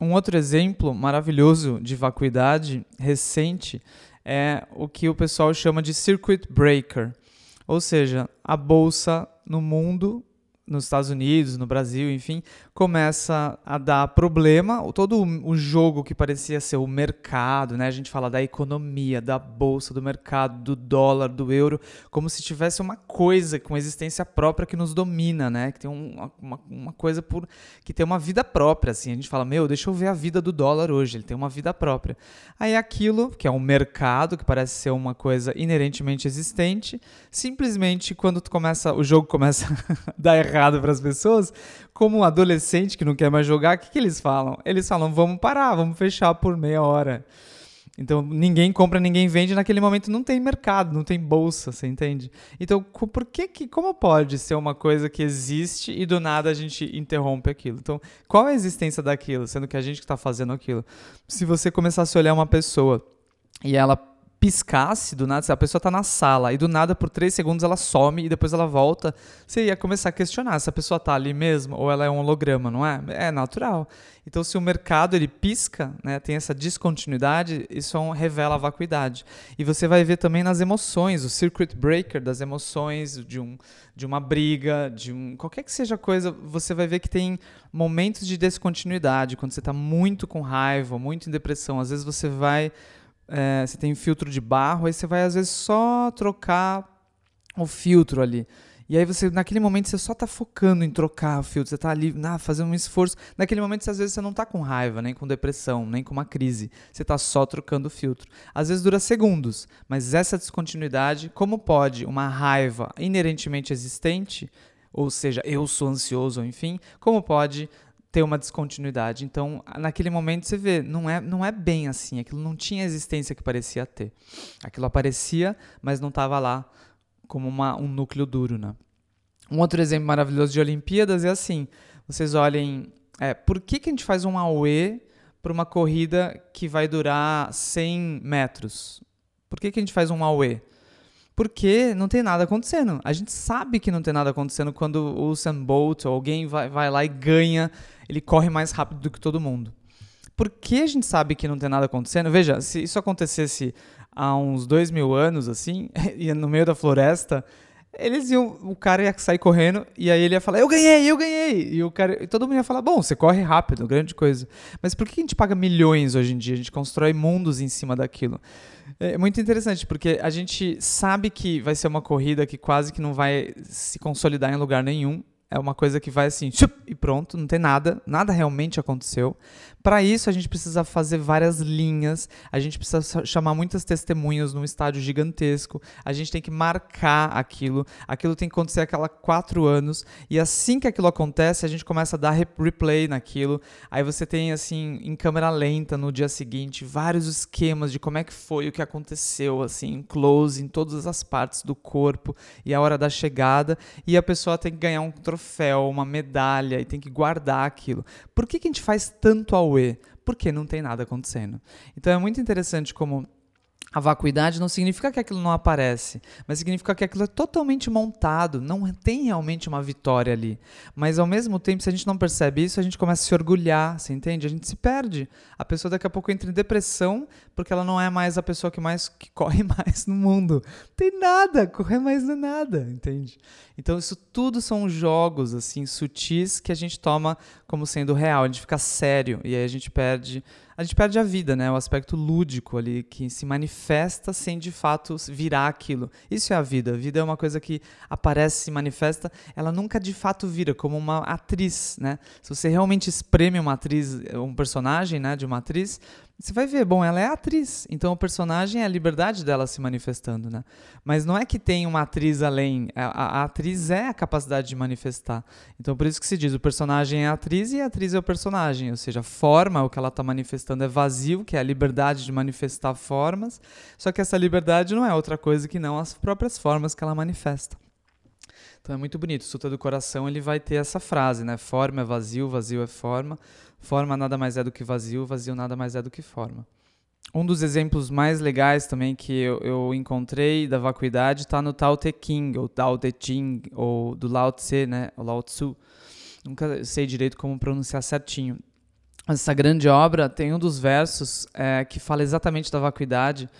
Um outro exemplo maravilhoso de vacuidade recente é o que o pessoal chama de circuit breaker, ou seja, a bolsa no mundo nos Estados Unidos, no Brasil, enfim, começa a dar problema. Todo o jogo que parecia ser o mercado, né? A gente fala da economia, da bolsa, do mercado, do dólar, do euro, como se tivesse uma coisa com existência própria que nos domina, né? Que tem um, uma, uma coisa por que tem uma vida própria, assim. A gente fala, meu, deixa eu ver a vida do dólar hoje. Ele tem uma vida própria. Aí aquilo que é um mercado que parece ser uma coisa inerentemente existente, simplesmente quando tu começa, o jogo começa *laughs* a dar errado para as pessoas, como um adolescente que não quer mais jogar, o que, que eles falam? Eles falam, vamos parar, vamos fechar por meia hora. Então ninguém compra, ninguém vende, naquele momento não tem mercado, não tem bolsa, você entende? Então, por que que como pode ser uma coisa que existe e do nada a gente interrompe aquilo? Então, qual é a existência daquilo, sendo que a gente que está fazendo aquilo? Se você começasse a olhar uma pessoa e ela piscasse do nada, se a pessoa tá na sala e do nada por três segundos ela some e depois ela volta, você ia começar a questionar se a pessoa tá ali mesmo ou ela é um holograma, não é? É natural. Então se o mercado ele pisca, né, tem essa descontinuidade, isso é revela a vacuidade. E você vai ver também nas emoções, o circuit breaker das emoções, de, um, de uma briga, de um qualquer que seja coisa, você vai ver que tem momentos de descontinuidade, quando você está muito com raiva, muito em depressão, às vezes você vai é, você tem filtro de barro, aí você vai às vezes só trocar o filtro ali. E aí você, naquele momento, você só está focando em trocar o filtro, você está ali nah, fazendo um esforço. Naquele momento, às vezes, você não está com raiva, nem com depressão, nem com uma crise. Você está só trocando o filtro. Às vezes dura segundos, mas essa descontinuidade, como pode uma raiva inerentemente existente, ou seja, eu sou ansioso, enfim, como pode ter uma descontinuidade. Então, naquele momento você vê, não é, não é bem assim, aquilo não tinha a existência que parecia ter. Aquilo aparecia, mas não estava lá como uma, um núcleo duro, né? Um outro exemplo maravilhoso de Olimpíadas é assim, vocês olhem, é, por que, que a gente faz um AUE para uma corrida que vai durar 100 metros? Por que, que a gente faz um AUE? Porque não tem nada acontecendo. A gente sabe que não tem nada acontecendo quando o Usain Bolt ou alguém vai, vai lá e ganha ele corre mais rápido do que todo mundo. Por que a gente sabe que não tem nada acontecendo? Veja, se isso acontecesse há uns dois mil anos, assim, *laughs* e no meio da floresta, eles iam, o cara ia sair correndo e aí ele ia falar, eu ganhei, eu ganhei. E o cara, e todo mundo ia falar, bom, você corre rápido, grande coisa. Mas por que a gente paga milhões hoje em dia? A gente constrói mundos em cima daquilo. É muito interessante, porque a gente sabe que vai ser uma corrida que quase que não vai se consolidar em lugar nenhum é uma coisa que vai assim, e pronto, não tem nada, nada realmente aconteceu. Para isso, a gente precisa fazer várias linhas, a gente precisa chamar muitas testemunhas num estádio gigantesco, a gente tem que marcar aquilo, aquilo tem que acontecer a cada quatro anos, e assim que aquilo acontece, a gente começa a dar replay naquilo. Aí você tem, assim, em câmera lenta no dia seguinte, vários esquemas de como é que foi, o que aconteceu, assim, em close, em todas as partes do corpo, e a hora da chegada, e a pessoa tem que ganhar um troféu, uma medalha, e tem que guardar aquilo. Por que, que a gente faz tanto ao Porque não tem nada acontecendo. Então é muito interessante como a vacuidade não significa que aquilo não aparece, mas significa que aquilo é totalmente montado, não tem realmente uma vitória ali. Mas ao mesmo tempo, se a gente não percebe isso, a gente começa a se orgulhar, você entende? A gente se perde. A pessoa daqui a pouco entra em depressão porque ela não é mais a pessoa que mais que corre *laughs* mais no mundo. Tem nada, correr mais não é nada, entende? Então isso tudo são jogos assim sutis que a gente toma como sendo real, a gente fica sério e aí a gente perde a gente perde a vida, né? O aspecto lúdico ali que se manifesta sem de fato virar aquilo. Isso é a vida. A vida é uma coisa que aparece, se manifesta, ela nunca de fato vira como uma atriz, né? Se você realmente espreme uma atriz, um personagem, né, de uma atriz, você vai ver, bom, ela é atriz, então o personagem é a liberdade dela se manifestando, né? Mas não é que tem uma atriz além, a, a, atriz é a capacidade de manifestar. Então por isso que se diz, o personagem é a atriz e a atriz é o personagem, ou seja, a forma, o que ela está manifestando é vazio, que é a liberdade de manifestar formas, só que essa liberdade não é outra coisa que não as próprias formas que ela manifesta. Então é muito bonito, o Sutra do Coração ele vai ter essa frase, né? Forma é vazio, vazio é forma. Forma nada mais é do que vazio, vazio nada mais é do que forma. Um dos exemplos mais legais também que eu, eu encontrei da vacuidade está no Tao Te Ching, ou Tao Te Ching, ou do Lao Tse, né? O Lao Tzu. Nunca sei direito como pronunciar certinho. Essa grande obra tem um dos versos é, que fala exatamente da vacuidade.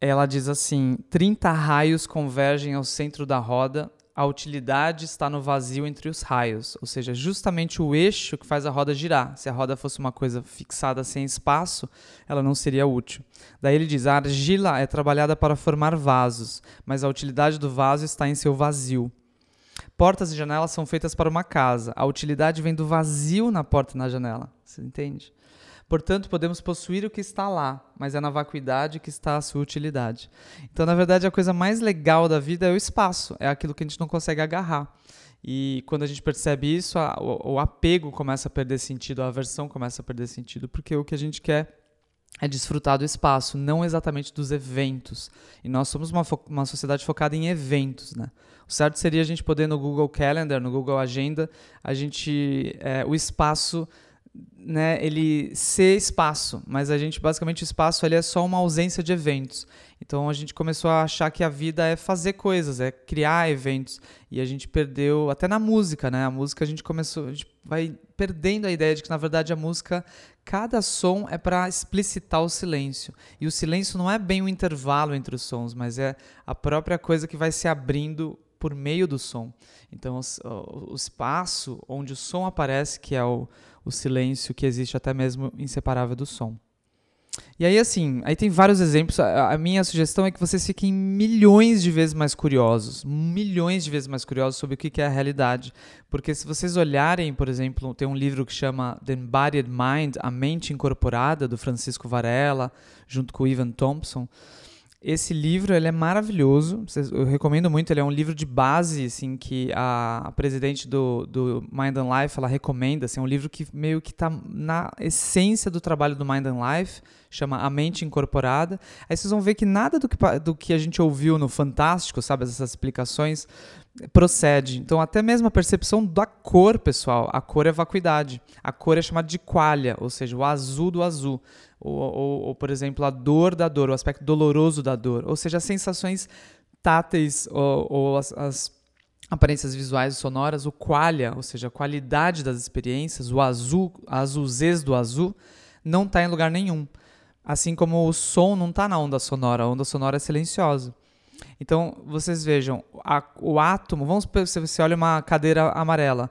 Ela diz assim: 30 raios convergem ao centro da roda a utilidade está no vazio entre os raios, ou seja, justamente o eixo que faz a roda girar. Se a roda fosse uma coisa fixada sem espaço, ela não seria útil. Daí ele diz: a argila é trabalhada para formar vasos, mas a utilidade do vaso está em seu vazio. Portas e janelas são feitas para uma casa, a utilidade vem do vazio na porta e na janela. Você entende? Portanto, podemos possuir o que está lá, mas é na vacuidade que está a sua utilidade. Então, na verdade, a coisa mais legal da vida é o espaço, é aquilo que a gente não consegue agarrar. E quando a gente percebe isso, a, o, o apego começa a perder sentido, a aversão começa a perder sentido, porque o que a gente quer é desfrutar do espaço, não exatamente dos eventos. E nós somos uma, uma sociedade focada em eventos, né? O certo seria a gente poder no Google Calendar, no Google Agenda, a gente é, o espaço né, ele ser espaço, mas a gente basicamente o espaço ele é só uma ausência de eventos. Então a gente começou a achar que a vida é fazer coisas, é criar eventos e a gente perdeu até na música, né? A música a gente começou, a gente vai perdendo a ideia de que na verdade a música cada som é para explicitar o silêncio. E o silêncio não é bem o intervalo entre os sons, mas é a própria coisa que vai se abrindo por meio do som. Então, o, o espaço onde o som aparece, que é o, o silêncio que existe até mesmo inseparável do som. E aí, assim, aí tem vários exemplos. A, minha sugestão é que vocês fiquem milhões de vezes mais curiosos, milhões de vezes mais curiosos sobre o que, que é a realidade. Porque se vocês olharem, por exemplo, tem um livro que chama The Embodied Mind, A Mente Incorporada, do Francisco Varela, junto com o Ivan Thompson. Esse livro ele é maravilhoso, eu recomendo muito. Ele é um livro de base, assim, que a presidente do, do Mind and Life ela recomenda. Assim, é um livro que meio que está na essência do trabalho do Mind and Life, chama A Mente Incorporada. Aí vocês vão ver que nada do que, do que a gente ouviu no Fantástico, sabe, essas explicações, procede. Então, até mesmo a percepção da cor, pessoal, a cor é vacuidade. A cor é chamada de qualia, ou seja, o azul do azul ou, ou, ou, por exemplo, a dor da dor, o aspecto doloroso da dor, ou seja, as sensações táteis ou, ou as, as, aparências visuais e sonoras, o qualia, ou seja, a qualidade das experiências, o azul, a azulzez do azul, não está em lugar nenhum. Assim como o som não está na onda sonora, a onda sonora é silenciosa. Então, vocês vejam, a, o átomo, vamos se você olha uma cadeira amarela,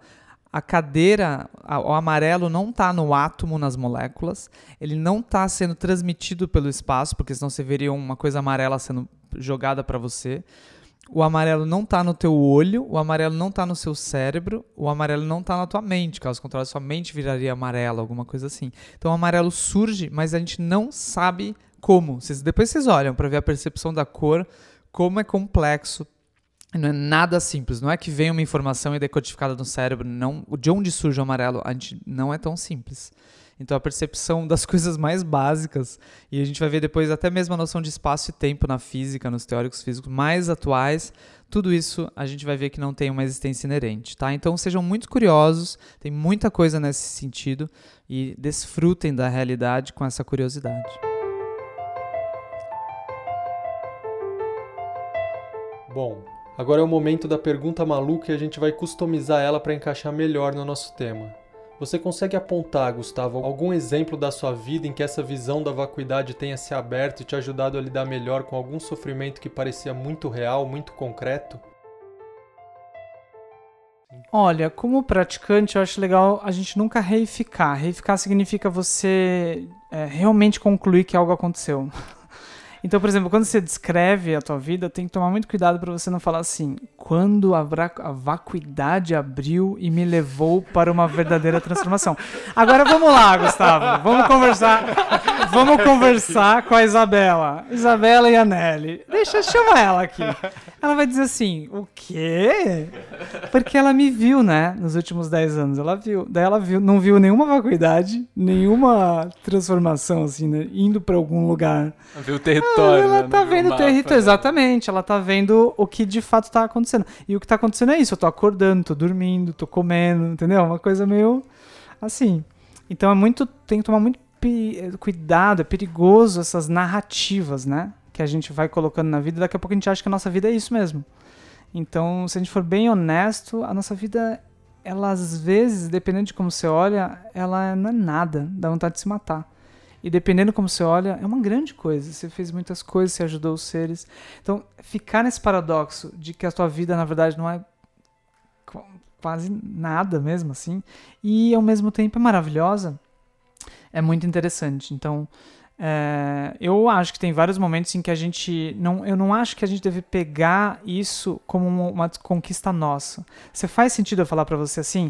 a cadeira, o amarelo não está no átomo, nas moléculas, ele não está sendo transmitido pelo espaço, porque senão você veria uma coisa amarela sendo jogada para você. O amarelo não está no teu olho, o amarelo não está no seu cérebro, o amarelo não está na tua mente, caso contrário, sua mente viraria amarela, alguma coisa assim. Então o amarelo surge, mas a gente não sabe como. Depois vocês olham para ver a percepção da cor, como é complexo não é nada simples. Não é que vem uma informação e é decodificada no cérebro. Não, de onde surge o amarelo? A gente não é tão simples. Então a percepção *laughs* das coisas mais básicas, e a gente vai ver depois até mesmo a noção de espaço e tempo na física, nos teóricos físicos mais atuais, tudo isso a gente vai ver que não tem uma existência inerente, tá? Então sejam muito curiosos, tem muita coisa nesse sentido e desfrutem da realidade com essa curiosidade. Bom, Agora é o momento da pergunta maluca e a gente vai customizar ela para encaixar melhor no nosso tema. Você consegue apontar, Gustavo, algum exemplo da sua vida em que essa visão da vacuidade tenha se aberto e te ajudado a lidar melhor com algum sofrimento que parecia muito real, muito concreto? Olha, como praticante, eu acho legal a gente nunca reificar. Reificar significa você é, realmente concluir que algo aconteceu. Então, por exemplo, quando você descreve a tua vida, tem que tomar muito cuidado para você não falar assim: quando a, a vacuidade abriu e me levou para uma verdadeira transformação. Agora vamos lá, Gustavo. Vamos conversar. Vamos conversar com a Isabela. Isabela e a Nelly. Deixa eu chamar ela aqui. Ela vai dizer assim: o quê? Porque ela me viu, né? Nos últimos 10 anos. Ela viu. Daí ela viu, não viu nenhuma vacuidade, nenhuma transformação, assim, né? Indo para algum lugar. Viu o território território. ela né, tá vendo o território, exatamente. Ela tá vendo o que de fato tá acontecendo. E o que tá acontecendo é isso: eu tô acordando, tô dormindo, tô comendo, entendeu? Uma coisa meio assim. Então é muito. Tem que tomar muito cuidado, é perigoso essas narrativas, né? Que a gente vai colocando na vida. Daqui a pouco a gente acha que a nossa vida é isso mesmo. Então, se a gente for bem honesto, a nossa vida, ela às vezes, dependendo de como você olha, ela não é nada, dá vontade de se matar. E dependendo como você olha, é uma grande coisa. Você fez muitas coisas, você ajudou os seres. Então, ficar nesse paradoxo de que a tua vida, na verdade, não é quase nada mesmo assim, e ao mesmo tempo é maravilhosa, é muito interessante. Então, é, eu acho que tem vários momentos em que a gente não, eu não acho que a gente deve pegar isso como uma, uma conquista nossa. Você faz sentido eu falar para você assim?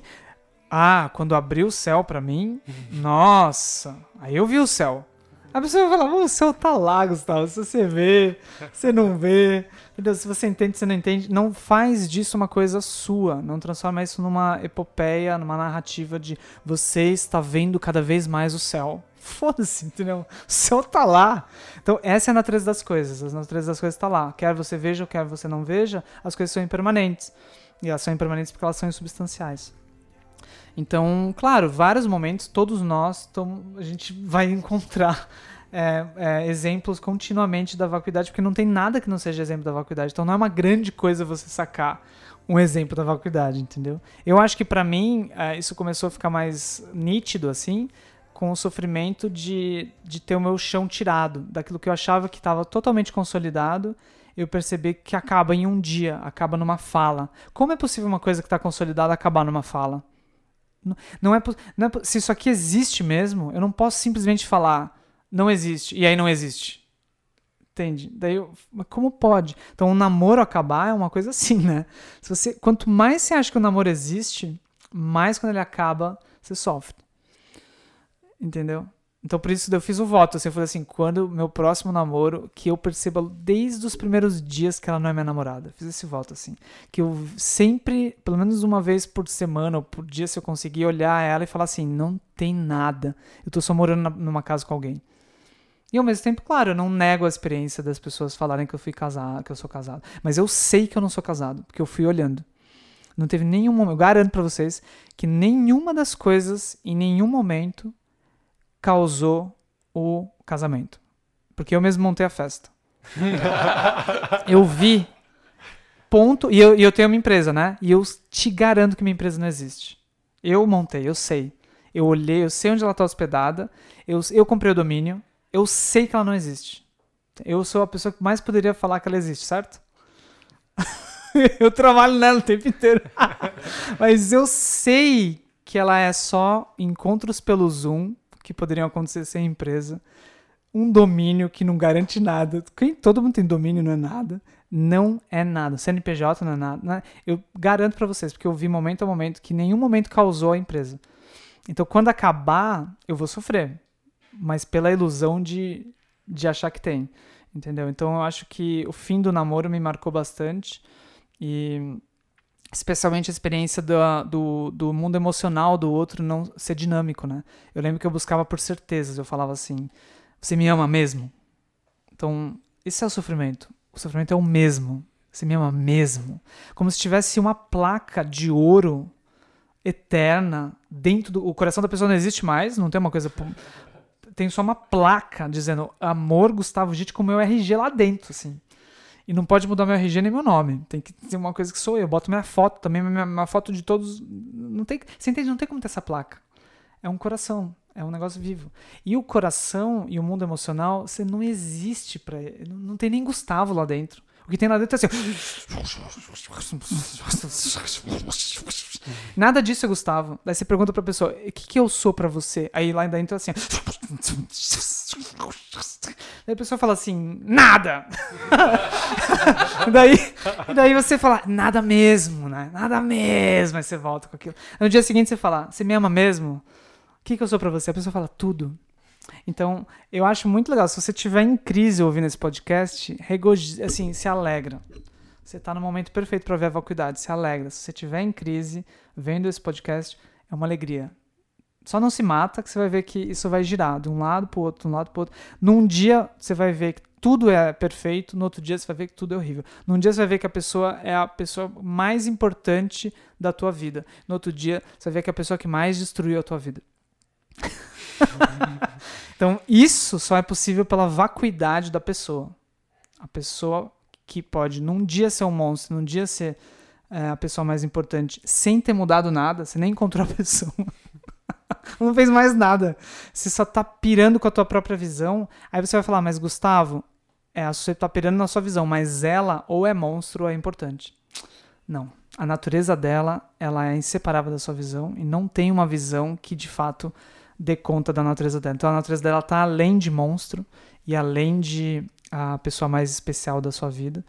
Ah, quando abriu o céu para mim, nossa, aí eu vi o céu. A pessoa vai falar, o céu tá lá, Gustavo. Se você vê, você não vê. Entendeu? Se você entende, você não entende. Não faz disso uma coisa sua. Não transforma isso numa epopeia, numa narrativa de você está vendo cada vez mais o céu. foda-se, entendeu? O céu tá lá. Então, essa é a natureza das coisas. A natureza das coisas tá lá. Quer você veja, quer você não veja, as coisas são impermanentes. E elas são impermanentes porque elas são insubstanciais. Então, claro, vários momentos, todos nós, tom, a gente vai *laughs* encontrar é, é, exemplos continuamente da vacuidade, porque não tem nada que não seja exemplo da vacuidade. Então, não é uma grande coisa você sacar um exemplo da vacuidade, entendeu? Eu acho que para mim é, isso começou a ficar mais nítido assim com o sofrimento de, de ter o meu chão tirado daquilo que eu achava que estava totalmente consolidado. Eu percebi que acaba em um dia, acaba numa fala. Como é possível uma coisa que está consolidada acabar numa fala? Não, é, não é, se isso aqui existe mesmo, eu não posso simplesmente falar não existe e aí não existe. Entende? Daí, eu, mas como pode? Então, um namoro acabar é uma coisa assim, né? Se você, quanto mais você acha que o namoro existe, mais quando ele acaba, você sofre. Entendeu? Então, por isso eu fiz o voto. Assim, eu falei assim: quando meu próximo namoro, que eu perceba desde os primeiros dias que ela não é minha namorada. Fiz esse voto, assim. Que eu sempre, pelo menos uma vez por semana ou por dia, se eu conseguir olhar ela e falar assim: não tem nada. Eu tô só morando na, numa casa com alguém. E ao mesmo tempo, claro, eu não nego a experiência das pessoas falarem que eu fui casado, que eu sou casado. Mas eu sei que eu não sou casado, porque eu fui olhando. Não teve nenhum momento, eu garanto para vocês que nenhuma das coisas em nenhum momento causou o casamento. Porque eu mesmo montei a festa. *laughs* eu vi ponto e eu, e eu tenho uma empresa, né? E eu te garanto que minha empresa não existe. Eu montei, eu sei. Eu olhei, eu sei onde ela está hospedada. Eu, eu comprei o domínio eu sei que ela não existe. Eu sou a pessoa que mais poderia falar que ela existe, certo? *laughs* eu trabalho nela o tempo inteiro. *laughs* Mas eu sei que ela é só encontros pelo Zoom que poderiam acontecer sem empresa. Um domínio que não garante nada. Quem, todo mundo tem domínio, não é nada. Não é nada. CNPJ não é nada. Não é, eu garanto para vocês, porque eu vi momento a momento que nenhum momento causou a empresa. Então, quando acabar, eu vou sofrer mas pela ilusão de, de achar que tem, entendeu? Então eu acho que o fim do namoro me marcou bastante e especialmente a experiência do, do, do mundo emocional do outro não ser dinâmico, né? Eu lembro que eu buscava por certezas, eu falava assim, você me ama mesmo? Então, esse é o sofrimento. O sofrimento é o mesmo. Você me ama mesmo. Como se tivesse uma placa de ouro eterna dentro do. O coração da pessoa não existe mais, não tem uma coisa tem só uma placa dizendo amor Gustavo Gitt com meu RG lá dentro, assim. E não pode mudar meu RG nem meu nome. Tem que ter uma coisa que sou eu. eu boto minha foto também, minha, minha foto de todos. Não tem, você entende? Não tem como ter essa placa. É um coração. É um negócio vivo. E o coração e o mundo emocional, você não existe para não, não tem nem Gustavo lá dentro. O que tem lá dentro é assim. Nada disso é Gustavo. Daí você pergunta pra pessoa: o que, que eu sou pra você? Aí lá dentro é assim. Daí a pessoa fala assim: nada! *laughs* daí, daí você fala: nada mesmo, né? Nada mesmo. Aí você volta com aquilo. No dia seguinte você fala: você me ama mesmo? O que, que eu sou pra você? A pessoa fala: tudo. Então, eu acho muito legal. Se você estiver em crise ouvindo esse podcast, assim, se alegra. Você está no momento perfeito para ver a vacuidade, se alegra. Se você estiver em crise, vendo esse podcast, é uma alegria. Só não se mata, que você vai ver que isso vai girar de um lado para o outro, de um lado para o outro. Num dia você vai ver que tudo é perfeito, no outro dia você vai ver que tudo é horrível. Num dia você vai ver que a pessoa é a pessoa mais importante da tua vida. No outro dia você vai ver que é a pessoa que mais destruiu a tua vida. *laughs* então, isso só é possível pela vacuidade da pessoa. A pessoa que pode num dia ser um monstro, num dia ser é, a pessoa mais importante, sem ter mudado nada, você nem encontrou a *laughs* pessoa. *laughs* não fez mais nada. Você só tá pirando com a tua própria visão. Aí você vai falar, mas Gustavo, é, você tá pirando na sua visão, mas ela ou é monstro ou é importante. Não. A natureza dela, ela é inseparável da sua visão e não tem uma visão que de fato dê conta da natureza dela. Então a natureza dela está além de monstro e além de a pessoa mais especial da sua vida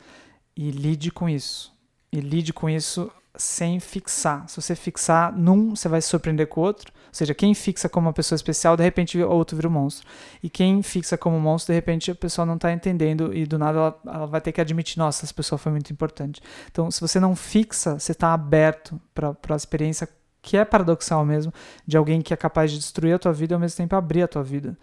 e lide com isso. E lide com isso sem fixar. Se você fixar num, você vai se surpreender com o outro. Ou seja, quem fixa como uma pessoa especial, de repente o outro vira um monstro. E quem fixa como um monstro, de repente a pessoa não está entendendo e do nada ela, ela, vai ter que admitir: nossa, essa pessoa foi muito importante. Então, se você não fixa, você está aberto para a experiência que é paradoxal mesmo, de alguém que é capaz de destruir a tua vida e ao mesmo tempo abrir a tua vida.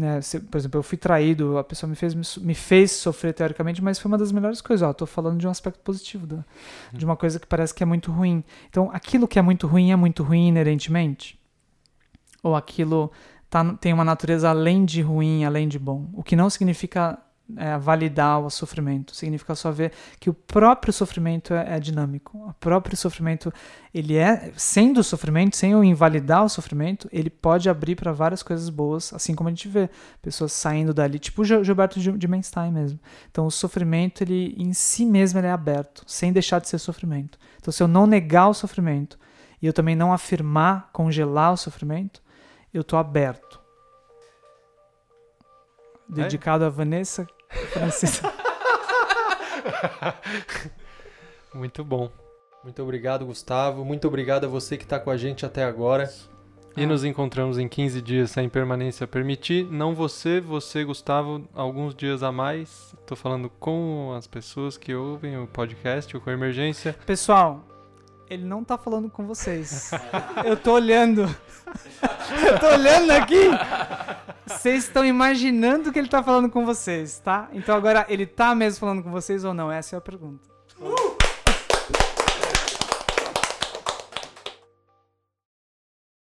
Né? Se, por exemplo, eu fui traído, a pessoa me fez, me fez sofrer teoricamente, mas foi uma das melhores coisas. Tô falando de um aspecto positivo, da, de uma coisa que parece que é muito ruim. Então, aquilo que é muito ruim é muito ruim inerentemente? Ou aquilo tá, tem uma natureza além de ruim, além de bom? O que não significa é, validar o sofrimento. Significa só ver que o próprio sofrimento é, é, dinâmico. O próprio sofrimento, ele é, sendo sofrimento, sem eu invalidar o sofrimento, ele pode abrir para várias coisas boas, assim como a gente vê pessoas saindo dali, tipo o Gilberto de Menstein mesmo. Então o sofrimento, ele em si mesmo ele é aberto, sem deixar de ser sofrimento. Então se eu não negar o sofrimento e eu também não afirmar, congelar o sofrimento, eu estou aberto. É? Dedicado é? a Vanessa *laughs* Muito bom. Muito obrigado, Gustavo. Muito obrigado a você que está com a gente até agora. E ah. nos encontramos em 15 dias sem permanência permitir. Não você, você, Gustavo, alguns dias a mais. Estou falando com as pessoas que ouvem o podcast, o Com Emergência. Pessoal, ele não tá falando com vocês. Eu tô olhando. Eu tô olhando aqui. Vocês estão imaginando que ele tá falando com vocês, tá? Então agora, ele tá mesmo falando com vocês ou não? Essa é a pergunta.